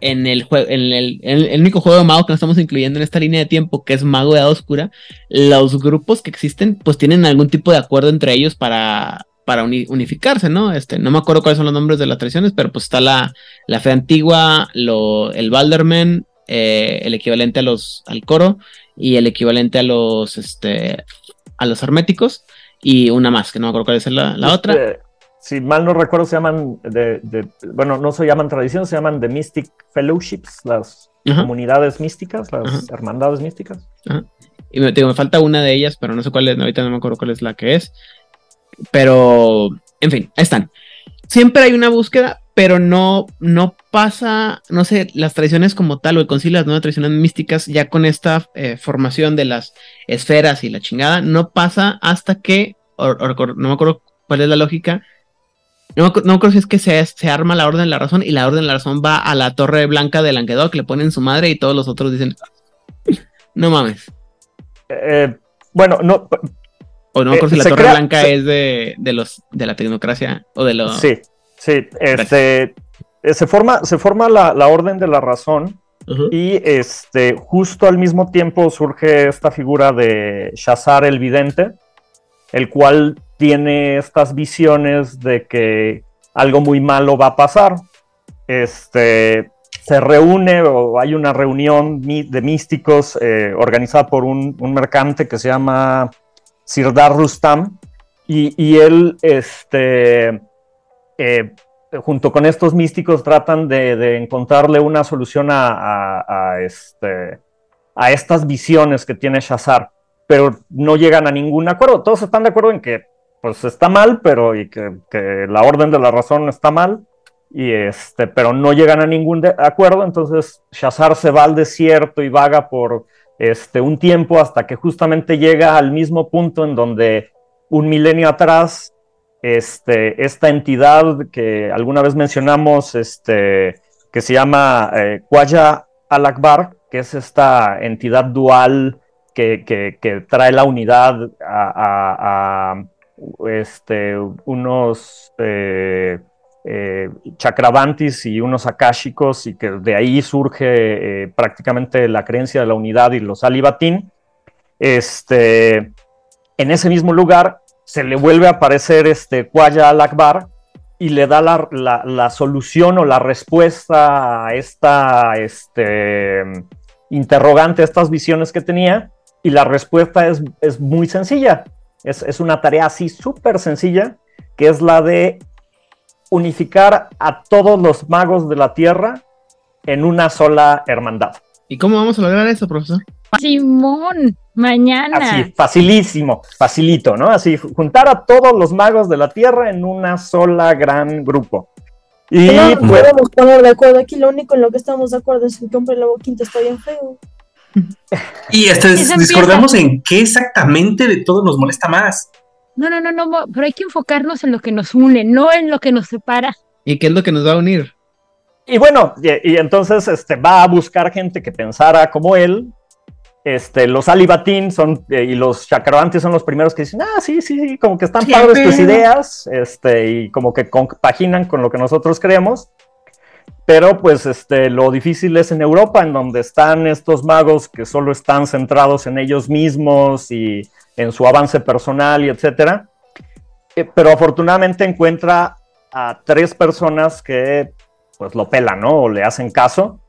en el juego, en el, en el único juego de mago que no estamos incluyendo en esta línea de tiempo, que es Mago de Edad Oscura, los grupos que existen, pues tienen algún tipo de acuerdo entre ellos para, para uni- unificarse, ¿no? Este, no me acuerdo cuáles son los nombres de las tradiciones, pero pues está la, la fe antigua, lo, el Balderman, eh, el equivalente a los, al coro, y el equivalente a los, este, a los herméticos, y una más, que no me acuerdo cuál es la, la otra. Eh, si mal no recuerdo, se llaman, de, de- bueno, no se llaman tradiciones, se llaman The Mystic Fellowships, las Ajá. comunidades místicas, las Ajá. hermandades místicas. Ajá. Y me, digo, me falta una de ellas, pero no sé cuál es, ahorita no me acuerdo cuál es la que es. Pero, en fin, ahí están. Siempre hay una búsqueda, pero no, no pasa, no sé, las tradiciones como tal o el concilio, las nuevas tradiciones místicas, ya con esta eh, formación de las esferas y la chingada, no pasa hasta que, o- o- no me acuerdo cuál es la lógica, no, no creo si es que se, se arma la Orden de la Razón y la Orden de la Razón va a la Torre Blanca de Languedoc, le ponen su madre y todos los otros dicen, no mames. Eh, bueno, no, O no me acuerdo Eh, si la Torre crea- Blanca se- es de, de los de la tecnocracia o de los. Sí, sí. Este, se forma, se forma la, la orden de la razón y este, justo al mismo tiempo surge esta figura de Shazar el Vidente, el cual tiene estas visiones de que algo muy malo va a pasar. Este, se reúne o hay una reunión de místicos eh, organizada por un, un mercante que se llama Sirdar Rustam y, y él, este, eh, junto con estos místicos, tratan de, encontrarle una solución este, a estas visiones que tiene Shazar, pero no llegan a ningún acuerdo. Todos están de acuerdo en que pues está mal, pero y que, la orden de la razón está mal, y este, pero no llegan a ningún acuerdo. Entonces Shazar se va al desierto y vaga por este, un tiempo hasta que justamente llega al mismo punto en donde un milenio atrás este, esta entidad que alguna vez mencionamos, este, que se llama eh, Quaya al-Akbar, que es esta entidad dual que, trae la unidad a, este, unos eh, eh, chakravantis y unos akashicos, y que de ahí surge eh, prácticamente la creencia de la unidad y los alibatín. En ese mismo lugar se le vuelve a aparecer este Quaya al-Akbar y le da la, la- la solución o la respuesta a esta este, interrogante, a estas visiones que tenía. Y la respuesta es, es muy sencilla. Es, es una tarea así súper sencilla, que es la de unificar a todos los magos de la Tierra en una sola hermandad. ¿Y cómo vamos a lograr eso, profesor? Simón, mañana. Así, facilísimo, facilito, ¿no? Así, juntar a todos los magos de la Tierra en una sola gran grupo. Y no pues, podemos poner de acuerdo aquí, lo único en lo que estamos de acuerdo es que el hombre de la boquita está bien feo. Y hasta empieza. discordamos en qué exactamente de todo nos molesta más. No, no, no, no, pero hay que enfocarnos en lo que nos une, no en lo que nos separa. ¿Y qué es lo que nos va a unir? Y bueno, y, y entonces este, va a buscar gente que pensara como él. Este, los Alibatín son eh, y los Chakrabanti son los primeros que dicen, ah, sí, sí, sí, como que están Sí, padres tus ideas, este, y como que compaginan con lo que nosotros creemos. Pero pues este, lo difícil es en Europa, en donde están estos magos que solo están centrados en ellos mismos y en su avance personal y etcétera. Eh, pero afortunadamente encuentra a tres personas que pues lo pelan, ¿no? O le hacen caso.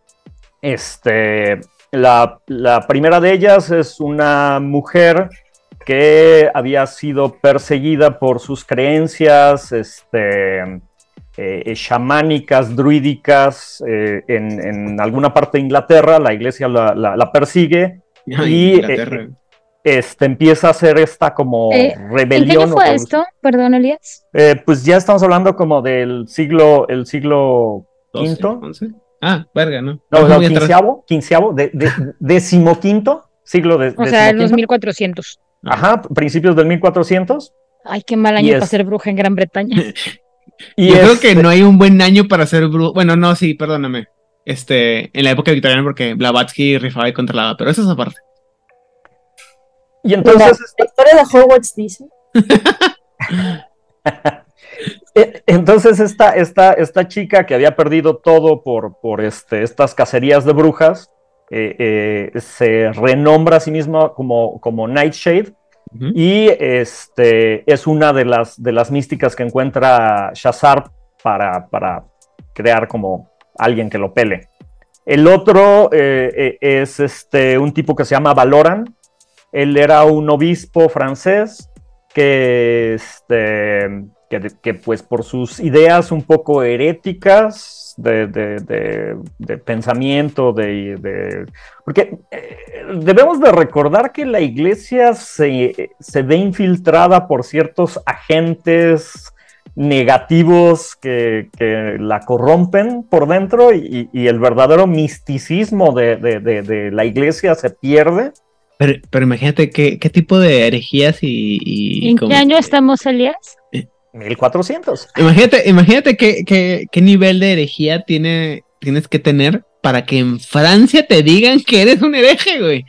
Este, la, la primera de ellas es una mujer que había sido perseguida por sus creencias este, eh, eh, chamánicas, druídicas eh, en, en alguna parte de Inglaterra. La iglesia la, la- la persigue Ay, y eh, este, empieza a hacer esta como Eh, ¿En qué rebelión. o fue esto? Perdón, Elías. eh, pues ya estamos hablando como del siglo, el siglo ¿Doce, quinto. once? Ah, verga, ¿no? No, Vamos no, quinceavo, quinceavo, de, de- decimoquinto siglo de, O sea, en los decimoquinto. 1400. Ajá, principios del 1400. Ay, qué mal año es- para ser bruja en Gran Bretaña. Y Yo creo este- que no hay un buen año para ser brujo. Bueno, no, sí, perdóname. Este, en la época victoriana, porque Blavatsky rifaba y controlaba, pero eso es aparte. Y entonces, la historia de Hogwarts dice. eh, entonces esta, esta, esta chica que había perdido todo por, por este, estas cacerías de brujas, eh, eh, se renombra a sí misma como, como Nightshade y este, es una de las, de las místicas que encuentra Shazar para, para crear como alguien que lo pele. El otro eh, es este, un tipo que se llama Valoran. Él era un obispo francés que, este, que, que, pues por sus ideas un poco heréticas de, de- de- de pensamiento, de, de- porque eh, debemos de recordar que la iglesia se, se ve infiltrada por ciertos agentes negativos que, que la corrompen por dentro y, y el verdadero misticismo de, de- de- de la iglesia se pierde. Pero, pero imagínate qué, qué tipo de herejías y. y ¿En qué año estamos, Elías? 1400. Imagínate, imagínate qué, qué, qué nivel de herejía tiene, tienes que tener para que en Francia te digan que eres un hereje, güey.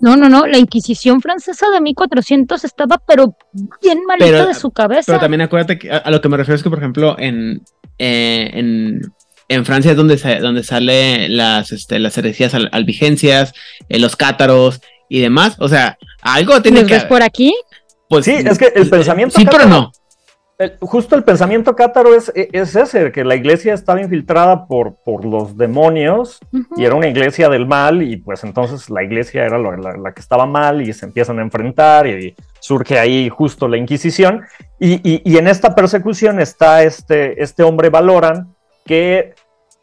No, no, no. La Inquisición francesa de 1400 estaba, pero bien malita Pero- de su cabeza. Pero también acuérdate que a, a lo que me refiero es que, por ejemplo, en, eh, en, en Francia es donde, sa- donde sale las, este, las herejías al- albigencias, eh, los cátaros y demás. O sea, algo tiene ¿Los que. ves por aquí? Pues, Sí, es que el pensamiento Sí, pero cátaro- no. el- justo el pensamiento cátaro es, es ese, que la iglesia estaba infiltrada por, por los demonios y era una iglesia del mal y pues entonces la iglesia era la, la que estaba mal y se empiezan a enfrentar y surge ahí justo la Inquisición y, y- y en esta persecución está este, este hombre Valoran que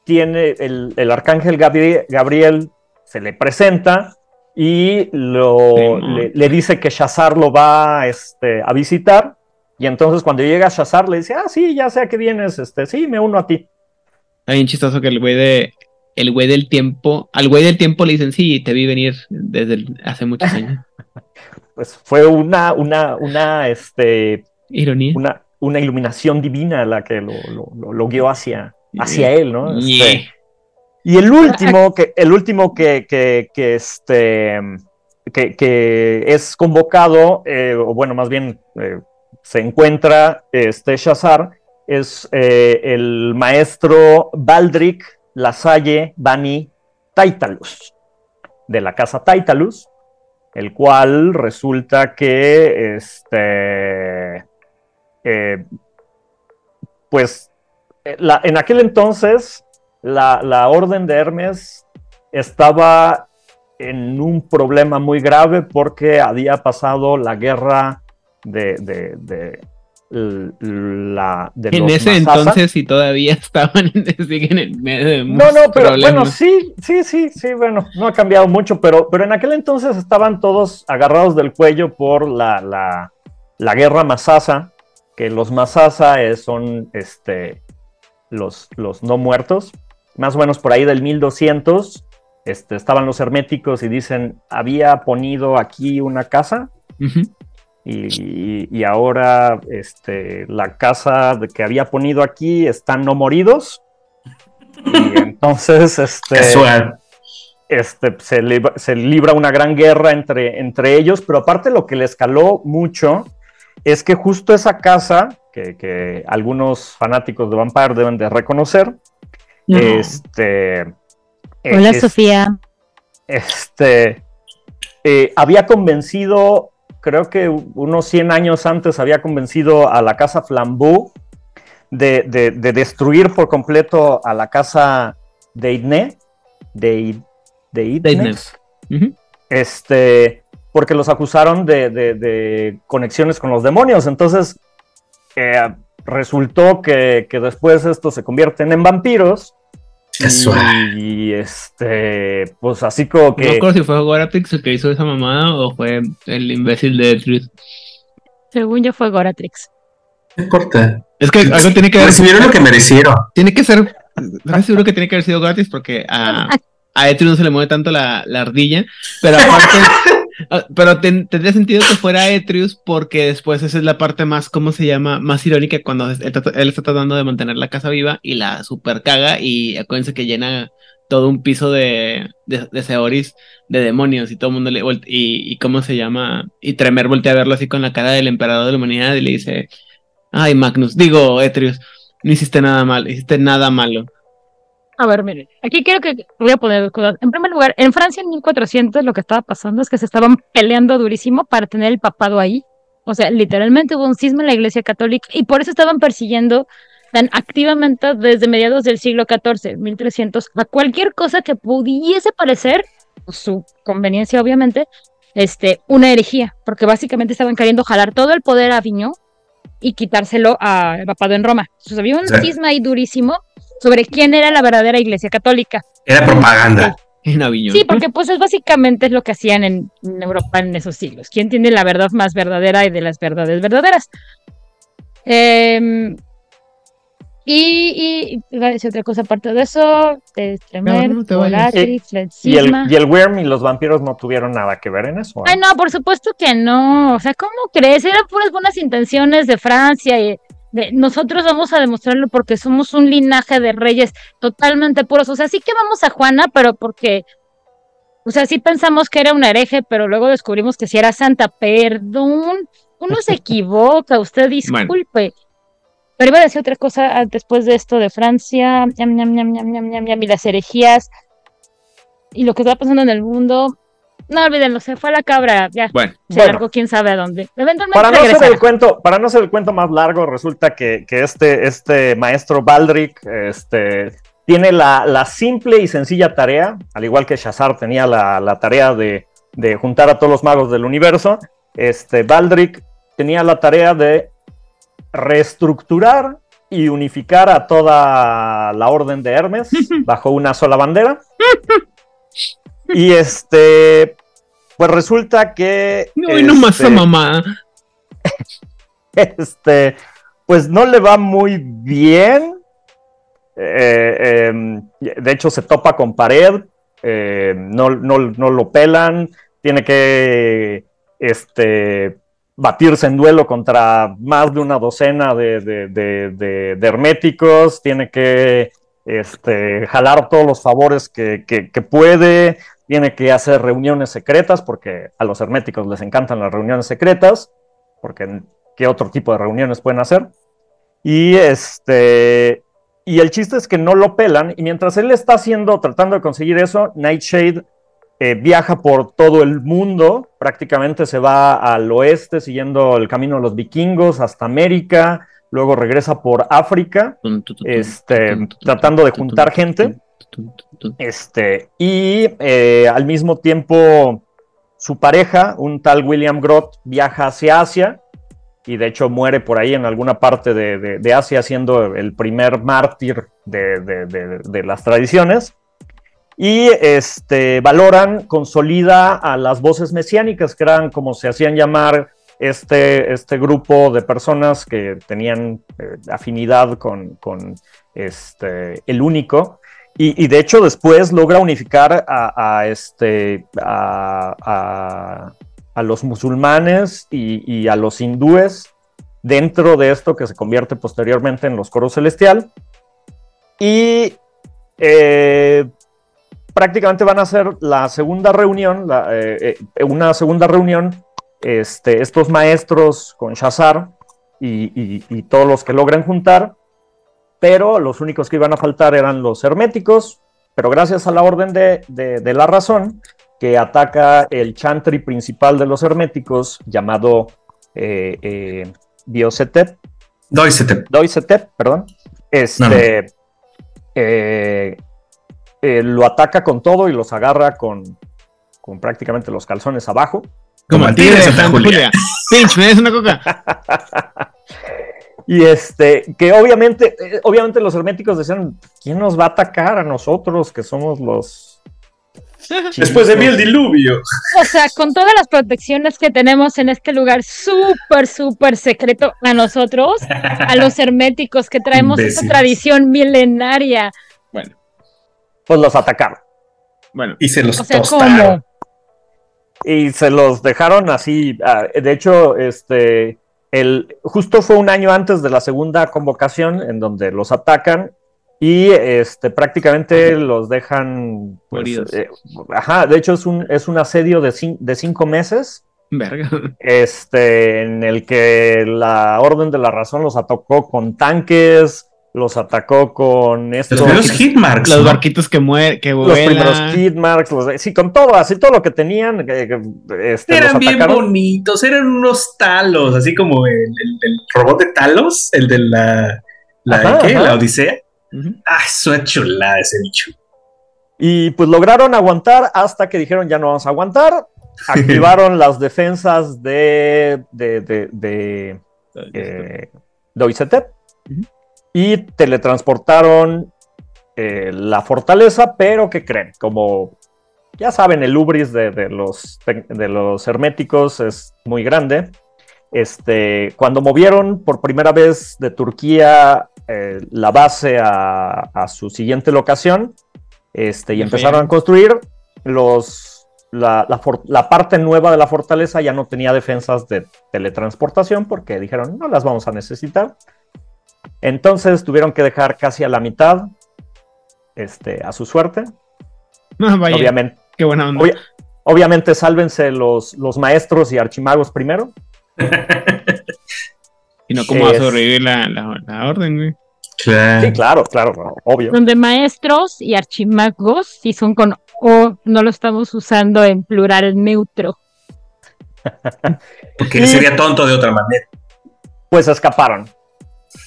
tiene el, el arcángel Gabriel, Gabriel se le presenta y lo, le, le dice que Shazar lo va este, a visitar y entonces cuando llega Shazar le dice, ah, sí, ya sé a qué vienes, este, sí, me uno a ti. Está bien chistoso que el güey de. El güey del tiempo. Al güey del tiempo le dicen, sí, te vi venir desde el- hace muchos años. Pues fue una, una, una, este, Ironía. una, una iluminación divina la que lo, lo- lo- lo guió hacia, hacia él, ¿no? Este, Yeah. Y el último que, el último que, este, que, es convocado, eh, o bueno, más bien eh, se encuentra este Shazar, es eh, el maestro Baldric Lasalle Bani Taitalus, de la casa Taitalus, el cual resulta que este pues en aquel entonces la, la orden de Hermes estaba en un problema muy grave porque había pasado la guerra de, de- de la de En los ese Masasa. entonces, y todavía estaban en, siguen en medio de No, no, pero problemas. bueno, sí, sí, sí, sí, bueno, no ha cambiado mucho, pero, pero en aquel entonces estaban todos agarrados del cuello por la, la, la guerra Masasa, que los Masasa eh, son este, los, los no muertos, más o menos por ahí del 1200, este, estaban los herméticos y dicen, había ponido aquí una casa y, y- y ahora este, la casa que había ponido aquí están no moridos. Y entonces, este, este, se, libra, se libra una gran guerra entre, entre ellos, pero aparte lo que le escaló mucho es que justo esa casa, que, que algunos fanáticos de Vampire deben de reconocer, No. este... Hola, es- Sofía. este, eh, había convencido, creo que unos 100 años antes había convencido a la casa Flambeau de, de- de destruir por completo a la casa Deidne, de, Deidne. Ujú. este, porque los acusaron de, de- de conexiones con los demonios. Entonces, eh, resultó que, que después estos se convierten en vampiros. Casual. Y este, pues así como No me que. acuerdo si fue Goratrix el que hizo esa mamada o fue el imbécil de Truth. Según yo fue Goratrix. No importa. Es que algo tiene que ver. Recibieron lo que merecieron. Tiene que ser. Estoy seguro que tiene que haber sido gratis porque a, a Etrius no se le mueve tanto la, la ardilla. Pero aparte. ah, pero ten- tendría sentido que fuera Etrius porque después esa es la parte más, ¿cómo se llama? Más irónica cuando él, está tratando de mantener la casa viva y la super caga y acuérdense que llena todo un piso de, de, de Seoris de demonios y todo el mundo le y, y cómo se llama y Tremer voltea a verlo así con la cara del emperador de la humanidad y le dice ay Magnus digo Etrius no hiciste nada mal hiciste nada malo A ver, miren, aquí quiero que voy a poner dos cosas. En primer lugar, en Francia en 1400 lo que estaba pasando es que se estaban peleando durísimo para tener el papado ahí. O sea, literalmente hubo un cisma en la Iglesia Católica y por eso estaban persiguiendo tan activamente desde mediados del siglo XIV, 1300, a cualquier cosa que pudiese parecer, por su conveniencia obviamente, este, una herejía, porque básicamente estaban queriendo jalar todo el poder a Aviñón y quitárselo al papado en Roma. Entonces había un cisma ahí durísimo sobre quién era la verdadera iglesia católica. Era propaganda. en Aviñón Sí, porque pues es básicamente es lo que hacían en, en Europa en esos siglos. ¿Quién tiene la verdad más verdadera y de las verdades verdaderas? Em, y, y iba a decir otra cosa aparte de eso, de Tremer, No, no. Volatrix, el Y el, y el Worm y los vampiros no tuvieron nada que ver en eso. ¿eh? Ay, no, por supuesto que no. O sea, ¿cómo crees? Eran puras buenas intenciones de Francia y de nosotros vamos a demostrarlo porque somos un linaje de reyes totalmente puros. O sea, sí que vamos a Juana, pero porque, o sea, sí pensamos que era una hereje, pero luego descubrimos que sí era santa. Perdón, uno se equivoca, usted disculpe. Pero iba a decir otra cosa ah, después de esto de Francia, ñam, ñam, ñam, y las herejías y lo que está pasando en el mundo. No olvídenlo, se fue a la cabra, ya. Bueno, se Bueno. largó quién sabe a dónde. Eventualmente Para no, regresará. el cuento, para no hacer el cuento más largo, resulta que, que este, este maestro Baldric este, tiene la, la simple y sencilla tarea, al igual que Shazar tenía la, la tarea de, de juntar a todos los magos del universo, este, Baldric tenía la tarea de reestructurar y unificar a toda la orden de Hermes bajo una sola bandera. Y este, pues resulta que... no, y no más este, a mamá. este, pues no le va muy bien. Eh, em, de hecho, se topa con pared, eh, no, no- no lo pelan, tiene que este, batirse en duelo contra más de una docena de, de- de- de- de herméticos, tiene que este, jalar todos los favores que, que- que puede, tiene que hacer reuniones secretas, porque a los herméticos les encantan las reuniones secretas, porque qué otro tipo de reuniones pueden hacer. Y este. Y el chiste es que no lo pelan. Y mientras él está haciendo, tratando de conseguir eso, Nightshade eh, viaja por todo el mundo. Prácticamente se va al oeste, siguiendo el camino de los vikingos hasta América. Luego regresa por África, este, tratando de juntar gente. Este, y eh, al mismo tiempo, su pareja, un tal William Groth, viaja hacia Asia y de hecho muere por ahí en alguna parte de, de- Asia, siendo el primer mártir de- de las tradiciones. Y este, valoran, consolida a las voces mesiánicas, que eran como se hacían llamar este, este grupo de personas que tenían eh, afinidad con, con, este, el único. Y, de hecho después logra unificar a, este, a, los musulmanes y, a los hindúes dentro de esto que se convierte posteriormente en los coros celestial. Y eh, prácticamente van a ser la segunda reunión, eh, eh, una segunda reunión, este, estos maestros con Shazar y, y- todos los que logren juntar, pero los únicos que iban a faltar eran los herméticos, pero gracias a la orden de, de- de la razón, que ataca el chantry principal de los herméticos, llamado eh, eh, Diosetep, Doisete. Doisetep, perdón, este, eh, eh, lo ataca con todo y los agarra con, con prácticamente los calzones abajo. Como el tigre de Santa Julia. Pinch, ¿me das una coca? Y este, que obviamente, eh, obviamente los herméticos decían, ¿quién nos va a atacar a nosotros que somos los... Después de mí el diluvio. O sea, con todas las protecciones que tenemos en este lugar súper, súper secreto a nosotros, a los herméticos que traemos esta Imbéciles. tradición milenaria. Pues los atacaron. Bueno, Y se los O sea, tostaron. ¿cómo? Y se los dejaron así. ah, de hecho, este, el, justo fue un año antes de la segunda convocación en donde los atacan y este, prácticamente los dejan. pues, Moridos. eh, ajá, de hecho es un, es un asedio de, cin- de cinco meses. verga. este, en el que la Orden de la Razón los atacó con tanques, los atacó con estos, Los primeros hitmarks. Los ¿no? barquitos que mueven, que los vuelan. primeros Kidmarks, los- sí, con todo, así todo lo que tenían, este, Eran los bien bonitos, eran unos talos, así como el, el- el robot de Talos, el de la, la, Ajá, ¿qué? ajá. la Odisea. Ujú. Ah, es una chulada ese bicho. Y pues lograron aguantar hasta que dijeron ya no vamos a aguantar. Activaron las defensas de, de, de, de, eh, Doisetep Ujú. Y teletransportaron eh, la fortaleza, pero ¿qué creen? Como ya saben, el ubris de, de los, de los herméticos es muy grande. Este, cuando movieron por primera vez de Turquía eh, la base a, a su siguiente locación este, y empezaron a construir, los, la, la for- la parte nueva de la fortaleza ya no tenía defensas de teletransportación porque dijeron no las vamos a necesitar. Entonces tuvieron que dejar casi a la mitad este, a su suerte. Ah, vaya, Obviamente, qué buena onda. obvia- obviamente sálvense los, los maestros y archimagos primero. Y no cómo va a es- sobrevivir la, la, la orden, güey. Claro. Sí, claro, claro, obvio. Donde maestros y archimagos, si son con O, no lo estamos usando en plural neutro. Porque sería tonto de otra manera. pues escaparon.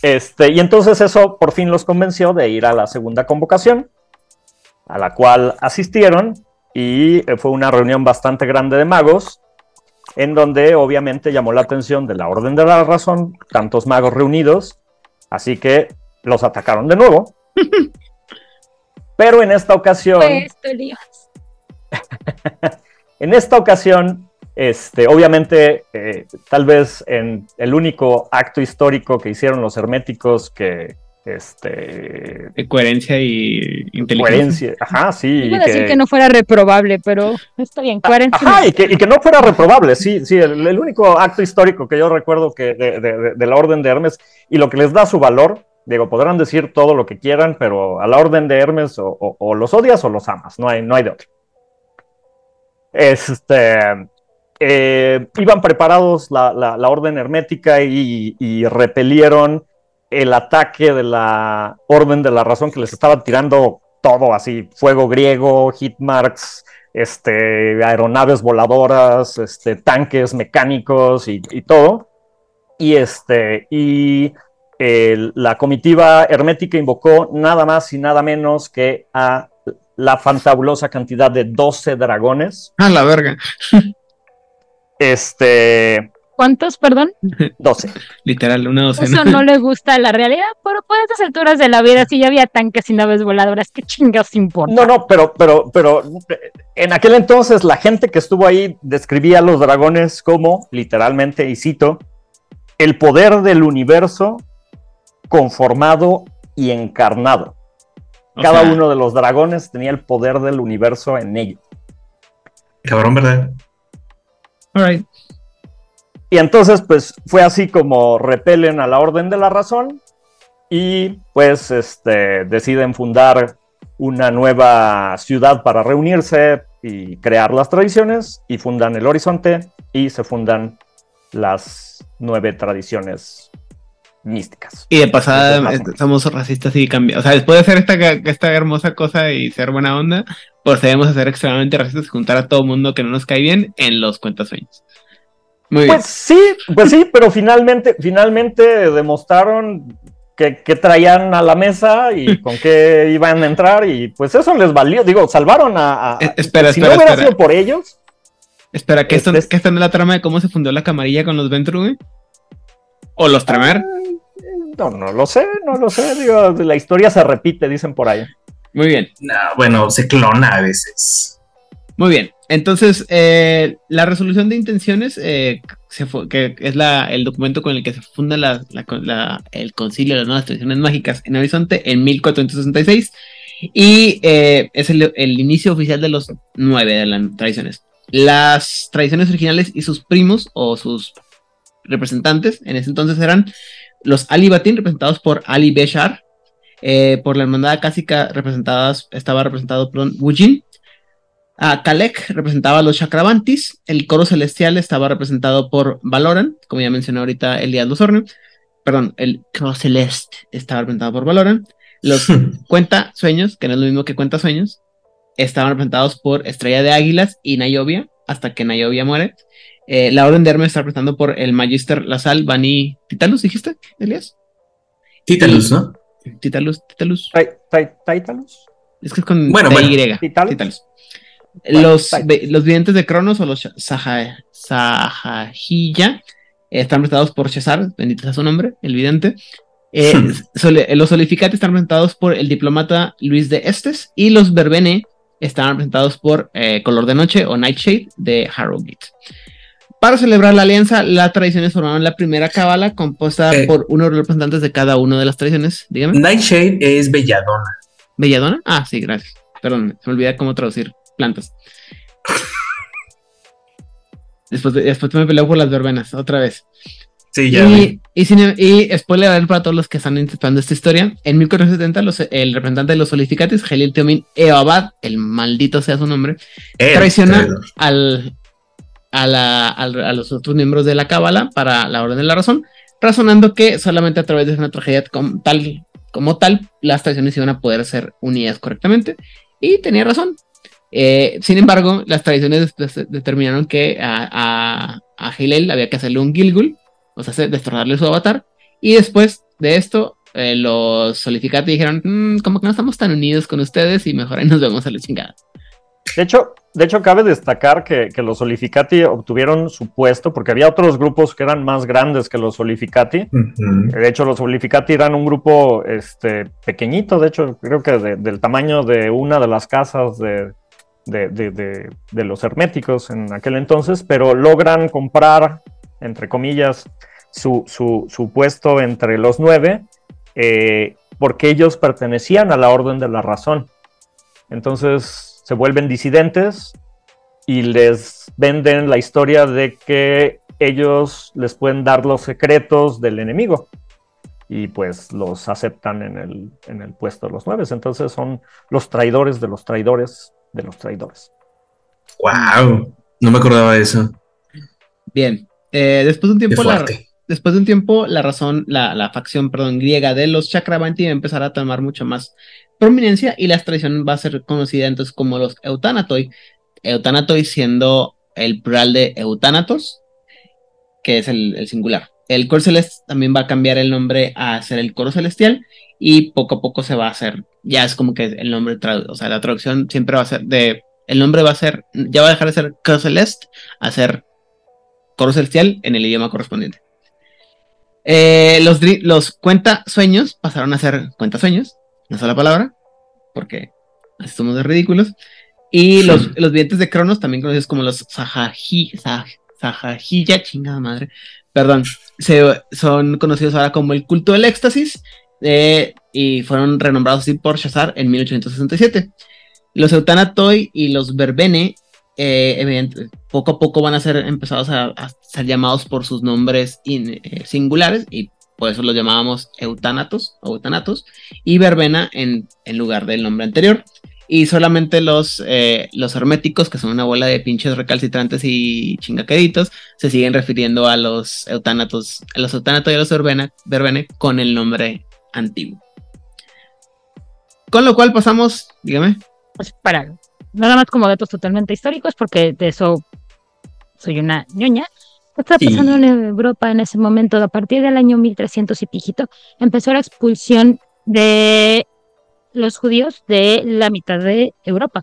Este, y entonces eso por fin los convenció de ir a la segunda convocación, a la cual asistieron, y eh, fue una reunión bastante grande de magos, en donde obviamente llamó la atención de la Orden de la Razón, tantos magos reunidos, así que los atacaron de nuevo. Pero en esta ocasión, Pues, en esta ocasión, este, obviamente, eh, tal vez en el único acto histórico que hicieron los herméticos que, este, De coherencia y inteligencia. coherencia, ajá, sí. Iba a decir que no fuera reprobable, pero está bien, coherencia. Ajá, y que, y que no fuera reprobable, sí, sí, el, el único acto histórico que yo recuerdo que de, de- de- de la Orden de Hermes y lo que les da su valor, digo, podrán decir todo lo que quieran, pero a la Orden de Hermes o, o- o los odias o los amas, no hay, no hay de otro. Este, eh, iban preparados la, la- Orden Hermética y, repelieron el ataque de la Orden de la Razón que les estaba tirando todo así, fuego griego, hitmarks, este, aeronaves voladoras, este, tanques mecánicos y, todo. Y, este, y la comitiva hermética invocó nada más y nada menos que a la fantabulosa cantidad de 12 dragones. Ah, la verga. Este, ¿Cuántos, perdón? 12. Literal, una docena. Eso no le gusta a la realidad, pero por estas alturas de la vida, si ya había tanques y naves voladoras, ¿qué chingados importa? No, no, pero, pero, pero en aquel entonces la gente que estuvo ahí describía a los dragones como, literalmente, y cito, el poder del universo conformado y encarnado. O Cada sea, uno de los dragones tenía el poder del universo en ellos. Cabrón, ¿verdad? Y entonces, pues fue así como repelen a la Orden de la Razón y pues este, deciden fundar una nueva ciudad para reunirse y crear las tradiciones y fundan el horizonte y se fundan las nueve tradiciones místicas. Y de pasada este, somos racistas y cambiamos. O sea, después de hacer esta, esta hermosa cosa y ser buena onda, procedemos a ser extremadamente racistas y juntar a todo mundo que no nos cae bien en los cuentasueños. Muy pues sí, pues sí, pero finalmente, finalmente demostraron que, traían a la mesa y con qué iban a entrar y pues eso les valió, digo, salvaron a... Eh, espera, si no hubiera sido por ellos... Espera, ¿que esto, este, no es la trama de cómo se fundó la camarilla con los Ventru, ¿O los Tremer? No, no lo sé, no lo sé. Digo, la historia se repite, dicen por ahí. Muy bien. bueno, se clona a veces. Muy bien. Entonces, eh, la resolución de intenciones, eh, que es la, el documento con el que se funda el concilio de las nuevas tradiciones mágicas en Horizonte en 1466, y eh, es el, el, inicio oficial de los nueve de las tradiciones. Las tradiciones originales y sus primos o sus representantes en ese entonces eran los Ali Batin, representados por Ali Beshar, eh, por la hermandad cásica representadas, estaba representado por Wujin. A Kalek representaba a los Chakravantis, el coro celestial estaba representado por Valoran, como ya mencioné ahorita Elías Luzorne, perdón, el coro celeste estaba representado por Valoran, los cuenta sueños, que no es lo mismo que cuenta sueños, estaban representados por Estrella de Águilas y Nayovia, hasta que Nayovia muere, eh, la Orden de Hermes está representando por el Magister Lasal Bani Titalus, dijiste, Elias? Titalus, ¿no? Titalus, Titalus. Titalus. Es que es con bueno, Y. Titalus. Los, los videntes de Cronos o los Sahajilla están representados por Cesar, bendito sea su nombre, el vidente. Eh, los solificates están representados por el diplomata Luis de Estes y los verbene están representados por eh, Color de Noche o Nightshade de Harrowgate. Para celebrar la alianza, las tradiciones formaron la primera cábala compuesta eh. por uno de los representantes de cada una de las tradiciones. Dígame. Nightshade es Belladona. ¿Belladona? Ah, sí, gracias. Perdón, se me olvida cómo traducir plantas. después, después me peleo por las verbenas, otra vez. Sí, ya. Y, y, y, spoiler para todos los que están intentando esta historia. En 1470, el representante de los solificates, Gelil Teomin Eoabad, el maldito sea su nombre, traiciona al, a, los otros miembros de la Cábala para la Orden de la Razón, razonando que solamente a través de una tragedia como tal, como tal las tradiciones iban a poder ser unidas correctamente. Y tenía razón. Eh, sin embargo, las tradiciones determinaron que a, a, había que hacerle un Gilgul, o sea, destrozarle su avatar. Y después de esto, eh, los Solificati dijeron, mm, como que no estamos tan unidos con ustedes y mejor ahí nos vemos a la chingada. De hecho, de hecho, cabe destacar que, los Solificati obtuvieron su puesto porque había otros grupos que eran más grandes que los Solificati. De hecho, los Solificati eran un grupo este, pequeñito, de hecho, creo que del tamaño de una de las casas de, los herméticos en aquel entonces, pero logran comprar, entre comillas, su, puesto entre los nueve eh, porque ellos pertenecían a la Orden de la Razón. Entonces, se vuelven disidentes y les venden la historia de que ellos les pueden dar los secretos del enemigo y pues los aceptan en el, en el puesto de los nueve. Entonces son los traidores de los traidores de los traidores. ¡Wow! No me acordaba de eso. Bien. Eh, después de un tiempo, la, después de un tiempo, la razón, la, la facción, perdón, griega de los Chakravanti va a empezar a tomar mucho más prominencia y la tradición va a ser conocida entonces como los Eutanatoi. Eutanatoi siendo el plural de Eutanatos, que es el, singular. El coro celeste también va a cambiar el nombre a ser el coro celestial y poco a poco se va a hacer, ya es como que el nombre, o sea, la traducción siempre va a ser de, el nombre va a ser, ya va a dejar de ser coro celeste a ser coro celestial en el idioma correspondiente. Eh, los, los cuenta sueños pasaron a ser cuenta sueños una sola palabra, porque así somos de ridículos. Y los, los videntes de Cronos, también conocidos como los Sahajilla, chingada madre, perdón, se, son conocidos ahora como el culto del éxtasis eh, y fueron renombrados así por Shazar en 1867. Los Eutanatoi y los Verbene, eh, poco a poco van a ser empezados a, ser llamados por sus nombres eh, singulares y por eso los llamábamos eutanatos eutanatos, y verbena en, en lugar del nombre anterior. Y solamente los, eh, los herméticos, que son una bola de pinches recalcitrantes y chingaqueritos, se siguen refiriendo a los eutanatos, a los eutanatos y a los verbena, verbene con el nombre antiguo. Con lo cual pasamos, dígame. Pues para nada más como datos totalmente históricos, porque de eso soy una ñoña. ¿Qué estaba Sí. pasando en Europa en ese momento? A partir del año 1300 y pijito, empezó la expulsión de los judíos de la mitad de Europa,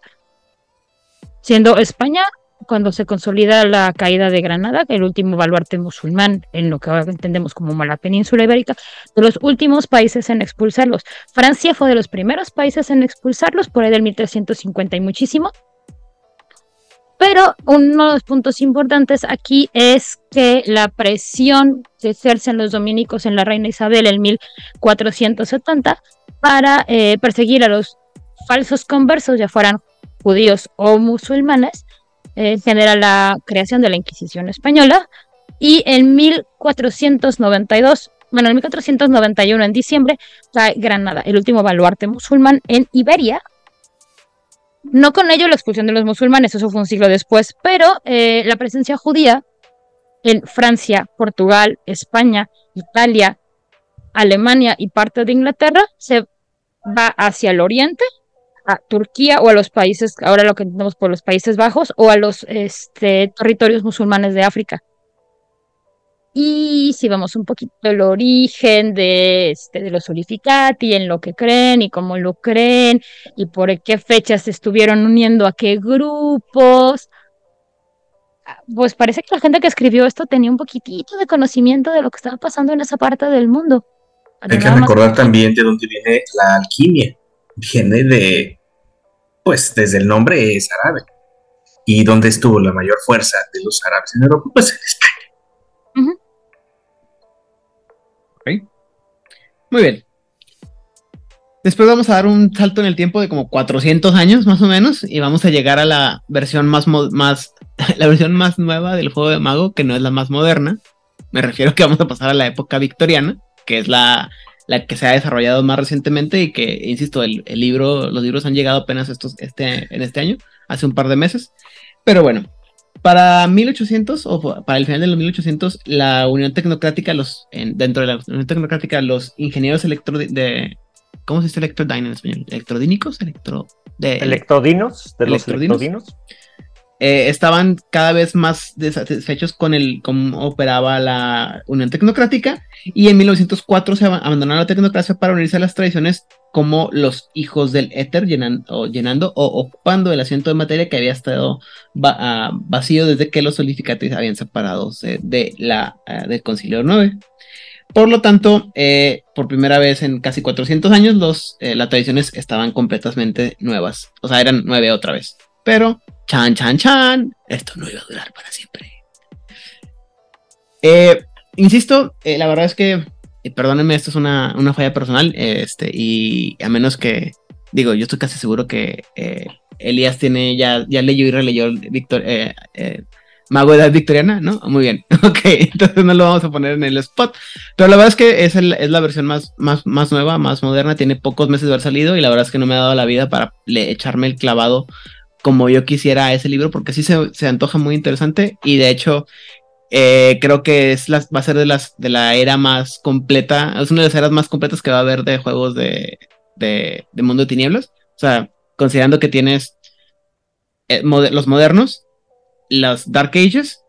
siendo España cuando se consolida la caída de Granada, el último baluarte musulmán en lo que ahora entendemos como la península ibérica, de los últimos países en expulsarlos. Francia fue de los primeros países en expulsarlos, por ahí del 1350 y muchísimo. Pero uno de los puntos importantes aquí es que la presión que ejercen los dominicos en la reina Isabel en 1470 para eh, perseguir a los falsos conversos, ya fueran judíos o musulmanes, eh, genera la creación de la Inquisición española. Y en 1492, bueno, en 1491 en diciembre, cae Granada, el último baluarte musulmán en Iberia, no con ello la expulsión de los musulmanes, eso fue un siglo después, pero eh, la presencia judía en Francia, Portugal, España, Italia, Alemania y parte de Inglaterra se va hacia el oriente, a Turquía o a los países, ahora lo que entendemos por los Países Bajos, o a los este, territorios musulmanes de África. Y si vemos un poquito el origen de, este, de los Urificati, en lo que creen y cómo lo creen, y por qué fechas se estuvieron uniendo a qué grupos, ah, pues parece que la gente que escribió esto tenía un poquitito de conocimiento de lo que estaba pasando en esa parte del mundo. Hay que recordar también de dónde viene la alquimia. Viene de, pues desde el nombre es árabe. ¿Y dónde estuvo la mayor fuerza de los árabes en Europa? Pues en España. Muy bien. Después vamos a dar un salto en el tiempo de como 400 años más o menos y vamos a llegar a la versión más, más la versión más nueva del juego de mago, que no es la más moderna. Me refiero que vamos a pasar a la época victoriana, que es la, la que se ha desarrollado más recientemente y que, insisto, el, el libro, los libros han llegado apenas estos, este, en este año, hace un par de meses. Pero bueno, para 1800 o para el final de los 1800, la Unión Tecnocrática, los, en- dentro de la Unión Tecnocrática, los ingenieros electro de, ¿cómo se dice electrodyne en español? ¿Electrodínicos? Electro, de, Electrodinos, de los Electrodinos. electrodinos. Eh, estaban cada vez más desatisfechos con el cómo operaba la Unión Tecnocrática y en 1904 se ab- abandonó la tecnocracia para unirse a las tradiciones como los hijos del éter llenan- o llenando o ocupando el asiento de materia que había estado va- ah, vacío desde que los solificatis habían separado de la, ah, del concilio 9. Por lo tanto, eh, por primera vez en casi 400 años, los, eh, las tradiciones estaban completamente nuevas. O sea, eran nueve otra vez. Pero, chan, chan, chan, esto no iba a durar para siempre. Eh, insisto, eh, la verdad es que, eh, perdónenme, esto es una, una falla personal, este, y a menos que, digo, yo estoy casi seguro que eh, Elías tiene, ya, ya leyó y releyó Victor, Mago Edad Victoriana, ¿no? Muy bien, ok, entonces no lo vamos a poner en el spot, pero la verdad es que es, el- es la versión más, más, más nueva, más moderna, tiene pocos meses de haber salido y la verdad es que no me ha dado la vida para echarme el clavado como yo quisiera ese libro, porque sí se, se antoja muy interesante y de hecho eh, creo que es la- va a ser de las de la era más completa, es una de las eras más completas que va a haber de juegos de, de, Mundo de Tinieblas. O sea, considerando que tienes eh, los modernos, los Dark Ages,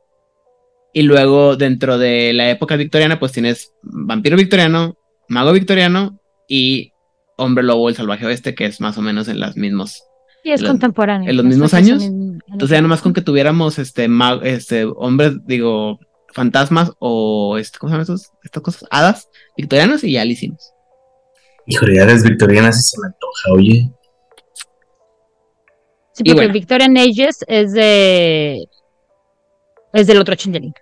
y luego dentro de la época victoriana, pues tienes Vampiro Victoriano, Mago Victoriano y Hombre Lobo el Salvaje Oeste, que es más o menos en las mismos Es en los- contemporáneo. en los mismos años. son en- en Entonces ya nomás con que tuviéramos este, este hombres, digo, fantasmas o este, ¿cómo se llaman esos? Estas cosas, hadas victorianas y ya lo hicimos. Híjole, ya las victorianas se me antoja, oye. Sí, Y porque bueno. Victorian Ages es de. Es del otro Changeling.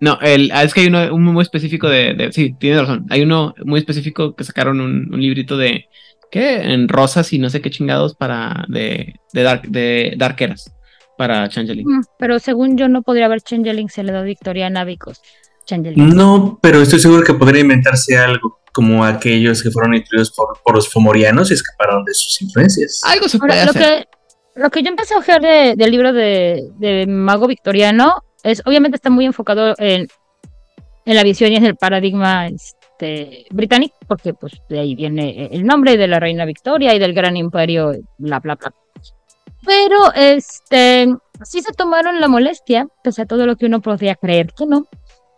No, el, ah, es que hay uno un muy específico de, de- sí, tienes razón. Hay uno muy específico que sacaron un, un librito de ¿qué? En rosas y no sé qué chingados para de de dark de darkeras para Changeling. Mm, Pero según yo no podría haber Changeling se le da Victorian Abicos. Changeling. No, pero estoy seguro que podría inventarse algo como aquellos que fueron instruidos por, por los fomorianos y escaparon de sus influencias. Algo se Ahora, puede lo hacer. que, lo que yo empecé a ojear de- del libro de, de Mago Victoriano es, obviamente está muy enfocado en, en la visión y en el paradigma este, británico, porque pues de ahí viene el nombre de la reina Victoria y del gran imperio, bla, bla, bla. Pero este, sí se tomaron la molestia, pese a todo lo que uno podría creer que no,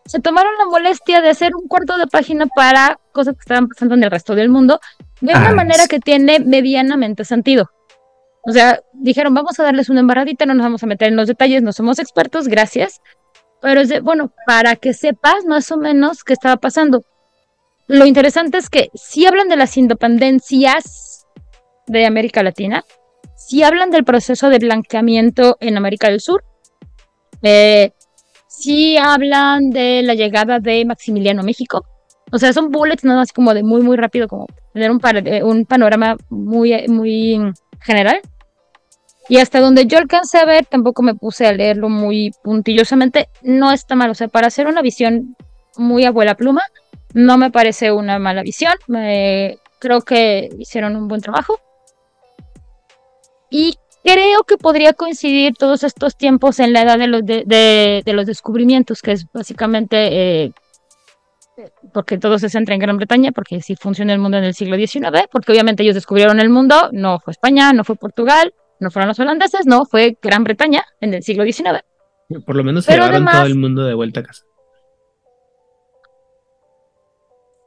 se tomaron la molestia de hacer un cuarto de página para cosas que estaban pasando en el resto del mundo, de una Ah, manera que tiene medianamente sentido. O sea, dijeron, vamos a darles una embarradita, no nos vamos a meter en los detalles, no somos expertos, gracias. Pero es de, bueno, para que sepas más o menos qué estaba pasando. Lo interesante es que sí hablan de las independencias de América Latina, sí hablan del proceso de blanqueamiento en América del Sur, eh, sí hablan de la llegada de Maximiliano a México. O sea, son bullets nada más como de muy, muy rápido, como tener un, par- un panorama muy, muy general. Y hasta donde yo alcancé a ver, tampoco me puse a leerlo muy puntillosamente. No está mal, o sea, para hacer una visión muy abuela pluma, no me parece una mala visión. Me, creo que hicieron un buen trabajo. Y creo que podría coincidir todos estos tiempos en la edad de los, de, de- de los descubrimientos, que es básicamente eh, porque todo se centra en Gran Bretaña, porque así funciona el mundo en el siglo XIX, porque obviamente ellos descubrieron el mundo, no fue España, no fue Portugal, no fueron los holandeses, no, fue Gran Bretaña en el siglo XIX. Por lo menos se llevaron todo el mundo de vuelta a casa.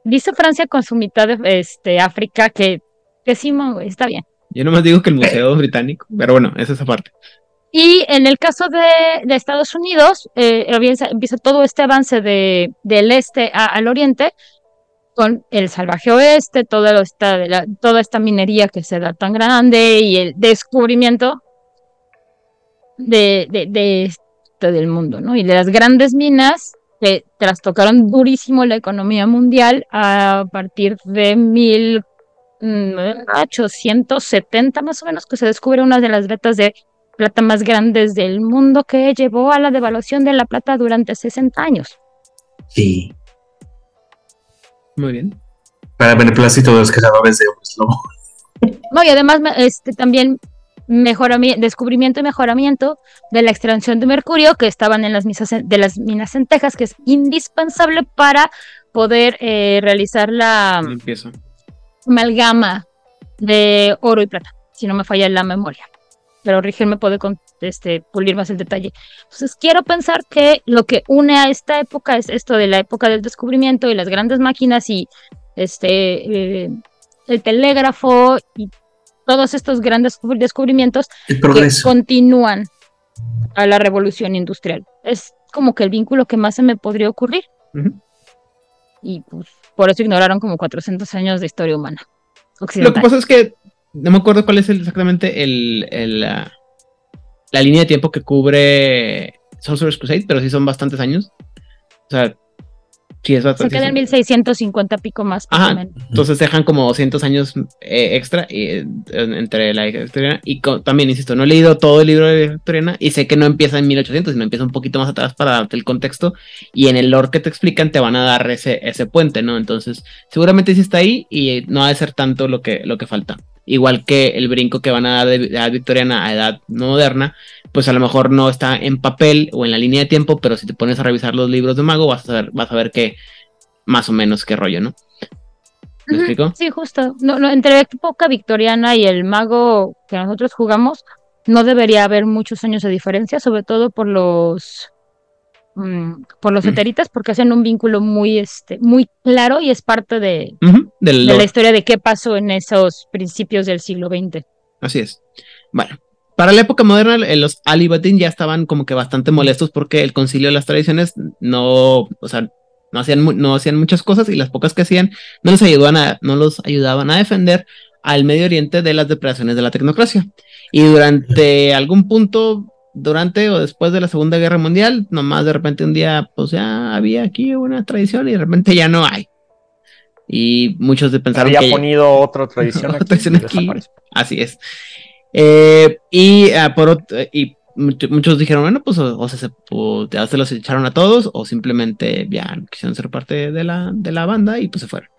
Dice Francia con su mitad de este, África que, que sí, está bien. Yo nomás digo que el Museo Británico, pero bueno, esa es esa parte. Y en el caso de, de Estados Unidos, eh, empieza, empieza todo este avance de, del este a- al oriente, con el salvaje oeste, toda esta, la- toda esta minería que se da tan grande y el descubrimiento de, de, de esto del mundo, ¿no? Y de las grandes minas que trastocaron durísimo la economía mundial a partir de mil mm, 870 más o menos, que se descubre una de las vetas de plata más grandes del mundo que llevó a la devaluación de la plata durante 60 años. Sí. Muy bien. Para beneplácito de los cazadores de hombres lobo. No, y además este, también mejorami- descubrimiento y mejoramiento de la extracción de mercurio que estaban en las, misas de las minas en Texas, que es indispensable para poder eh, realizar la amalgama de oro y plata, si no me falla la memoria. Pero Rigel me puede este, pulir más el detalle. Entonces quiero pensar que lo que une a esta época es esto de la época del descubrimiento y las grandes máquinas y este eh, el telégrafo y todos estos grandes descubri- descubrimientos que continúan a la revolución industrial. Es como que el vínculo que más se me podría ocurrir. Y pues por eso ignoraron como 400 años de historia humana. Lo occidental. que pasa es que no me acuerdo cuál es el- exactamente el, el, ah, la línea de tiempo que cubre Sorcerer's Crusade, pero sí son bastantes años. O sea, sí es Se bastante. queda en 1650 pico más. Ajá, entonces dejan como 200 años eh, extra eh, en- entre la victoriana y también, insisto, no he leído todo el libro de victoriana y sé que no empieza en 1800, sino empieza un poquito más atrás para darte el contexto y en el lore que te explican te van a dar ese, ese puente, ¿no? Entonces, seguramente sí está ahí y no ha de ser tanto lo que, lo que falta. Igual que el brinco que van a dar de edad victoriana a edad moderna, pues a lo mejor no está en papel o en la línea de tiempo, pero si te pones a revisar los libros de mago vas a saber, vas a ver que más o menos qué rollo, ¿no? ¿Me explico? Sí, justo. No, no, entre la época victoriana y el mago que nosotros jugamos, no debería haber muchos años de diferencia, sobre todo por los mm, por los eteritas, porque hacen un vínculo muy este muy claro y es parte de, del de la historia de qué pasó en esos principios del siglo XX. Así es. Bueno, para la época moderna, eh, los Alibatín ya estaban como que bastante molestos porque el concilio de las tradiciones no, o sea, no hacían, no hacían muchas cosas y las pocas que hacían no los ayudaban a, no los ayudaban a defender al Medio Oriente de las depredaciones de la tecnocracia. Y durante algún punto, durante o después de la Segunda Guerra Mundial, nomás de repente un día, pues ya había aquí una tradición y de repente ya no hay. Y muchos de pensaron Había que ponido otra tradición Otra aquí. tradición aquí. Así es. Eh, y, ah, por, ot- y mucho- muchos dijeron, bueno, pues o, o se, o ya se los echaron a todos o simplemente ya no quisieron ser parte de la, de la banda y pues se fueron.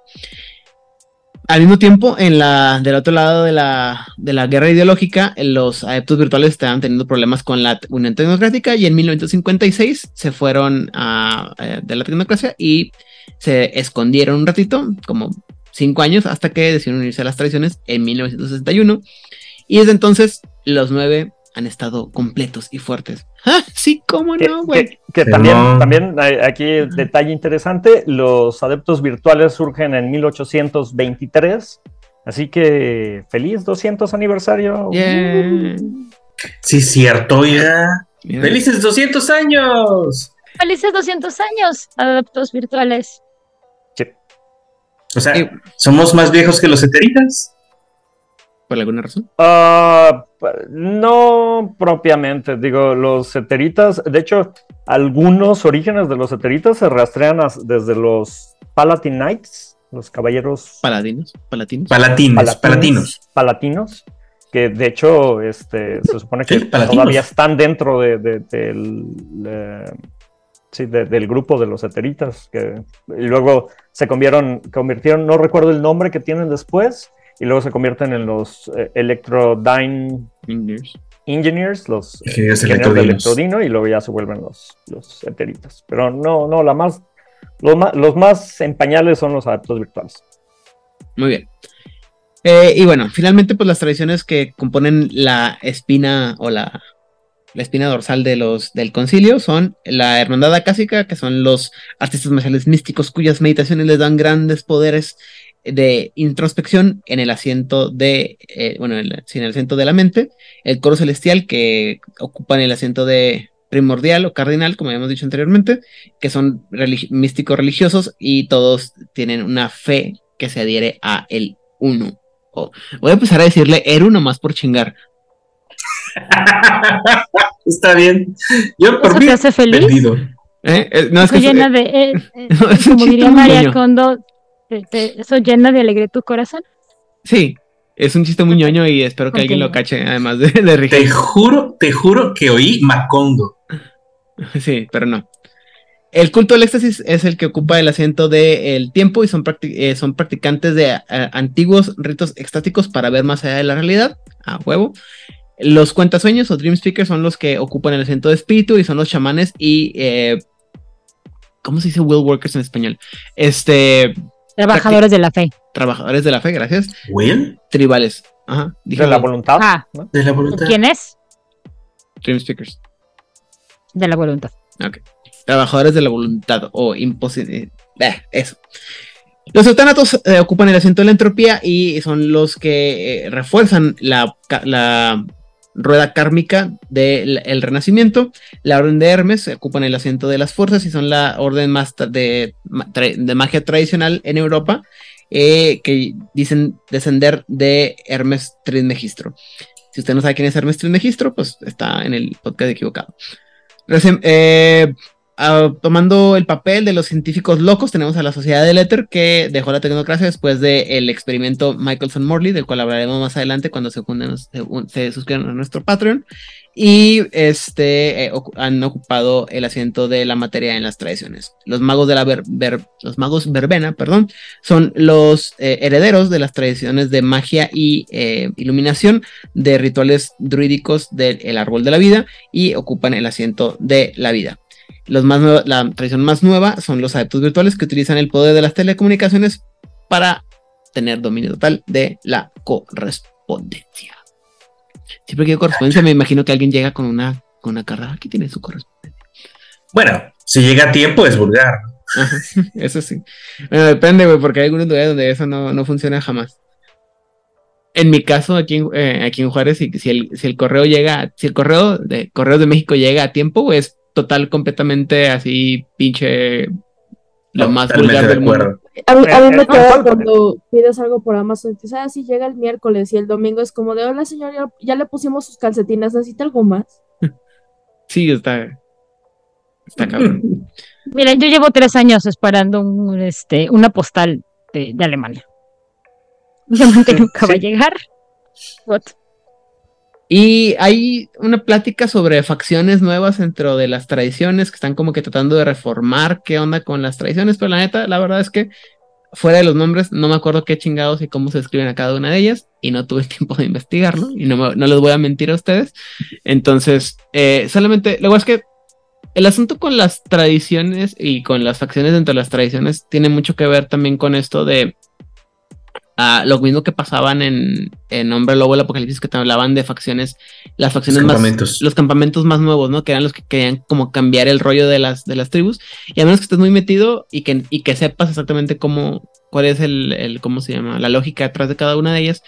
Al mismo tiempo, en la, del otro lado de la, de la guerra ideológica, los adeptos virtuales estaban teniendo problemas con la Unión Tecnocrática y en 1956 se fueron a, eh, de la tecnocracia y se escondieron un ratito, como cinco años, hasta que decidieron unirse a las tradiciones en 1961. Y desde entonces, los nueve han estado completos y fuertes. ¡Ah! Sí, cómo no, güey. que- también, no. también hay aquí detalle interesante, los adeptos virtuales surgen en 1823, así que feliz 200 aniversario. Yeah. Sí, cierto, ya. ¡Felices 200 años! Felices 200 años, adeptos virtuales. O sea. ¿somos más viejos que los eteritas? ¿Por alguna razón? Ah, no propiamente, digo, los eteritas, de hecho, algunos orígenes de los eteritas se rastrean as- desde los Palatine Knights, los caballeros Paladinos, palatinos. Palatines, palatines, palatinos. palatinos, que de hecho este, se supone que Sí, palatinos. todavía están dentro de, de- del, eh, sí, de- del grupo de los eteritas, que y luego se convirtieron, convirtieron, no recuerdo el nombre que tienen después, y luego se convierten en los eh, Electrodyne Engineers. Engineers, los Ingenieros de electrodino, y luego ya se vuelven los, los eteritas. Pero no, no, la más, los más, los más en pañales son los adeptos virtuales. Muy bien. Eh, y bueno, finalmente, pues las tradiciones que componen la espina o la, la espina dorsal de los, del concilio son la hermandad acásica, que son los artistas marciales místicos cuyas meditaciones les dan grandes poderes de introspección en el asiento de, eh, bueno, en el, en el asiento de la mente, el coro celestial que ocupan el asiento de primordial o cardinal, como habíamos dicho anteriormente, que son religi- místicos religiosos y todos tienen una fe que se adhiere a el uno. O- voy a empezar a decirle Eru nomás por chingar. Está bien. Yo por ¿Eso mí te hace feliz? ¿Eh? Eh, no, es que llena de, eh, eh, No, es un como diría María. Kondo, te- eso llena de alegría tu corazón. sí, es un chiste muy ñoño y espero que alguien lo cache, además de, de. Te juro, te juro que oí Macondo. Sí, pero no. El culto del éxtasis es el que ocupa el asiento del tiempo y son, practi- eh, son practicantes de eh, antiguos ritos extáticos para ver más allá de la realidad. A huevo. Los cuentasueños o dream speakers son los que ocupan el asiento de espíritu y son los chamanes y. eh, ¿Cómo se dice will workers en español? Este. Trabajadores de la fe. Trabajadores de la fe, gracias. ¿Will? Tribales. Ajá. dije De la voluntad. Ah, ¿no? De la voluntad. ¿quién es? Dream speakers. De la voluntad. Ok. Trabajadores de la voluntad o imposible. eso. Los eutánatos eh, ocupan el asiento de la entropía y son los que eh, refuerzan la, la rueda kármica del el renacimiento. La orden de Hermes ocupan el asiento de las fuerzas y son la orden más de magia tradicional en Europa eh, que dicen descender de Hermes Trismegistro. Si usted no sabe quién es Hermes Trismegistro, pues está en el podcast equivocado. Reci- eh, ah, tomando el papel de los científicos locos, tenemos a la Sociedad del Éter que dejó la tecnocracia después del experimento Michelson-Morley, del cual hablaremos más adelante cuando se, se, suscriban a nuestro Patreon. Y este eh, han ocupado el asiento de la materia en las tradiciones. Los magos de la ver- los magos verbena, perdón, son los eh, herederos de las tradiciones de magia y eh, iluminación de rituales druídicos del árbol de la vida y ocupan el asiento de la vida. Los más la tradición más nueva son los adeptos virtuales que utilizan el poder de las telecomunicaciones para tener dominio total de la correspondencia. Siempre que digo correspondencia me imagino que alguien llega con una, con una carta. Aquí tiene su correspondencia. Bueno, si llega a tiempo es vulgar. Ajá, eso sí. Bueno, depende, güey, porque hay algunos lugares donde eso no, no funciona jamás. En mi caso, aquí eh, aquí en Juárez, si, si el, si el correo llega, si el correo de Correos de México llega a tiempo, güey, es total, completamente así, pinche, lo más vulgar de del mundo. A mí, a mí me queda cuando pides algo por Amazon, y dices, ah, sí, llega el miércoles y el domingo es como de, hola señor, ya, ya le pusimos sus calcetines, ¿necesita algo más? Sí, está, está cabrón. Miren, yo llevo tres años esperando un, este, una postal de, de Alemania. Obviamente nunca va a llegar. What? Y hay una plática sobre facciones nuevas dentro de las tradiciones que están como que tratando de reformar qué onda con las tradiciones, pero la neta, la verdad es que fuera de los nombres, no me acuerdo qué chingados y cómo se escriben a cada una de ellas y no tuve tiempo de investigarlo y no, me- no les voy a mentir a ustedes. Entonces, eh, solamente, luego es que el asunto con las tradiciones y con las facciones dentro de las tradiciones tiene mucho que ver también con esto de lo mismo que pasaban en, en Hombre Lobo el Apocalipsis, que te hablaban de facciones, las facciones Los más, campamentos. los campamentos más nuevos, ¿no? Que eran los que querían como cambiar el rollo de las, de las tribus. Y a menos que estés muy metido y que, y que sepas exactamente cómo, cuál es el, el, ¿cómo se llama? La lógica detrás de cada una de ellas,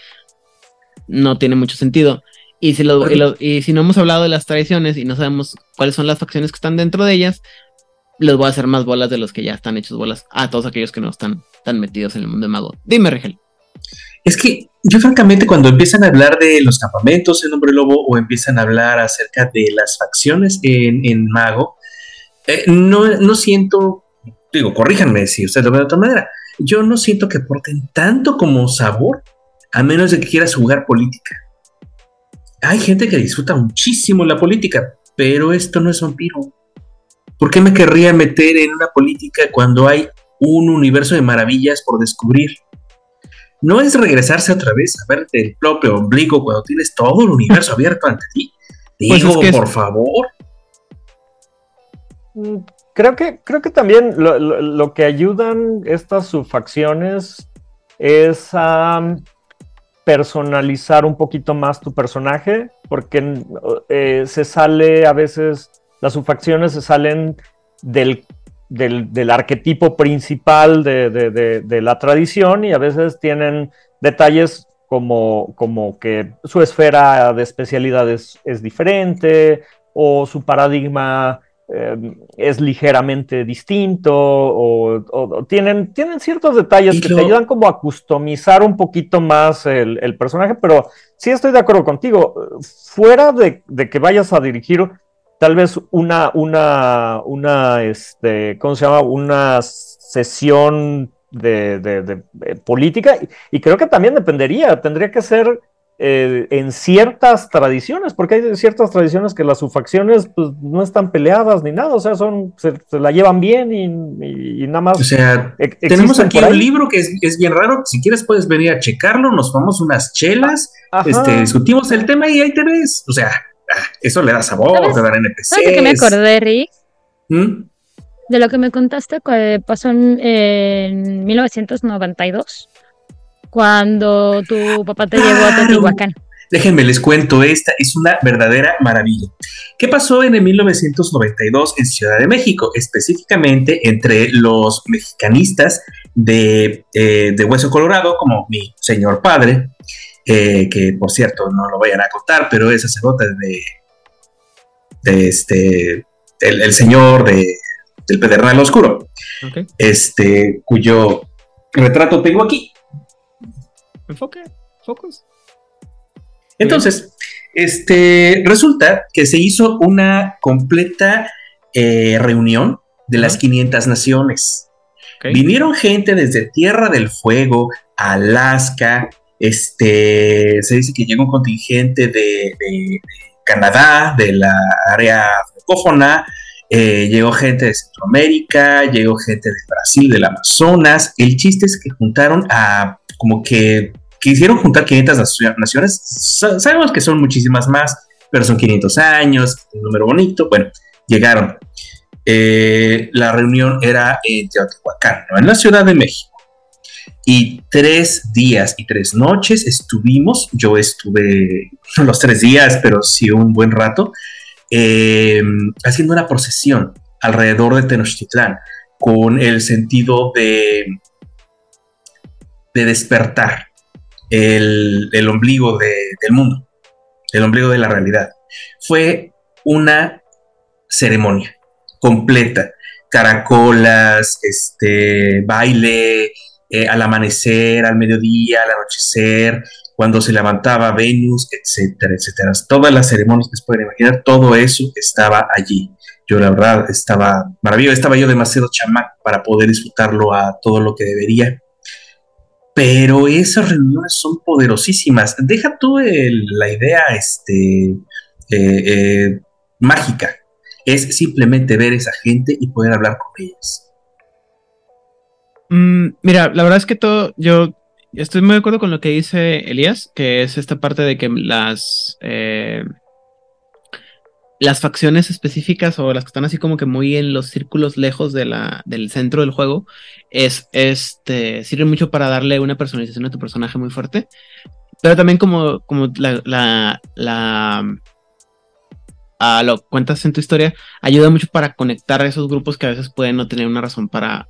no tiene mucho sentido. Y si, lo- y, lo- y si no hemos hablado de las tradiciones y no sabemos cuáles son las facciones que están dentro de ellas, les voy a hacer más bolas de los que ya están hechos bolas a todos aquellos que no están tan metidos en el mundo de mago. Dime, Rigel. Es que yo francamente cuando empiezan a hablar de los campamentos en Hombre Lobo o empiezan a hablar acerca de las facciones en, en Mago, eh, no, no siento, digo, corríjanme si ustedes lo ven de otra manera, yo no siento que aporten tanto como sabor, a menos de que quieras jugar política. Hay gente que disfruta muchísimo la política, pero esto no es vampiro. ¿Por qué me querría meter en una política cuando hay un universo de maravillas por descubrir? No es regresarse otra vez a verte el propio ombligo cuando tienes todo el universo abierto ante ti. Pues Digo, es que es- por favor. Mm, Creo que, creo que también lo, lo- lo que ayudan estas subfacciones es a mm, personalizar un poquito más tu personaje, porque eh, se sale a veces, las subfacciones se salen del, del, del arquetipo principal de, de- de- de la tradición y a veces tienen detalles como, como que su esfera de especialidades es diferente o su paradigma eh, es ligeramente distinto o, o- o tienen, tienen ciertos detalles Y que te ayudan como a customizar un poquito más el, el personaje, pero sí estoy de acuerdo contigo. Fuera de, de que vayas a dirigir tal vez una, una, una, este, ¿cómo se llama? Una sesión de, de- de, eh, política y, y creo que también dependería, tendría que ser eh, en ciertas tradiciones, porque hay ciertas tradiciones que las subfacciones pues, no están peleadas ni nada, o sea, son, se, se la llevan bien y, y- y nada más. O sea, ex- tenemos aquí un libro que es, es bien raro. Si quieres, puedes venir a checarlo. Nos tomamos unas chelas, Ajá. este, discutimos el tema y ahí te ves. O sea, ah, eso le da sabor, ¿Sabes? te da NPCs. ¿Sabes de qué me acordé, Rick? ¿Mm? De lo que me contaste que pasó en, en 1992, cuando tu papá te llevó a Claro. Teotihuacán. Déjenme les cuento, esta es una verdadera maravilla. ¿Qué pasó en el 1992 en Ciudad de México? Específicamente entre los mexicanistas de, eh, de Hueso Colorado, como mi señor padre, eh, que por cierto no lo vayan a contar, pero es sacerdote de, de este, el, el señor de, del Pedernal Oscuro, este, cuyo retrato tengo aquí. Enfoque, focus. Entonces, este, resulta que se hizo una completa eh, reunión de las 500 naciones. Vinieron gente desde Tierra del Fuego, Alaska, este, se dice que llegó un contingente de, Canadá, de la área francófona, eh, llegó gente de Centroamérica, llegó gente de Brasil, del Amazonas. El chiste es que juntaron a como que quisieron juntar 500 nacio- naciones. Sa- sabemos que son muchísimas más, pero son 500 años, un número bonito. Bueno, llegaron. Eh, la reunión era en Teotihuacán, ¿no? en la Ciudad de México. Y tres días y tres noches estuvimos, yo estuve los tres días, pero sí un buen rato, eh, haciendo una procesión alrededor de Tenochtitlán con el sentido de, de despertar el, el ombligo de- del mundo, el ombligo de la realidad. Fue una ceremonia completa, caracolas, este, baile, eh, al amanecer, al mediodía, al anochecer, cuando se levantaba Venus, etcétera, etcétera. Todas las ceremonias que se pueden imaginar, todo eso estaba allí. Yo la verdad estaba maravilloso, estaba yo demasiado chamaco para poder disfrutarlo a todo lo que debería. pero esas reuniones son poderosísimas. Deja tú la idea este, eh, eh, mágica. Es simplemente ver esa gente y poder hablar con ellos. Mm, mira, la verdad es que todo, yo estoy muy de acuerdo con lo que dice Elías, que es esta parte de que las eh, las facciones específicas o las que están así como que muy en los círculos lejos de la, del centro del juego, es este sirven mucho para darle una personalización a tu personaje muy fuerte. Pero también como, como la, la, la a lo cuentas en tu historia, ayuda mucho para conectar a esos grupos que a veces pueden no tener una razón para,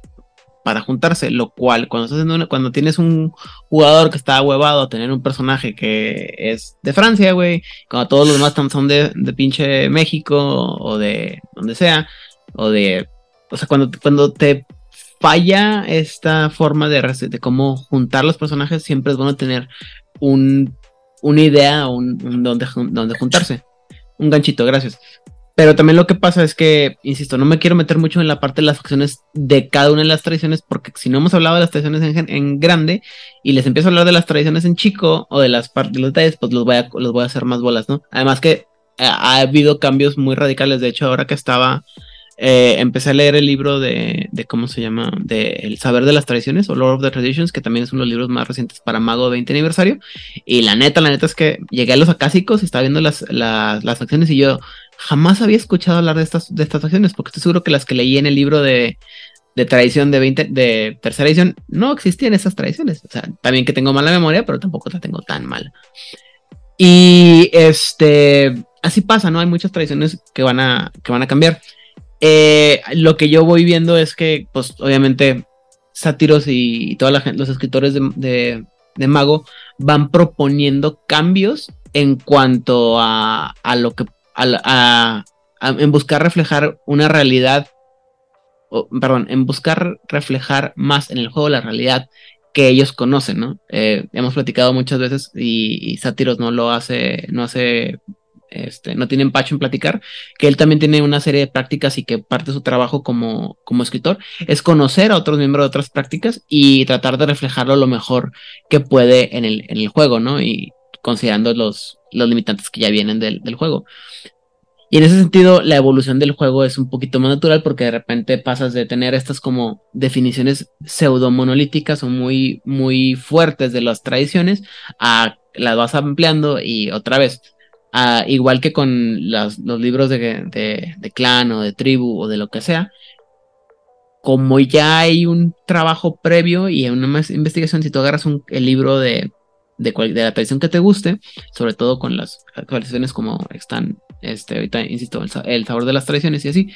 para juntarse, lo cual cuando, estás haciendo una- cuando tienes un jugador que está huevado a tener un personaje que es de Francia, güey, cuando todos los demás son de, de pinche México o de donde sea, o de, o sea, cuando, cuando te falla esta forma de, de cómo juntar los personajes, siempre es bueno tener un, una idea o un, un donde, donde juntarse. Un ganchito, gracias. Pero también lo que pasa es que, insisto, no me quiero meter mucho en la parte de las facciones de cada una de las tradiciones, porque si no hemos hablado de las tradiciones en, en grande y les empiezo a hablar de las tradiciones en chico o de las partes de los detalles, pues los voy a, los voy a hacer más bolas, ¿no? Además que eh, ha habido cambios muy radicales. De hecho, ahora que estaba, eh, empecé a leer el libro de, de ¿cómo se llama? De El saber de las tradiciones o Lord of the Traditions, que también es uno de los libros más recientes para Mago 20 aniversario. Y la neta, la neta es que llegué a los acásicos y estaba viendo las, las, las facciones y yo jamás había escuchado hablar de estas, de estas facciones, porque estoy seguro que las que leí en el libro de, de tradición de 20, de tercera edición, no existían esas tradiciones. O sea, también que tengo mala memoria, pero tampoco la tengo tan mal. Y este, así pasa, ¿no? Hay muchas tradiciones que van a, que van a cambiar. Eh, lo que yo voy viendo es que, pues, obviamente, sátiros y, toda la gente, los escritores de, de, de Mago van proponiendo cambios en cuanto a, a lo que, en buscar reflejar una realidad, o, perdón, en buscar reflejar más en el juego la realidad que ellos conocen, ¿no? Eh, hemos platicado muchas veces y, y Sátiros no lo hace, no hace, este, no tiene empacho en platicar, que él también tiene una serie de prácticas y que parte de su trabajo como, como escritor es conocer a otros miembros de otras prácticas y tratar de reflejarlo lo mejor que puede en el, en el juego, ¿no? Y considerando los, los limitantes que ya vienen del, del juego. Y en ese sentido, la evolución del juego es un poquito más natural porque de repente pasas de tener estas como definiciones pseudo monolíticas o muy, muy fuertes de las tradiciones a las vas ampliando y otra vez, igual que con las- los libros de, de, clan o de tribu o de lo que sea, como ya hay un trabajo previo y una investigación, si tú agarras un, el libro de, de, cual- de la tradición que te guste, sobre todo con las actualizaciones como están, este, ahorita, insisto, el, el sabor de las tradiciones y así,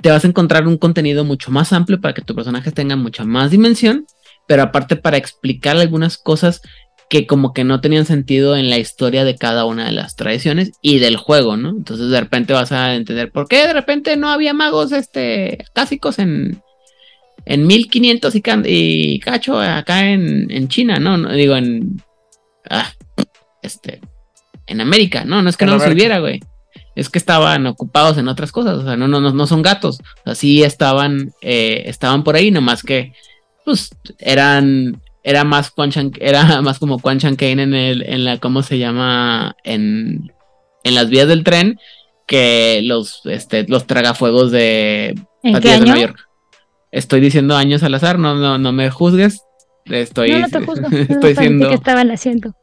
te vas a encontrar un contenido mucho más amplio para que tu personaje tenga mucha más dimensión, pero aparte para explicar algunas cosas que como que no tenían sentido en la historia de cada una de las tradiciones y del juego, ¿no? Entonces de repente vas a entender por qué de repente no había magos este clásicos en en 1500 y, y cacho acá en, en China. No, Digo en ah, este en América, no, no es que En no los hubiera, güey. Es que estaban ocupados en otras cosas, o sea, no, no, no, no son gatos, o sea, sí estaban, eh, estaban por ahí, nomás que, pues, eran, era más Quan Chan- era más como Quan Chan Kane en el, en la, ¿cómo se llama? En, en las vías del tren, que los, este, los tragafuegos de ¿En qué Patillas de año? Nueva York. Estoy diciendo años al azar, no, no, no me juzgues. Estoy, no, no te juzgo. estoy no, siendo, que estaban haciendo?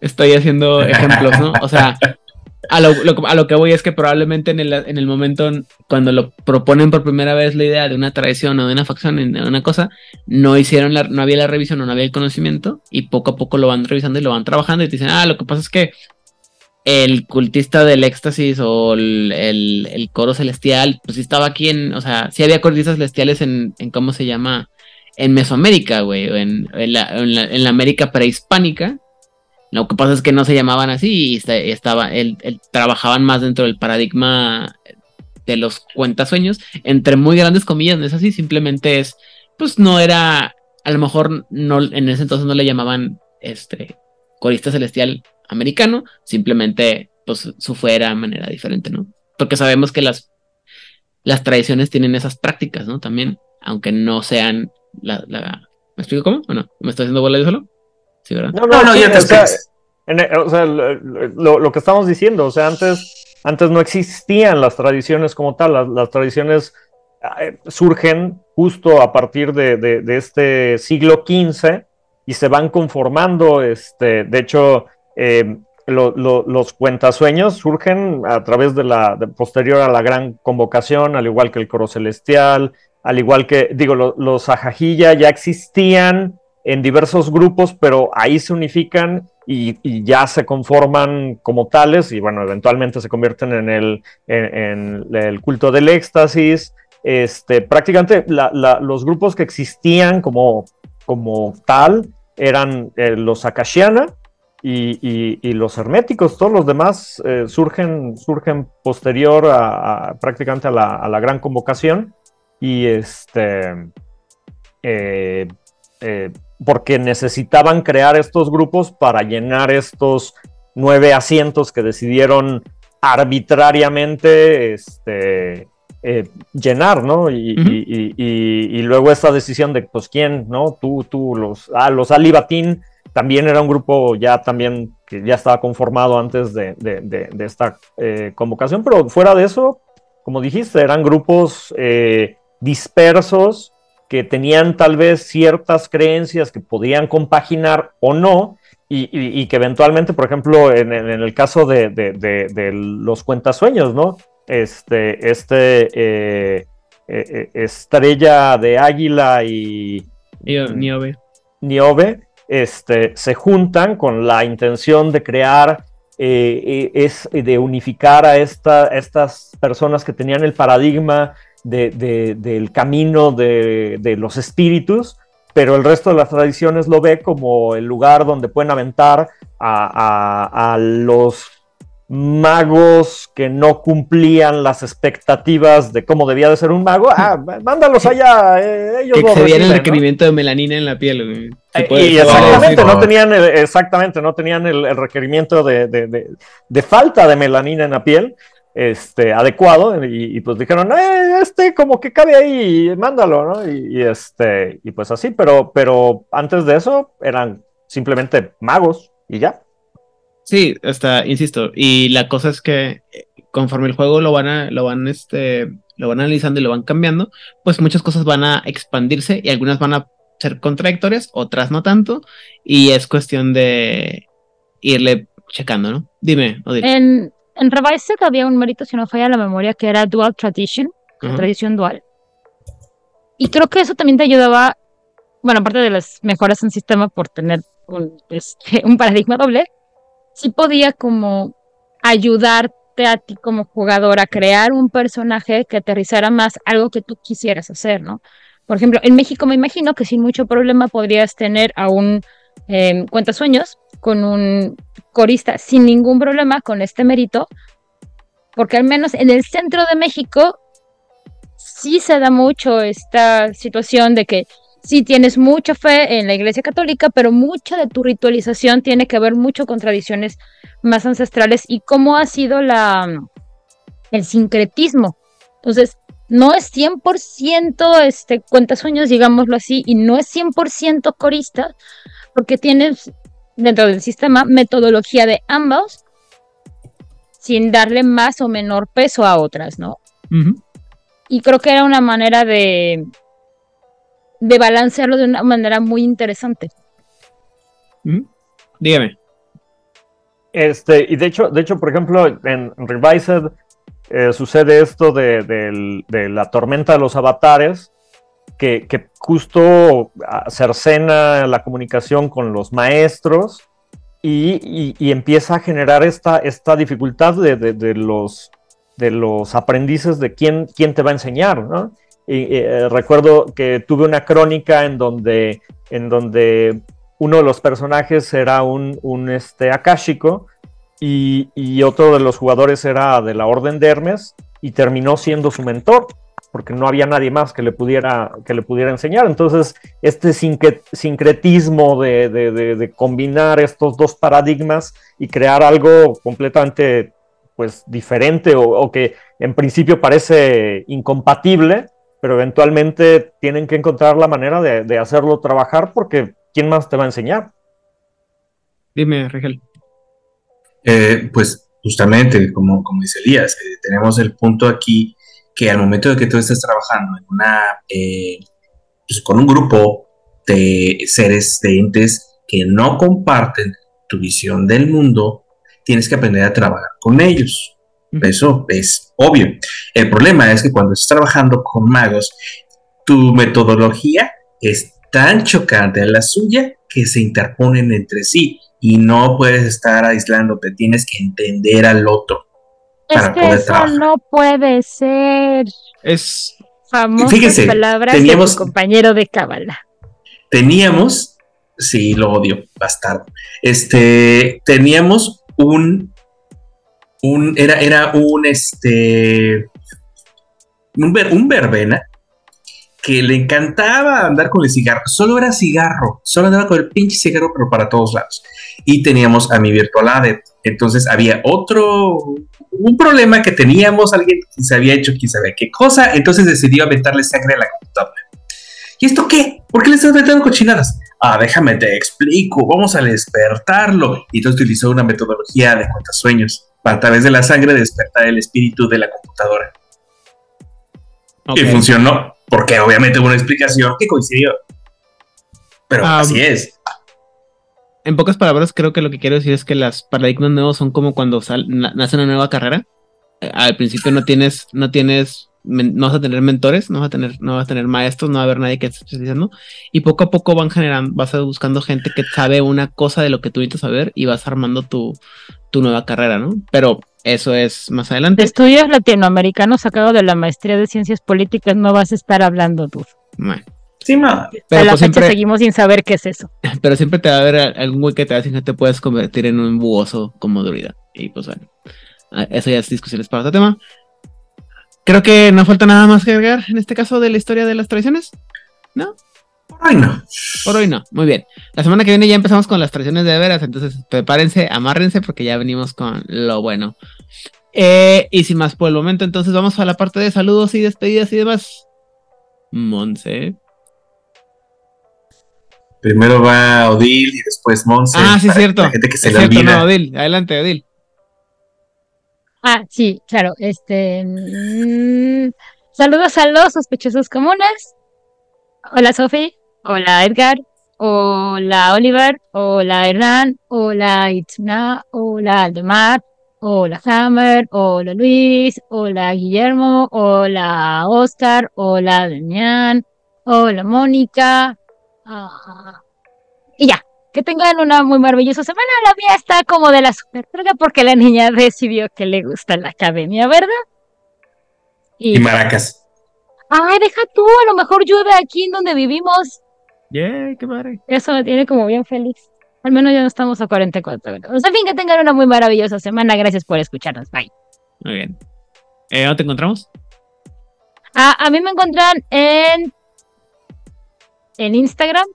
estoy haciendo ejemplos, ¿no? O sea, a lo, lo- a lo que voy es que probablemente en el, en el momento en- cuando lo proponen por primera vez la idea de una tradición o de una facción, en- de una cosa, no hicieron la, no había la revisión o no había el conocimiento y poco a poco lo van revisando y lo van trabajando y te dicen, ah, lo que pasa es que el cultista del éxtasis o el, el- el coro celestial, pues sí estaba aquí en, o sea, sí había coristas celestiales en, en ¿cómo se llama? En Mesoamérica, güey, en, en la, en la- América prehispánica. Lo que pasa es que no se llamaban así y esta- estaba, el, el- trabajaban más dentro del paradigma de los cuentasueños, entre muy grandes comillas, no es así, simplemente es, pues no era, a lo mejor no, en ese entonces no le llamaban este corista celestial americano, simplemente pues su fue era de manera diferente, ¿no? Porque sabemos que las, las tradiciones tienen esas prácticas, ¿no? También, aunque no sean la, la- ¿Me explico cómo? ¿O no? ¿Me estoy haciendo bola yo solo? Sí, ¿verdad? No, No, no, sí, ya te o sea, en el- o sea, lo, lo- lo que estamos diciendo, o sea, antes, antes no existían las tradiciones como tal, las, las tradiciones eh, surgen justo a partir de, de- de este siglo XV y se van conformando, este, de hecho, eh, lo- lo- los cuentasueños surgen a través de la, de- posterior a la gran convocación, al igual que el coro celestial, al igual que, digo, lo- los ajajilla ya existían en diversos grupos, pero ahí se unifican y, ya se conforman como tales y bueno, eventualmente se convierten en el, en, el culto del éxtasis. Este, prácticamente los grupos que existían como, como tal eran eh, los Akashiana y, los herméticos, todos los demás eh, surgen, surgen posterior a, prácticamente a la gran convocación y este eh, eh, porque necesitaban crear estos grupos para llenar estos nueve asientos que decidieron arbitrariamente este, eh, llenar, ¿no? Y, y- y- y- y luego esta decisión de, pues, ¿quién, no? Tú, tú, los, ah, los Alibatín también era un grupo ya también que ya estaba conformado antes de, de- de- de esta eh, convocación, pero fuera de eso, como dijiste, eran grupos eh, dispersos que tenían tal vez ciertas creencias que podían compaginar o no, y, y- y que eventualmente, por ejemplo, en, el caso de, de- de- de los cuentasueños, ¿no? Este, este eh, eh, eh, estrella de águila y Ni- Niobe. Niobe este, se juntan con la intención de crear, eh, eh, es de unificar a esta- estas personas que tenían el paradigma de- de- del camino de, de los espíritus, pero el resto de las tradiciones lo ve como el lugar donde pueden aventar a, a- a los magos que no cumplían las expectativas de cómo debía de ser un mago. Ah, mándalos allá, eh, ellos Que excedían el requerimiento de melanina en la piel, Eh, y exactamente, no tenían el, exactamente, no tenían el, el requerimiento de, de- de- de falta de melanina en la piel este, adecuado y, y, pues dijeron, "Eh, este como que cabe ahí, mándalo, ¿no? Y, y, este, y pues así, pero, pero antes de eso eran simplemente magos y ya. Sí, hasta, insisto, y la cosa es que eh, conforme el juego lo van a, lo van, este, lo van analizando y lo van cambiando, pues muchas cosas van a expandirse y algunas van a ser contradictorias, otras no tanto, y es cuestión de irle checando, ¿no? Dime, Odil. En, en Revised había un mérito, si no falla la memoria, que era Dual Tradition, Ajá. tradición dual. Y creo que eso también te ayudaba, bueno, aparte de las mejoras en sistema por tener un, este, un paradigma doble, sí podía como ayudarte a ti como jugador a crear un personaje que aterrizara más algo que tú quisieras hacer, ¿no? Por ejemplo, en México me imagino que sin mucho problema podrías tener a un eh, cuentasueños con un corista sin ningún problema con este mérito, porque al menos en el centro de México sí se da mucho esta situación de que sí tienes mucha fe en la Iglesia Católica, pero mucha de tu ritualización tiene que ver mucho con tradiciones más ancestrales y cómo ha sido la el sincretismo. Entonces, no es 100% este cuentasueños, digámoslo así, y no es 100% corista, porque tienes dentro del sistema metodología de ambos sin darle más o menor peso a otras, ¿no? Y creo que era una manera de, de balancearlo de una manera muy interesante. Dígame. Este, y de hecho, de hecho, por ejemplo, en Revised eh, sucede esto de, del- de la tormenta de los avatares, que, que justo cercena la comunicación con los maestros y, y- empieza a generar esta, esta dificultad de, de- los, de los aprendices de quién, quién te va a enseñar, ¿no? Y, eh, recuerdo que tuve una crónica en donde, en donde uno de los personajes era un, un este, akáshico y, y otro de los jugadores era de la Orden de Hermes y terminó siendo su mentor porque no había nadie más que le pudiera, que le pudiera enseñar. Entonces, este sincre- sincretismo de, de- de- de combinar estos dos paradigmas y crear algo completamente pues, diferente o, o que en principio parece incompatible, pero eventualmente tienen que encontrar la manera de, de hacerlo trabajar porque ¿quién más te va a enseñar? Dime, Rigel. Eh, pues justamente, como, como dice Elías, eh, tenemos el punto aquí que al momento de que tú estés trabajando en una, eh, pues, con un grupo de seres, de entes que no comparten tu visión del mundo, tienes que aprender a trabajar con ellos. Eso es obvio. El problema es que cuando estás trabajando con magos, tu metodología es tan chocante a la suya que se interponen entre sí y no puedes estar aislándote, tienes que entender al otro Es que eso trabajar. no puede ser. Es Famosas Fíjese, palabras teníamos- de tu compañero de cábala. Teníamos, sí, lo odio, bastardo. Este, teníamos un, un, era, era un, este, un, ver- un verbena que le encantaba andar con el cigarro. Solo era cigarro, solo andaba con el pinche cigarro, pero para todos lados. Y teníamos a mi virtual adept. Entonces había otro, un problema que teníamos, alguien que se había hecho quién sabe qué cosa, entonces decidió aventarle sangre a la computadora. ¿Y esto qué? ¿Por qué le estás metiendo cochinadas? Ah, déjame te explico, vamos a despertarlo. Y entonces utilizó una metodología de cuentasueños para a través de la sangre despertar el espíritu de la computadora. Ok. Y funcionó, porque obviamente hubo una explicación que coincidió. Pero Ah, así es. En pocas palabras, creo que lo que quiero decir es que las paradigmas nuevos son como cuando sal- na- nace una nueva carrera. Eh, al principio no tienes, no tienes, no vas a tener mentores, no vas a tener, no vas a tener maestros, no va a haber nadie que esté especializando. Y poco a poco van generando, vas buscando gente que sabe una cosa de lo que tú necesitas saber y vas armando tu, tu nueva carrera, ¿no? Pero eso es más adelante. Estudios latinoamericanos sacado de la maestría de ciencias políticas no vas a estar hablando tú. Bueno, Sí, ma. a pero la pues fecha siempre, seguimos sin saber qué es eso. pero siempre te va a haber algún güey que te va a decir que te puedes convertir en un buoso como druida. Y pues bueno, eso ya es discusiones para otro tema. Creo que no falta nada más que agregar en este caso de la historia de las tradiciones. ¿No? Ay, no. Por hoy no. Muy bien. La semana que viene ya empezamos con las tradiciones de veras, entonces prepárense, amárrense porque ya venimos con lo bueno. Eh, y sin más por el momento, entonces vamos a la parte de saludos y despedidas y demás. Monse. Primero va Odil y después Monse. Ah, sí, cierto. La gente que se Es le cierto, olvida. no, Odil. Adelante, Odil. Ah, sí, claro. Este. mm, saludos a los sospechosos comunes. Hola, Sofi. Hola, Edgar. Hola, Oliver. Hola, Hernán. Hola, Itzna. Hola, Aldemar. Hola, Hammer. Hola, Luis. Hola, Guillermo. Hola, Oscar. Hola, Damián. Hola, Mónica. Ah, y ya. Que tengan una muy maravillosa semana. La mía está como de la super verga porque la niña decidió que le gusta la academia, ¿verdad? Y Maracas. Ay, deja tú, a lo mejor llueve aquí en donde vivimos. Yay, qué padre. Eso me tiene como bien feliz. Al menos ya no estamos a 44 grados. En fin, que tengan una muy maravillosa semana. Gracias por escucharnos. Bye. Muy bien. Eh, ¿Dónde te encontramos? Ah, a mí me encuentran en, en Instagram.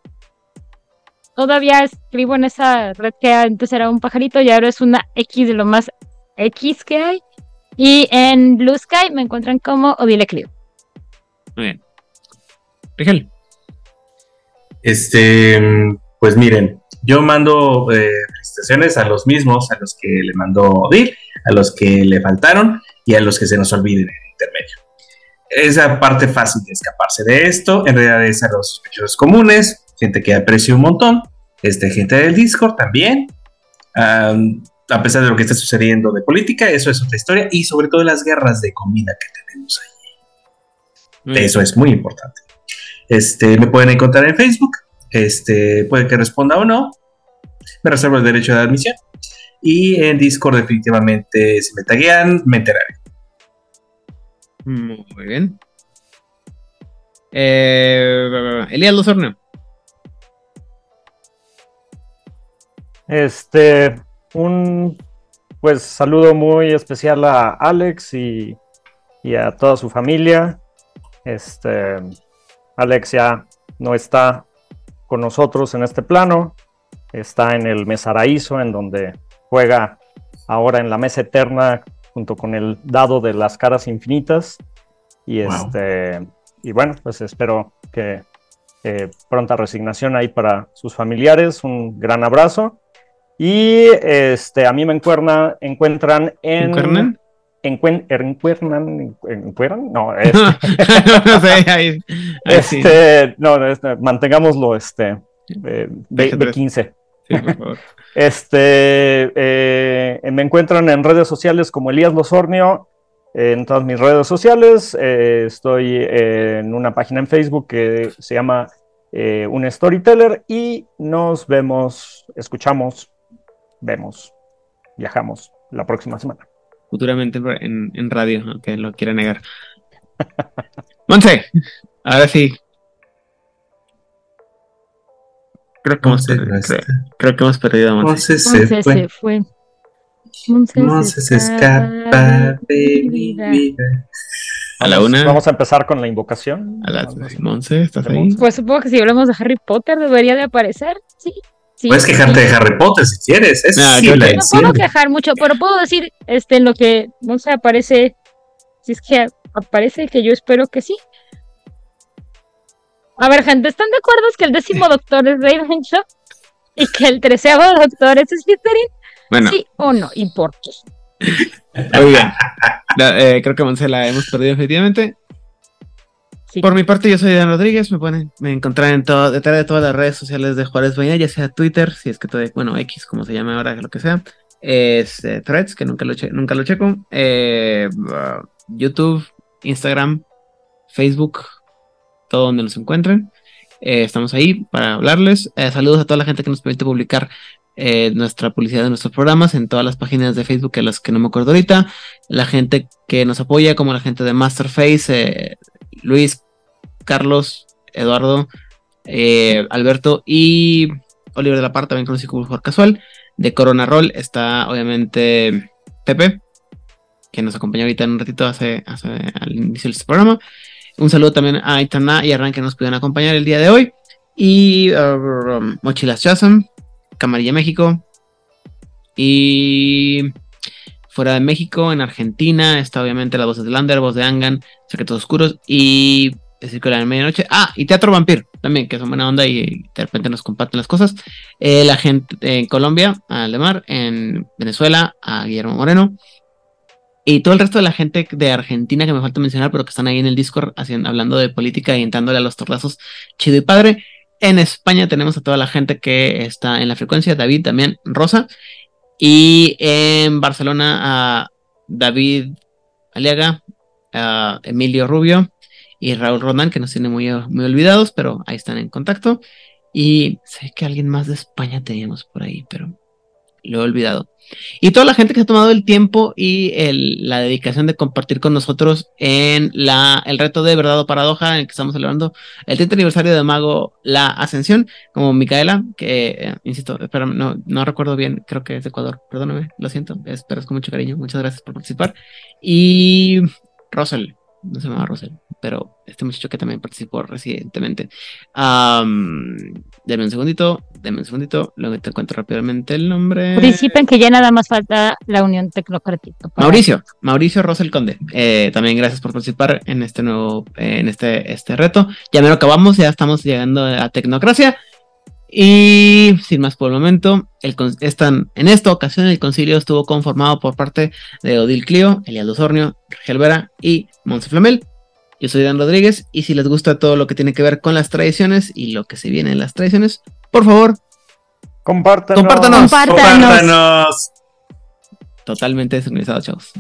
Todavía escribo en esa red que antes era un pajarito y ahora es una X de lo más X que hay. Y en Blue Sky me encuentran como Odile Clio. Muy bien. Rigel. Este, pues miren, yo mando eh, felicitaciones a los mismos, a los que le mandó Odil, a los que le faltaron y a los que se nos olviden en el intermedio. Esa parte fácil de escaparse de esto, en realidad es a los sospechosos comunes, gente que aprecio un montón, este, gente del Discord también, am, a pesar de lo que está sucediendo de política, eso es otra historia, y sobre todo las guerras de comida que tenemos ahí. Eso es muy importante. Este, me pueden encontrar en Facebook. Este, puede que responda o no. Me reservo el derecho de admisión. Y en Discord, definitivamente, si me taguean, me enteraré. Muy bien. Eh, Elías Lozorno. Este, un pues saludo muy especial a Alex y, y a toda su familia. Este, Alex ya no está con nosotros en este plano, está en el Mesaraíso, en donde juega ahora en la mesa eterna junto con el dado de las caras infinitas. Y Wow. este, y bueno, pues espero que eh, pronta resignación ahí para sus familiares. Un gran abrazo. Y este, a mí me encuerna- encuentran en. ¿Encuernan? Encuen- encuernan, encuernan, no, este, no sé, ahí, ahí sí. este, no, este, mantengámoslo, este, de, de tres. 15. Sí, por favor. Este, eh, me encuentran en redes sociales como Elías Losornio, en todas mis redes sociales. eh, estoy en una página en Facebook que se llama eh, Un Storyteller y nos vemos, escuchamos, vemos, viajamos la próxima semana. Futuramente en, en radio, aunque lo quiera negar. Monse, ahora sí. Creo que, hemos, Monse per- no está. creo, creo que hemos perdido a Monse. Monse se Monse fue. se fue. Monse Monse se escapa de mi vida. A la una. Vamos a empezar con la invocación. A las Monse, ¿estás ahí? Pues supongo que si hablamos de Harry Potter debería de aparecer. Sí. Sí Puedes quejarte sí. de Harry Potter si quieres. Es Ah, sí, la No puedo quejar mucho, pero puedo decir este, en lo que Monse aparece. Si es que aparece, que yo espero que sí. A ver, gente, ¿están de acuerdo que el décimo doctor es Ravenclaw? Y que el treceavo doctor es Slytherin, Bueno, ¿sí o no? ¿Y por qué? muy bien. Eh, creo que Monse la hemos perdido efectivamente. Por mi parte, yo soy Dan Rodríguez. Me pueden me encontrar en todo, detrás de todas las redes sociales de Juárez Vaina, ya sea Twitter, si es que todavía, bueno, X, como se llame ahora, lo que sea. Es eh, Threads, que nunca lo, che- nunca lo checo. eh, uh, YouTube, Instagram, Facebook, todo donde nos encuentren. Eh, estamos ahí para hablarles. Saludos a toda la gente que nos permite publicar eh, nuestra publicidad de nuestros programas en todas las páginas de Facebook, a las que no me acuerdo ahorita. La gente que nos apoya, como la gente de Masterface, eh, Luis, Carlos, Eduardo, eh, Alberto y Oliver de la Par, también conocido como Casual. De Corona Roll está obviamente Pepe, que nos acompañó ahorita en un ratito hace, al inicio de este programa. Un saludo también a Aitana y a Ran que nos pudieron acompañar el día de hoy. Y uh, Mochilas Chasm, Camarilla México. Y fuera de México, en Argentina, está obviamente las voces de Lander, voz de Angan, Secretos Oscuros y El Círculo de la Medianoche. Ah, y Teatro Vampir también, que son buena onda y de repente nos comparten las cosas. Eh, la gente en Colombia, a Aldemar, en Venezuela, a Guillermo Moreno. Y todo el resto de la gente de Argentina que me falta mencionar, pero que están ahí en el Discord haciendo, hablando de política y entrándole a los torrazos chido y padre. En España tenemos a toda la gente que está en la frecuencia, David también, Rosa. Y en Barcelona a David Aliaga, a Emilio Rubio y Raúl Rodán, que nos tiene muy, muy olvidados, pero ahí están en contacto. Y sé que alguien más de España teníamos por ahí, pero lo he olvidado. Y toda la gente que ha tomado el tiempo y el- la dedicación de compartir con nosotros en la, el reto de verdad o paradoja en el que estamos celebrando el 30 aniversario de Mago La Ascensión, como Micaela, que, eh, insisto, espérame, no, no recuerdo bien, creo que es de Ecuador, perdóname, lo siento, espero con mucho cariño, muchas gracias por participar. Y Russell, no se llama Russell, pero este muchacho que también participó recientemente. Am, denme un segundito, denme un segundito, luego te encuentro rápidamente el nombre. Participen que ya nada más falta la Unión Tecnocrática. Mauricio, Mauricio Rosel Conde. Eh, también gracias por participar en este nuevo, eh, en este, este reto. Ya me lo acabamos, ya estamos llegando a Tecnocracia. Y sin más por el momento, el, están, en esta ocasión el concilio estuvo conformado por parte de Odil Clio, Elialdo Sornio, Rigel Vera y Monse Flamel. Yo soy Dan Rodríguez y si les gusta todo lo que tiene que ver con las tradiciones y lo que se viene en las tradiciones, por favor, compártanos. Compártanos. compártanos. Totalmente desorganizado, chavos.